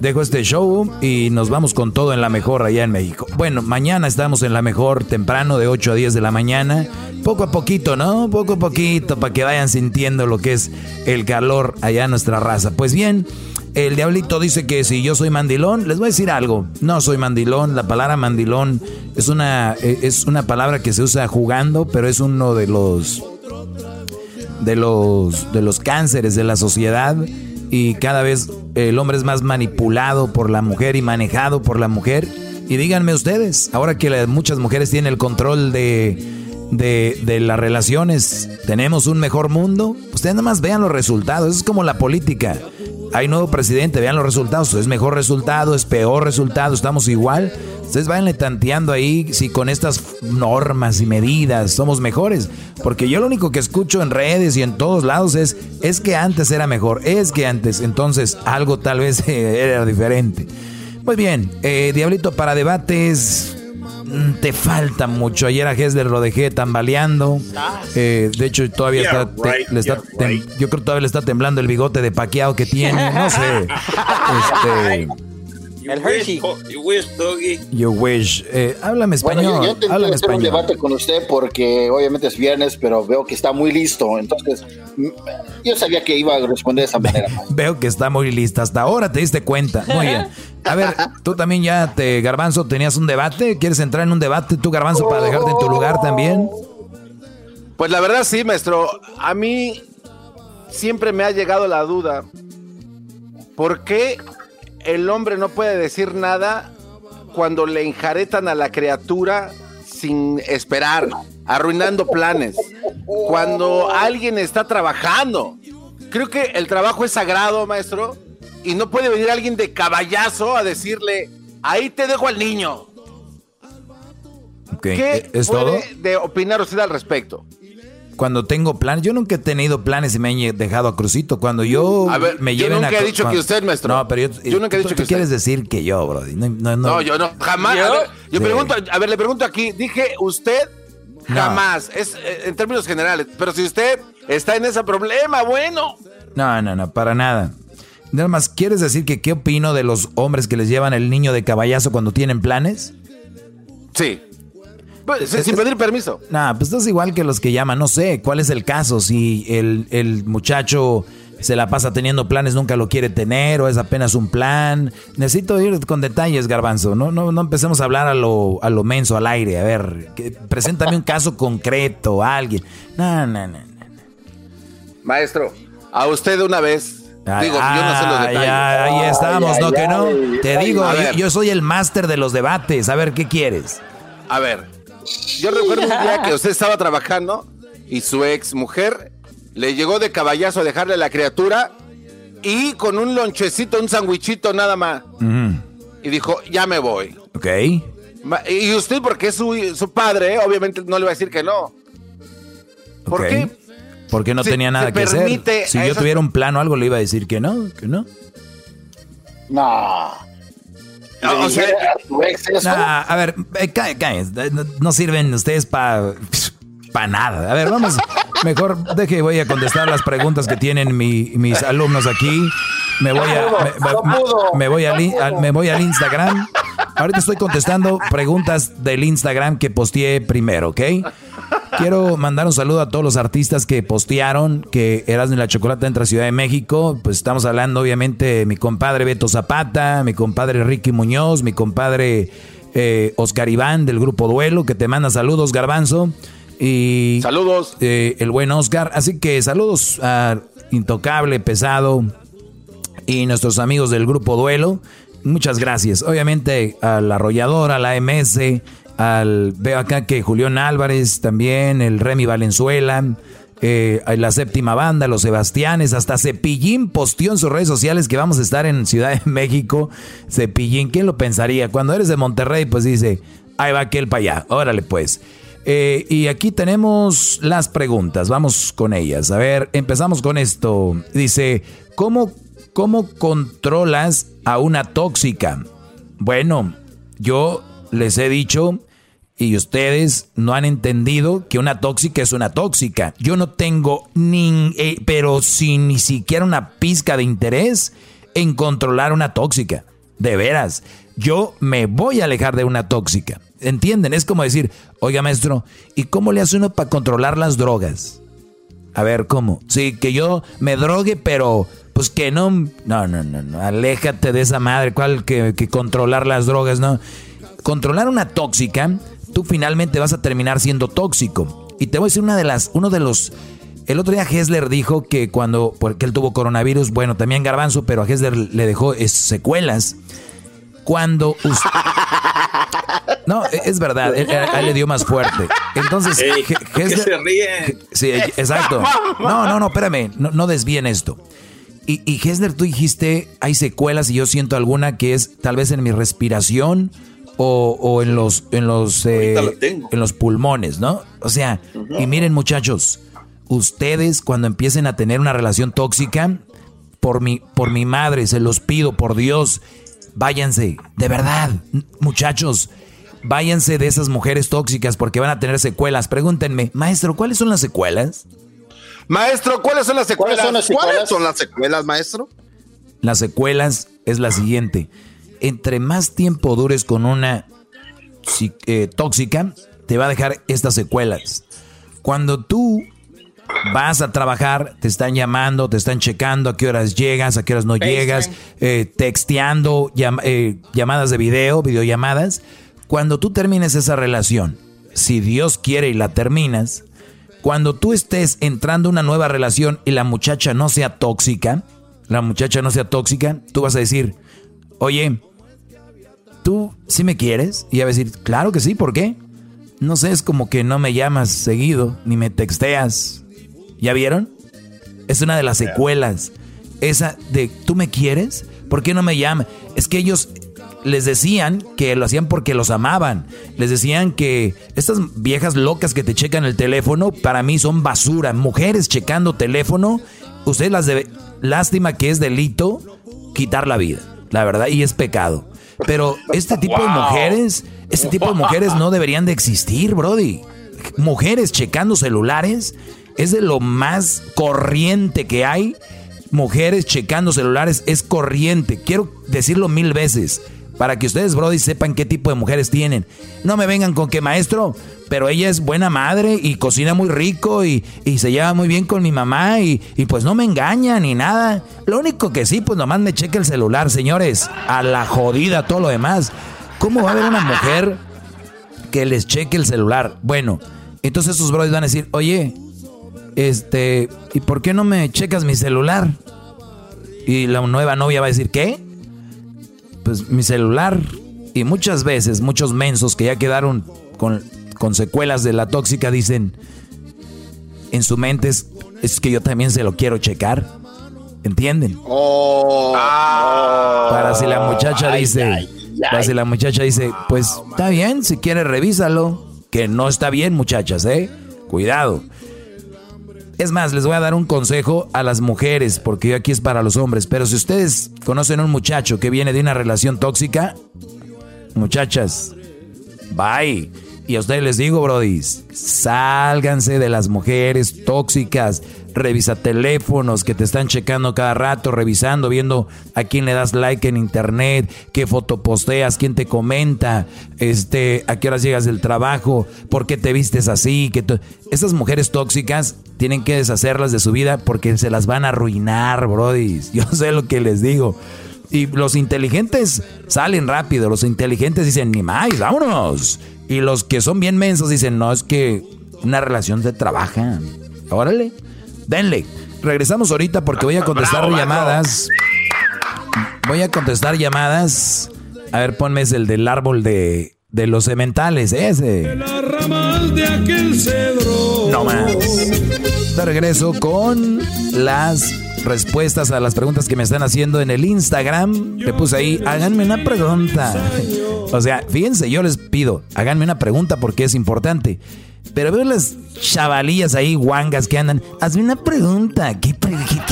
dejo este show y nos vamos con todo en la mejor allá en México. Bueno, mañana estamos en la mejor temprano de 8 a 10 de la mañana. Poco a poquito, ¿no? Poco a poquito para que vayan sintiendo lo que es el calor allá en nuestra raza. Pues bien, el diablito dice que si yo soy mandilón, les voy a decir algo. No soy mandilón. La palabra mandilón es una, eh, es una palabra que se usa jugando, pero es uno de los de los de los cánceres de la sociedad y cada vez el hombre es más manipulado por la mujer y manejado por la mujer. Y díganme ustedes, ahora que muchas mujeres tienen el control de, de, de las relaciones, ¿tenemos un mejor mundo? Ustedes nada más vean los resultados, es como la política. Hay nuevo presidente, vean los resultados, es mejor resultado, es peor resultado, estamos igual. Ustedes vayanle tanteando ahí si con estas normas y medidas somos mejores. Porque yo lo único que escucho en redes y en todos lados es, es que antes era mejor, es que antes, entonces algo tal vez era diferente. Muy bien, eh, Diablito para debates, mm, te falta mucho. Ayer a Hesler lo dejé tambaleando. Eh, de hecho, todavía Yeah, está, te- right, le está yeah, tem- yo creo que todavía le está temblando el bigote de paqueado que tiene. No sé. Este, El Hershey. You wish, Doggy. you wish. Eh, háblame Bueno, español. yo, yo intenté háblame hacer un debate con usted porque obviamente es viernes, pero veo que está muy listo. Entonces, yo sabía que iba a responder de esa manera. Veo que está muy lista. Hasta ahora te diste cuenta. Muy bien. A ver, tú también ya te, Garbanzo, tenías un debate. ¿Quieres entrar en un debate tú, Garbanzo, para dejarte en tu lugar también? Pues la verdad sí, maestro. A mí siempre me ha llegado la duda. ¿Por qué el hombre no puede decir nada cuando le enjaretan a la criatura sin esperar, arruinando planes? Cuando alguien está trabajando. Creo que el trabajo es sagrado, maestro. Y no puede venir alguien de caballazo a decirle, ahí te dejo al niño. Ok, ¿Qué ¿Es puede todo? de opinar usted al respecto? Cuando tengo planes, yo nunca he tenido planes y me han dejado a Crucito. Cuando yo A ver, me yo lleven nunca a he dicho cuando- que usted, maestro. No, pero yo, Yo nunca he tú- dicho tú que quieres decir que yo, Brody. No, no, no. No, yo no, jamás. ¿Yo? A ver, yo Sí. pregunto, a ver, le pregunto aquí, dije usted No. jamás, es eh, en términos generales, pero si usted está en ese problema, bueno. No, no, no, para nada. Nada más, ¿quieres decir que qué opino de los hombres que les llevan el niño de caballazo cuando tienen planes? Sí. Pues, sin pedir permiso. Nah, pues estás igual que los que llaman. No sé cuál es el caso. Si el, el muchacho se la pasa teniendo planes, nunca lo quiere tener, o es apenas un plan. Necesito ir con detalles, Garbanzo. No, no, no empecemos a hablar a lo, a lo menso, al aire. A ver, que, preséntame un caso concreto, alguien. No, no, no, no. Maestro, a usted una vez. digo, yo no sé los detalles. ahí estamos, ¿no? que no. Te digo, yo, yo soy el máster de los debates. A ver, ¿qué quieres? A ver, yo recuerdo un día que usted estaba trabajando y su ex mujer le llegó de caballazo a dejarle a la criatura y con un lonchecito, un sandwichito nada más. Y dijo, ya me voy. Ok. Y usted, porque es su, padre, obviamente no le va a decir que no. ¿Por qué? Porque no tenía nada que hacer. Si yo tuviera un plan o algo, le iba a decir que no, que no. No. No, o sea, a ver, eh, no, sirven ustedes para para nada. A ver, vamos. Mejor deje, voy a contestar las preguntas que tienen mis alumnos aquí. Me voy a, me, voy al, me voy al Instagram. Ahorita estoy contestando preguntas del Instagram que posteé primero, ¿ok? Quiero mandar un saludo a todos los artistas que postearon que Erasmo y la Chocolata entra a Ciudad de México. Pues estamos hablando, obviamente, de mi compadre Beto Zapata, mi compadre Ricky Muñoz, mi compadre eh, Oscar Iván del grupo Duelo, que te manda saludos, Garbanzo. Y saludos. Eh, el buen Oscar. Así que saludos a Intocable, Pesado y nuestros amigos del grupo Duelo. Muchas gracias. Obviamente a la arrolladora, a la MS, al, veo acá que Julián Álvarez también, el Remy Valenzuela, eh, la séptima banda, los Sebastianes, hasta Cepillín posteó en sus redes sociales que vamos a estar en Ciudad de México. Cepillín, ¿quién lo pensaría? Cuando eres de Monterrey, pues dice, ahí va aquel para allá, órale pues. Eh, y aquí tenemos las preguntas, vamos con ellas. A ver, empezamos con esto. Dice, ¿cómo, cómo controlas a una tóxica? Bueno, yo les he dicho y ustedes no han entendido que una tóxica es una tóxica. Yo no tengo ni, eh, pero sin ni siquiera una pizca de interés en controlar una tóxica. De veras, yo me voy a alejar de una tóxica. ¿Entienden? Es como decir, oiga maestro, ¿y cómo le hace uno para controlar las drogas? A ver, ¿cómo? Sí, que yo me drogue, pero pues que no... No, no, no, no. Aléjate de esa madre. ¿Cuál que, que controlar las drogas? No controlar una tóxica, tú finalmente vas a terminar siendo tóxico. Y te voy a decir una de las, uno de los, el otro día Hessler dijo que cuando, porque él tuvo coronavirus, bueno, también Garbanzo, pero a Hessler le dejó secuelas. Cuando No, es verdad, él, le dio más fuerte. Entonces, se ríe? Sí, exacto. No, no, no, espérame, no, no desvíen esto. Y, y Hessler, tú dijiste, hay secuelas y yo siento alguna que es tal vez en mi respiración o, en los en los eh, en los pulmones, ¿no? O sea, y miren muchachos, ustedes cuando empiecen a tener una relación tóxica, por mi por mi madre se los pido por Dios, váyanse, de verdad, muchachos, váyanse de esas mujeres tóxicas porque van a tener secuelas. Pregúntenme, maestro, ¿cuáles son las secuelas? Maestro, ¿cuáles son las secuelas? ¿Cuáles son las secuelas, maestro? Las secuelas es la siguiente entre más tiempo dures con una eh, tóxica, te va a dejar estas secuelas. Cuando tú vas a trabajar, te están llamando, te están checando a qué horas llegas, a qué horas no llegas, eh, texteando, eh, llamadas de video, videollamadas. Cuando tú termines esa relación, si Dios quiere y la terminas, cuando tú estés entrando a una nueva relación y la muchacha no sea tóxica, la muchacha no sea tóxica, tú vas a decir, oye, ¿tú sí me quieres? Y a decir, claro que sí, ¿por qué? No sé, es como que no me llamas seguido, ni me texteas. ¿Ya vieron? Es una de las secuelas. Esa de, ¿tú me quieres? ¿Por qué no me llamas? Es que ellos les decían que lo hacían porque los amaban. Les decían que estas viejas locas que te checan el teléfono, para mí son basura. Mujeres checando teléfono, ustedes las debe... Lástima que es delito quitar la vida, la verdad, y es pecado. Pero este tipo de mujeres, este tipo de mujeres no deberían de existir, Brody. Mujeres checando celulares es de lo más corriente que hay. Mujeres checando celulares es corriente. Quiero decirlo mil veces. Para que ustedes, Brody, sepan qué tipo de mujeres tienen. No me vengan con que maestro, pero ella es buena madre y cocina muy rico y, se lleva muy bien con mi mamá y, y, pues no me engaña ni nada. Lo único que sí, pues nomás me cheque el celular, señores. A la jodida, todo lo demás. ¿Cómo va a haber una mujer que les cheque el celular? Bueno, entonces sus brothers van a decir, oye, este, ¿y por qué no me checas mi celular? Y la nueva novia va a decir, ¿qué? Pues mi celular. Y muchas veces, muchos mensos que ya quedaron con, con secuelas de la tóxica dicen, en su mente es, que yo también se lo quiero checar. ¿Entienden? Oh, para si la muchacha dice, para si la muchacha dice, pues está bien, si quiere revísalo. Que no está bien, muchachas, ¿eh? Cuidado. Es más, les voy a dar un consejo a las mujeres, porque aquí es para los hombres. Pero si ustedes conocen a un muchacho que viene de una relación tóxica, muchachas, bye. Y a ustedes les digo, brodis, sálganse de las mujeres tóxicas. Revisa teléfonos que te están checando cada rato, revisando, viendo a quién le das like en internet, qué foto posteas, quién te comenta, este, a qué horas llegas del trabajo, por qué te vistes así. Que Esas mujeres tóxicas tienen que deshacerlas de su vida porque se las van a arruinar, brodis. Yo sé lo que les digo. Y los inteligentes salen rápido, los inteligentes dicen, ni más, vámonos. Y los que son bien mensos dicen, no, es que una relación se trabaja. Órale, denle. Regresamos ahorita porque voy a contestar llamadas. Voy a contestar llamadas. A ver, ponme el del árbol de, de los cementales, ese. de aquel cedro. No más. De regreso con las respuestas a las preguntas que me están haciendo en el Instagram. Le puse ahí, háganme una pregunta. O sea, fíjense, yo les pido, háganme una pregunta porque es importante. Pero veo las chavalillas ahí, guangas que andan. Hazme una pregunta. ¿Qué,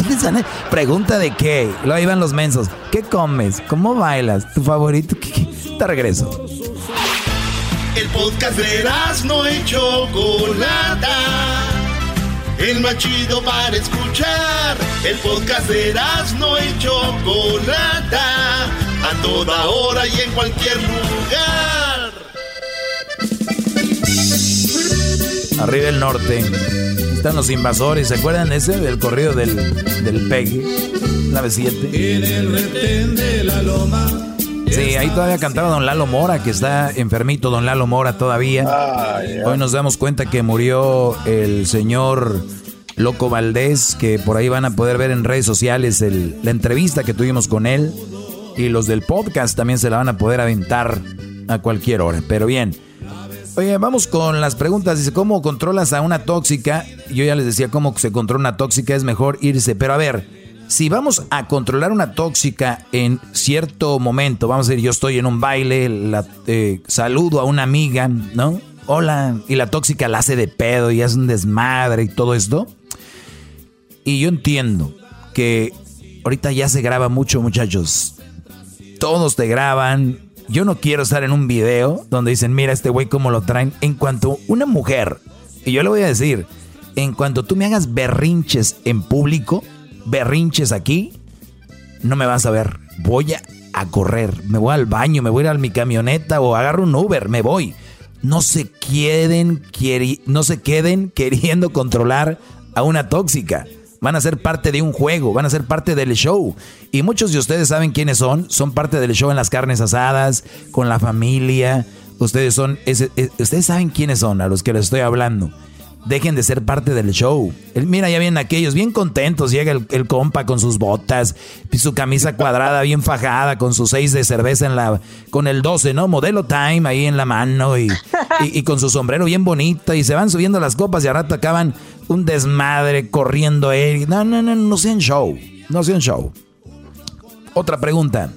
les dan? ¿Pregunta de qué? Luego ahí van los mensos. ¿Qué comes? ¿Cómo bailas? ¿Tu favorito? ¿Qué, Te regreso. El podcast de no hecho Chocolata el más chido para escuchar. El podcast de no y Chocolata, a toda hora y en cualquier lugar. Arriba el norte están los invasores, ¿se acuerdan ese del corrido del, del Pegue? La B7. En el retén de la loma. Sí, ahí todavía cantaba Don Lalo Mora, que está enfermito Don Lalo Mora todavía. Hoy nos damos cuenta que murió el señor Loco Valdés, que por ahí van a poder ver en redes sociales la entrevista que tuvimos con él. Y los del podcast también se la van a poder aventar a cualquier hora. Pero bien. Oye, vamos con las preguntas. Dice, ¿cómo controlas a una tóxica? Yo ya les decía cómo se controla una tóxica, es mejor irse. Pero a ver, si vamos a controlar una tóxica en cierto momento, vamos a decir, yo estoy en un baile, la, eh, saludo a una amiga, ¿no? Hola, y la tóxica la hace de pedo y hace un desmadre y todo esto. Y yo entiendo que ahorita ya se graba mucho, muchachos. Todos te graban. Yo no quiero estar en un video donde dicen, mira este güey cómo lo traen. En cuanto una mujer, y yo le voy a decir, en cuanto tú me hagas berrinches en público, berrinches aquí, no me vas a ver. Voy a, correr, me voy al baño, me voy a ir a mi camioneta o agarro un Uber, me voy. No se queden, no se queden queriendo controlar a una tóxica. Van a ser parte de un juego, van a ser parte del show. Y muchos de ustedes saben quiénes son. Son parte del show en las carnes asadas, con la familia. Ustedes son, ustedes saben quiénes son a los que les estoy hablando dejen de ser parte del show. mira, ya vienen aquellos bien contentos. Llega el, compa con sus botas, su camisa cuadrada bien fajada, con sus seis de cerveza en la, con el 12, ¿no? Modelo Time ahí en la mano y, y, con su sombrero bien bonito. Y se van subiendo las copas y al rato acaban un desmadre corriendo él. No, no, no, no sean show. No sean show. Otra pregunta.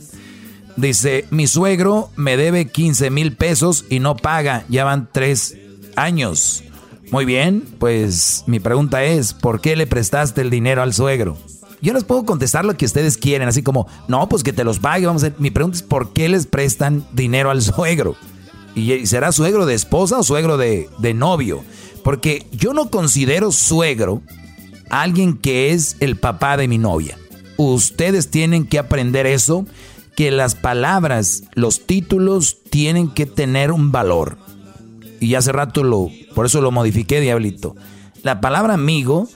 Dice, mi suegro me debe 15 mil pesos y no paga. Ya van tres años. Muy bien, pues mi pregunta es, ¿por qué le prestaste el dinero al suegro? Yo les puedo contestar lo que ustedes quieren, así como, no, pues que te los pague, vamos a ver. Mi pregunta es, ¿por qué les prestan dinero al suegro? ¿Y será suegro de esposa o suegro de, de novio? Porque yo no considero suegro a alguien que es el papá de mi novia. Ustedes tienen que aprender eso que las palabras, los títulos tienen que tener un valor. Y hace rato lo, por eso lo modifiqué, diablito. La palabra amigo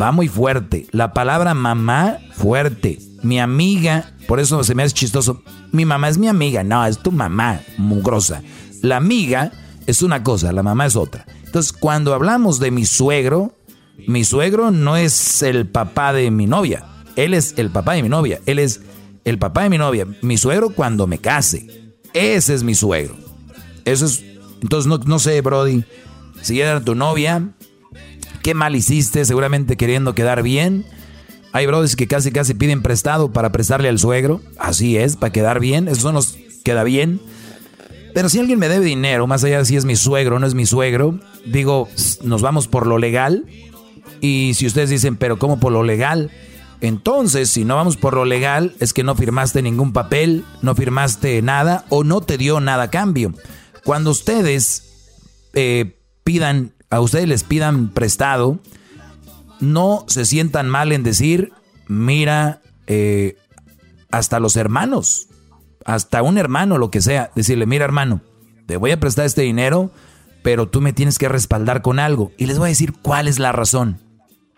va muy fuerte. La palabra mamá, fuerte. Mi amiga, por eso se me hace chistoso. Mi mamá es mi amiga. No, es tu mamá, mugrosa. La amiga es una cosa, la mamá es otra. Entonces, cuando hablamos de mi suegro, mi suegro no es el papá de mi novia. Él es el papá de mi novia. Él es el papá de mi novia. Mi suegro cuando me case. Ese es mi suegro. Eso es. Entonces, no, no sé, Brody. Si era tu novia, qué mal hiciste, seguramente queriendo quedar bien. Hay brothers que casi casi piden prestado para prestarle al suegro. Así es, para quedar bien. Eso no nos queda bien. Pero si alguien me debe dinero, más allá de si es mi suegro o no es mi suegro, digo, nos vamos por lo legal. Y si ustedes dicen, pero ¿cómo por lo legal? Entonces, si no vamos por lo legal, es que no firmaste ningún papel, no firmaste nada o no te dio nada a cambio. Cuando ustedes eh, pidan a ustedes les pidan prestado, no se sientan mal en decir, mira, eh, hasta los hermanos, hasta un hermano, lo que sea, decirle, mira hermano, te voy a prestar este dinero, pero tú me tienes que respaldar con algo. Y les voy a decir cuál es la razón.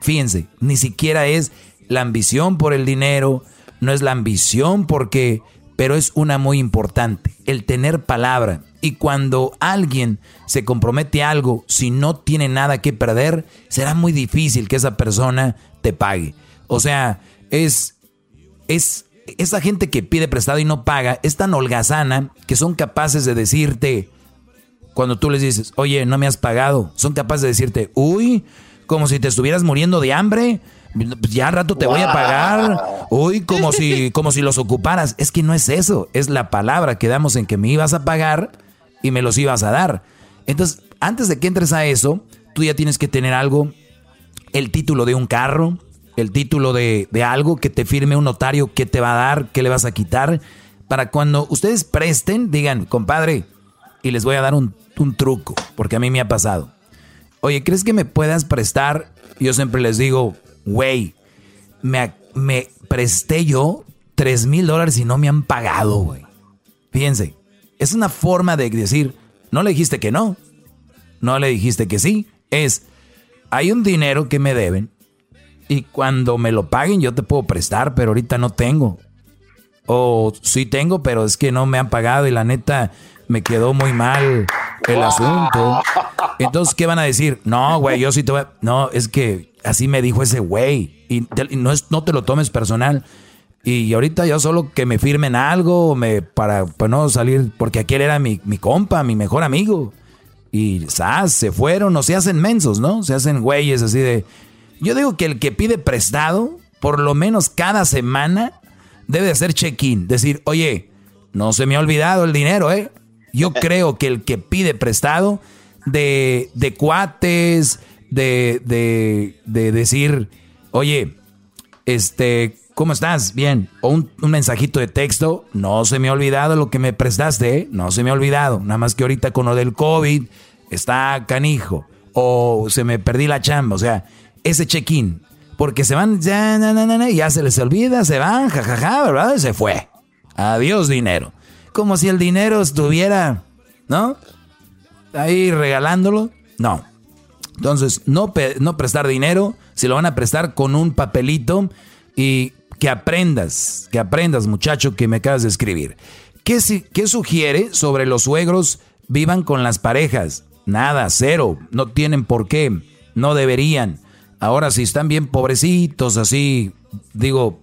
Fíjense, ni siquiera es la ambición por el dinero, no es la ambición porque, pero es una muy importante, el tener palabra. Y cuando alguien se compromete a algo, si no tiene nada que perder, será muy difícil que esa persona te pague. O sea, es, es esa gente que pide prestado y no paga, es tan holgazana que son capaces de decirte, cuando tú les dices, oye, no me has pagado, son capaces de decirte, uy, como si te estuvieras muriendo de hambre, ya rato te voy a pagar. Uy, como si, como si los ocuparas. Es que no es eso, es la palabra que damos en que me ibas a pagar y me los ibas a dar. Entonces, antes de que entres a eso, tú ya tienes que tener algo, el título de un carro, el título de, algo que te firme un notario, que te va a dar, que le vas a quitar, para cuando ustedes presten, digan, compadre, y les voy a dar un, truco, porque a mí me ha pasado. Oye, ¿crees que me puedas prestar? Yo siempre les digo, güey, me, me presté yo tres mil dólares y no me han pagado, güey. Fíjense, es una forma de decir, no le dijiste que no, no le dijiste que sí. Es, hay un dinero que me deben y cuando me lo paguen yo te puedo prestar, pero ahorita no tengo. O sí tengo, pero es que no me han pagado y la neta me quedó muy mal el asunto. Entonces, ¿qué van a decir? No, güey, yo sí te voy a... No, es que así me dijo ese güey. Y, no, es, no te lo tomes personal. Y ahorita yo solo que me firmen algo me, para, no salir, porque aquel era mi, mi compa, mi mejor amigo. Y ¿sabes? se fueron, o se hacen mensos, ¿no? Se hacen güeyes así de... Yo digo que el que pide prestado, por lo menos cada semana, debe hacer check-in. Decir, oye, no se me ha olvidado el dinero, ¿eh? Yo creo que el que pide prestado de, de cuates, de, de, de decir, oye, este, ¿Cómo estás? Bien. O un, mensajito de texto. No se me ha olvidado lo que me prestaste. No se me ha olvidado. Nada más que ahorita con lo del COVID está canijo. O se me perdí la chamba. O sea, ese check-in. Porque se van, ya, ya se les olvida, se van, jajaja, ¿verdad? Y se fue. Adiós dinero. Como si el dinero estuviera, ¿no? Ahí regalándolo. No. Entonces, no, no prestar dinero, si lo van a prestar con un papelito y que aprendas, que aprendas, muchacho, que me acabas de escribir. ¿Qué, ¿Qué sugiere sobre los suegros vivan con las parejas? Nada, cero, no tienen por qué, no deberían. Ahora, si están bien pobrecitos, así, digo,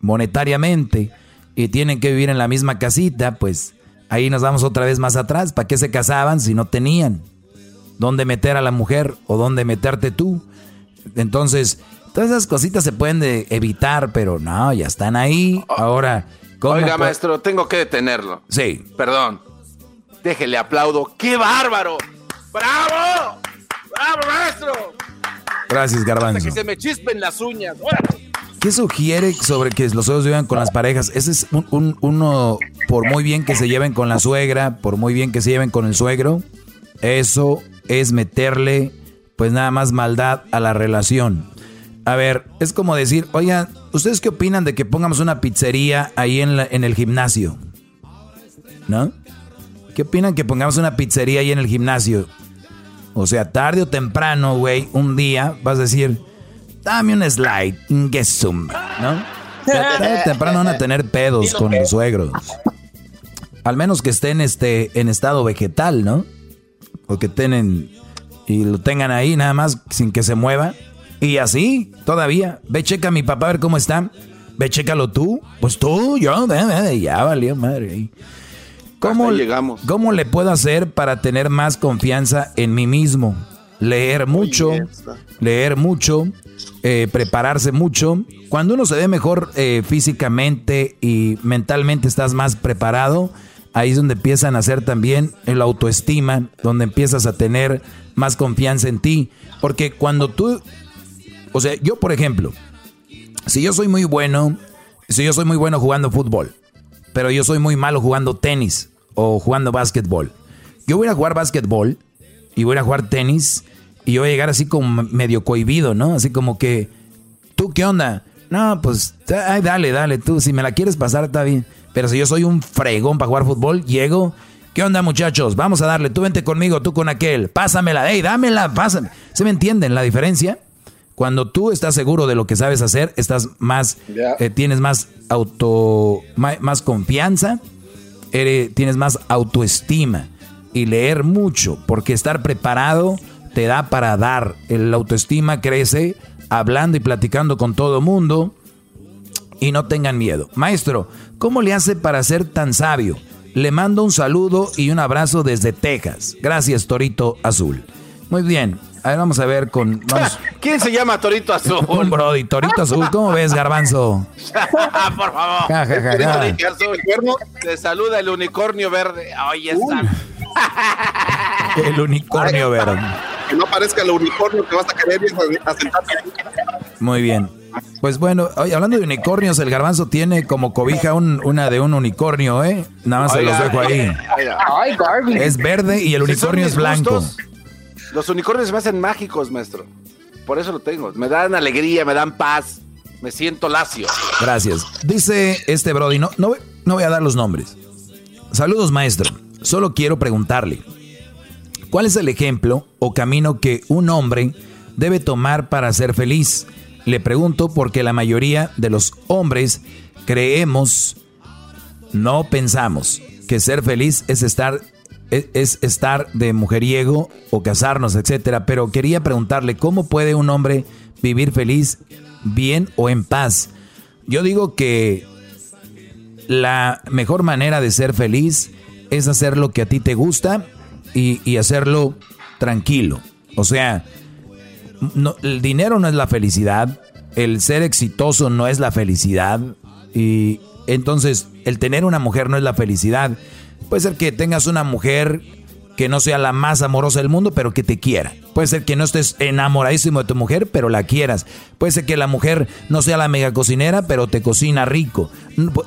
monetariamente, y tienen que vivir en la misma casita, pues ahí nos vamos otra vez más atrás. ¿Para qué se casaban si no tenían? ¿Dónde meter a la mujer o dónde meterte tú? Entonces, Todas esas cositas se pueden evitar, pero no, ya están ahí. Ahora, Oiga, maestro, tengo que detenerlo. Sí. Perdón. Déjele aplaudo. ¡Qué bárbaro! ¡Bravo! ¡Bravo, maestro! Gracias, Garbanzo. que se me chispen las uñas. ¿Qué sugiere sobre que los suegros vivan con las parejas? Ese es un, uno, por muy bien que se lleven con la suegra, por muy bien que se lleven con el suegro, eso es meterle, pues nada más maldad a la relación. A ver, es como decir, oigan, ¿ustedes qué opinan de que pongamos una pizzería ahí en, en el gimnasio? ¿No? ¿Qué opinan que pongamos una pizzería ahí en el gimnasio? O sea, tarde o temprano, güey, un día vas a decir, dame un slide, gesum, ¿no? tarde o temprano van a tener pedos con los suegros. Al menos que estén este, en estado vegetal, ¿no? O que estén y lo tengan ahí nada más sin que se mueva. Y así, todavía. Ve, checa a mi papá a ver cómo está. Ve, chécalo tú. Pues tú, yo, ya valió madre. ¿Cómo, llegamos. ¿Cómo le puedo hacer para tener más confianza en mí mismo? Leer mucho, leer mucho, eh, prepararse mucho. Cuando uno se ve mejor eh, físicamente y mentalmente estás más preparado, ahí es donde empiezan a hacer también el autoestima, donde empiezas a tener más confianza en ti. Porque cuando tú, o sea, yo por ejemplo, si yo soy muy bueno, si yo soy muy bueno jugando fútbol, pero yo soy muy malo jugando tenis o jugando básquetbol, yo voy a jugar básquetbol y voy a jugar tenis y yo voy a llegar así como medio cohibido, ¿no? Así como que, ¿tú qué onda? No, pues, ay, dale, dale, tú, si me la quieres pasar, está bien. Pero si yo soy un fregón para jugar fútbol, llego. ¿Qué onda, muchachos? Vamos a darle. Tú vente conmigo, tú con aquel. Pásamela. Ey, dámela, pásame. ¿Se me entienden la diferencia? Cuando tú estás seguro de lo que sabes hacer, estás más, eh, tienes más auto, más, confianza, tienes más autoestima y leer mucho, porque estar preparado te da para dar. El autoestima crece hablando y platicando con todo mundo y no tengan miedo. Maestro, ¿cómo le hace para ser tan sabio? Le mando un saludo y un abrazo desde Texas. Gracias, Torito Azul. Muy bien. A ver, vamos a ver con. ¿Quién se llama Torito Azul? Un Brody, Torito Azul. ¿Cómo ves, Garbanzo? Por favor. Te saluda el unicornio verde. Oye, está. El unicornio verde. Que no aparezca el unicornio que vas a querer Muy bien. Pues bueno, oye, hablando de unicornios, el garbanzo tiene como cobija una de un unicornio, ¿eh? Nada más se los dejo ahí. Es verde y el unicornio es blanco. los unicornios me hacen mágicos, maestro. Por eso lo tengo. Me dan alegría, me dan paz. Me siento lacio. Gracias. Dice este Brody, no, no, no voy a dar los nombres. Saludos, maestro. Solo quiero preguntarle, ¿cuál es el ejemplo o camino que un hombre debe tomar para ser feliz? Le pregunto porque la mayoría de los hombres creemos, no pensamos que ser feliz es estar es, estar de mujeriego o casarnos, etcétera, pero quería preguntarle cómo puede un hombre vivir feliz, bien o en paz. Yo digo que la mejor manera de ser feliz es hacer lo que a ti te gusta y, y hacerlo tranquilo. O sea, el dinero no es la felicidad, el ser exitoso no es la felicidad y entonces el tener una mujer no es la felicidad. Puede ser que tengas una mujer que no sea la más amorosa del mundo, pero que te quiera. Puede ser que no estés enamoradísimo de tu mujer, pero la quieras. Puede ser que la mujer no sea la mega cocinera, pero te cocina rico.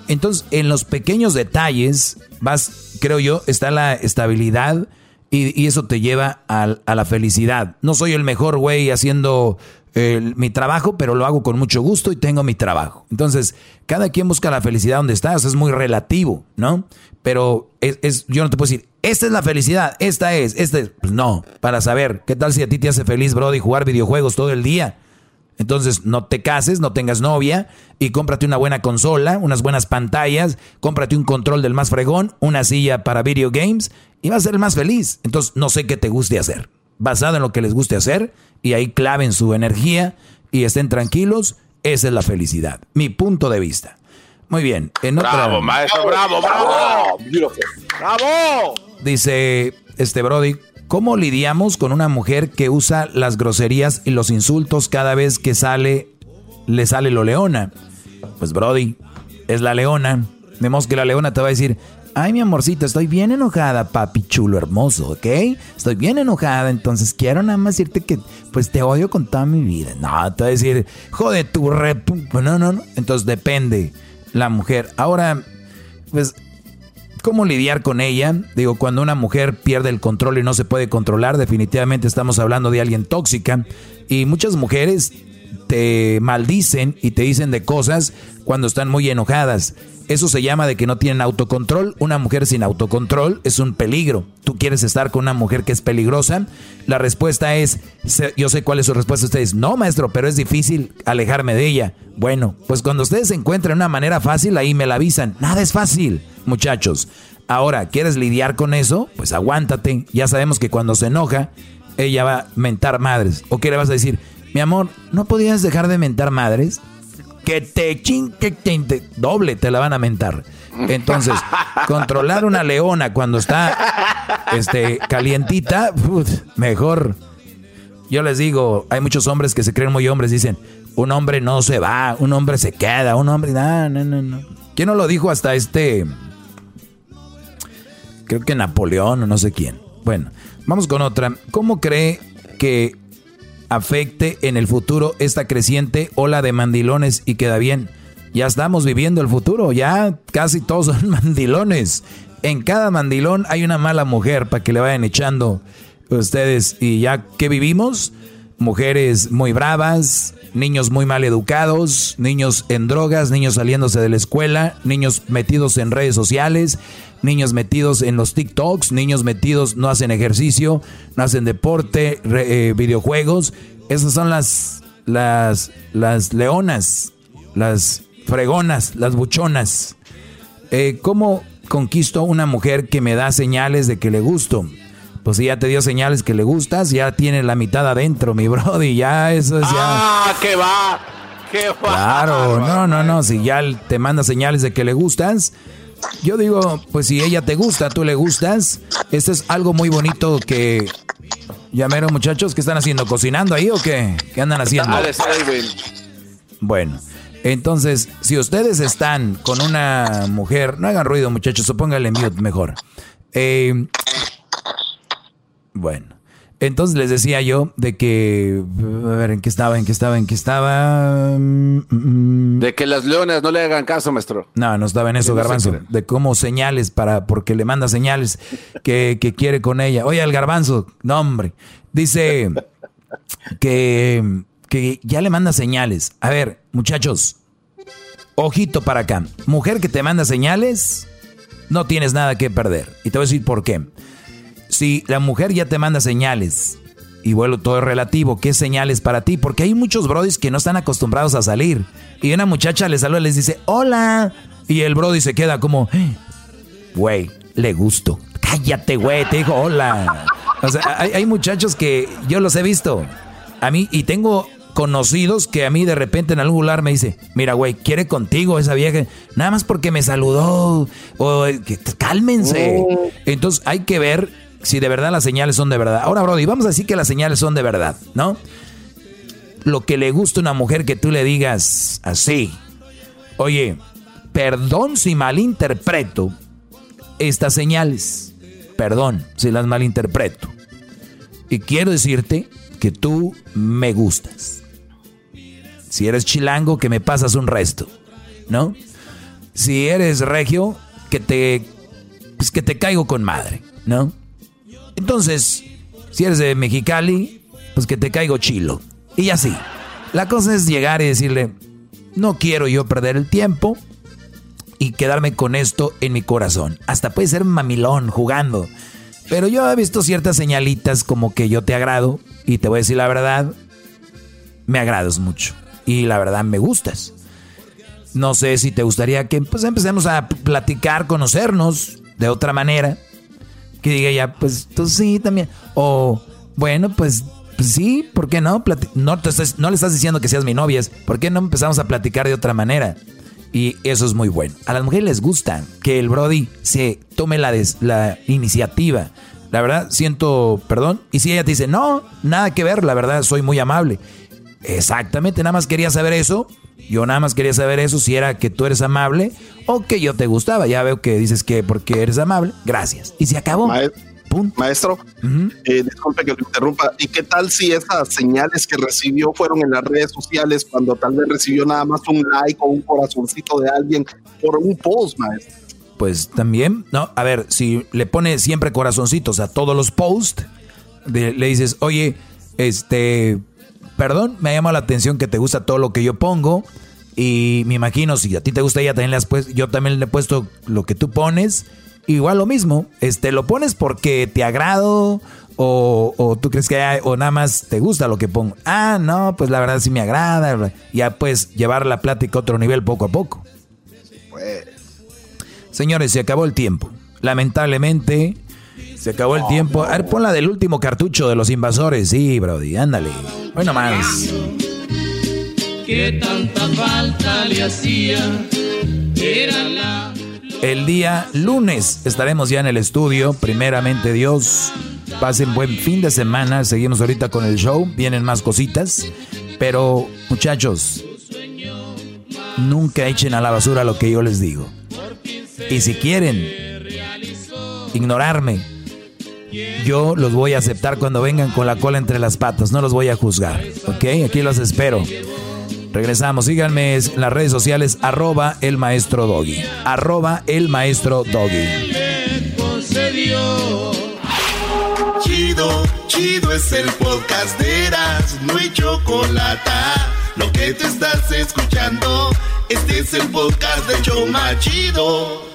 Entonces, en los pequeños detalles, vas, creo yo, está la estabilidad y, eso te lleva a, la felicidad. No soy el mejor güey haciendo mi trabajo, pero lo hago con mucho gusto y tengo mi trabajo. Entonces, cada quien busca la felicidad donde estás, es muy relativo, ¿no? Pero es, yo no te puedo decir, esta es la felicidad, esta es, esta es. Pues no, para saber, ¿qué tal si a ti te hace feliz, Brody, jugar videojuegos todo el día? Entonces, no te cases, no tengas novia y cómprate una buena consola, unas buenas pantallas, cómprate un control del más fregón, una silla para video games y vas a ser el más feliz. Entonces, no sé qué te guste hacer. Basado en lo que les guste hacer y ahí claven su energía y estén tranquilos, esa es la felicidad. Mi punto de vista. Muy bien. En bravo, maestro, bravo, bravo. Bravo. Dice este Brody, ¿cómo lidiamos con una mujer que usa las groserías y los insultos cada vez que sale, le sale lo leona? Pues Brody, es la leona. Vemos que la leona te va a decir, Ay, mi amorcito, estoy bien enojada, papi chulo hermoso, ¿ok? Estoy bien enojada, entonces quiero nada más decirte que pues te odio con toda mi vida. No, te voy a decir, jode tu rep. No, no, no. Entonces depende la mujer. Ahora, pues, ¿cómo lidiar con ella? Digo, cuando una mujer pierde el control y no se puede controlar, definitivamente estamos hablando de alguien tóxica. Y muchas mujeres te maldicen y te dicen de cosas cuando están muy enojadas. Eso se llama de que no tienen autocontrol. Una mujer sin autocontrol es un peligro. ¿Tú quieres estar con una mujer que es peligrosa? La respuesta es, yo sé cuál es su respuesta. Ustedes, no, maestro, pero es difícil alejarme de ella. Bueno, pues cuando ustedes encuentren una manera fácil, ahí me la avisan. Nada es fácil, muchachos. Ahora, ¿quieres lidiar con eso? Pues aguántate. Ya sabemos que cuando se enoja, ella va a mentar madres. ¿O qué le vas a decir? Mi amor, ¿no podías dejar de mentar madres? que te ching, que te, doble te la van a mentar. Entonces, controlar una leona cuando está este, calientita, mejor. Yo les digo, hay muchos hombres que se creen muy hombres, dicen, un hombre no se va, un hombre se queda, un hombre, no, no, no, no. ¿Quién no lo dijo hasta este? Creo que Napoleón o no sé quién. Bueno, vamos con otra. ¿Cómo cree que afecte en el futuro esta creciente ola de mandilones y queda bien. Ya estamos viviendo el futuro, ya casi todos son mandilones. En cada mandilón hay una mala mujer para que le vayan echando ustedes. Y ya que vivimos, mujeres muy bravas, niños muy mal educados, niños en drogas, niños saliéndose de la escuela, niños metidos en redes sociales, niños metidos en los TikToks, niños metidos no hacen ejercicio, no hacen deporte, eh, videojuegos. Esas son las, las, las leonas, las fregonas, las buchonas. Eh, ¿Cómo conquisto una mujer que me da señales de que le gusto? Pues si ya te dio señales que le gustas, ya tiene la mitad adentro, mi brody, ya eso es ya. ¡Ah, qué va! ¡Qué va! Claro, no, no, no, si ya te manda señales de que le gustas, yo digo, pues si ella te gusta, tú le gustas, esto es algo muy bonito que... Llamaron muchachos, ¿qué están haciendo? ¿Cocinando ahí o qué? ¿Qué andan haciendo? Bueno, entonces, si ustedes están con una mujer, no hagan ruido muchachos, o pónganle mute mejor. Eh, bueno, entonces les decía yo de que, a ver, ¿en qué estaba? ¿En qué estaba? ¿En qué estaba? Mm, mm. De que las leonas no le hagan caso, maestro. No, no estaba en eso, Garbanzo. De cómo señales para, porque le manda señales que, quiere con ella. Oye, el Garbanzo, no hombre. Dice que, que ya le manda señales. A ver, muchachos, ojito para acá. Mujer que te manda señales, no tienes nada que perder. Y te voy a decir por qué si la mujer ya te manda señales, y bueno, todo es relativo, ¿qué señales para ti? Porque hay muchos brodis que no están acostumbrados a salir. Y una muchacha les saluda y les dice, hola. Y el brody se queda como, güey, le gusto. Cállate, güey, te dijo hola. O sea, hay, hay muchachos que yo los he visto. A mí, y tengo conocidos que a mí de repente en algún lugar me dice, mira, güey, quiere contigo esa vieja, nada más porque me saludó, o que, cálmense. Mm. Entonces hay que ver si de verdad las señales son de verdad. Ahora, Brody, vamos a decir que las señales son de verdad, ¿no? Lo que le gusta a una mujer que tú le digas así, oye, perdón si malinterpreto estas señales, perdón si las malinterpreto. Y quiero decirte que tú me gustas. Si eres chilango, que me pasas un resto, ¿no? Si eres regio, que te, pues que te caigo con madre, ¿no? Entonces, si eres de Mexicali, pues que te caigo chilo. Y así. La cosa es llegar y decirle, no quiero yo perder el tiempo y quedarme con esto en mi corazón. Hasta puede ser mamilón jugando. Pero yo he visto ciertas señalitas como que yo te agrado y te voy a decir la verdad, me agradas mucho y la verdad me gustas. No sé si te gustaría que pues empecemos a platicar, conocernos de otra manera que diga ya, pues tú sí también. O, bueno, pues, pues sí, ¿por qué no? no, te no le estás diciendo que seas mi novia, ¿por qué no empezamos a platicar de otra manera? Y eso es muy bueno. A las mujeres les gusta que el Brody se tome la, la iniciativa. La verdad, siento perdón. Y si ella te dice, no, nada que ver, la verdad, soy muy amable. Exactamente, nada más quería saber eso. Yo nada más quería saber eso, si era que tú eres amable o que yo te gustaba. Ya veo que dices que porque eres amable, gracias. Y se acabó. Maestro, eh, disculpe que lo interrumpa. ¿Y qué tal si esas señales que recibió fueron en las redes sociales cuando tal vez recibió nada más un like o un corazoncito de alguien por un post, maestro? Pues también, no, a ver, si le pone siempre corazoncitos a todos los posts, le dices, oye, este, perdón, me ha llamado la atención que te gusta todo lo que yo pongo. Y me imagino, si a ti te gusta, ella también le has puesto, yo también le he puesto lo que tú pones. Igual lo mismo, este, lo pones porque te agrado o, tú crees que hay, o nada más te gusta lo que pongo. Ah, no, pues la verdad sí me agrada. Ya puedes llevar la plática a otro nivel poco a poco. Pues. Señores, se acabó el tiempo. Lamentablemente, se acabó el tiempo. A ver, pon la del último cartucho de los invasores. Sí, Brody, ándale. Bueno, más. ¿Qué tanta falta le hacía? Era la... El día lunes estaremos ya en el estudio, primeramente Dios. Pasen buen fin de semana. Seguimos ahorita con el show. Vienen más cositas. Pero, muchachos, nunca echen a la basura lo que yo les digo. Y si quieren ignorarme, yo los voy a aceptar cuando vengan con la cola entre las patas. No los voy a juzgar. ¿Ok? Aquí los espero. Regresamos. Síganme en las redes sociales. Arroba el maestro Doggy. Arroba el maestro Doggy. Chido, chido es el podcast de Eras. No hay chocolate. Lo que te estás escuchando. Este es el podcast de Choma Chido.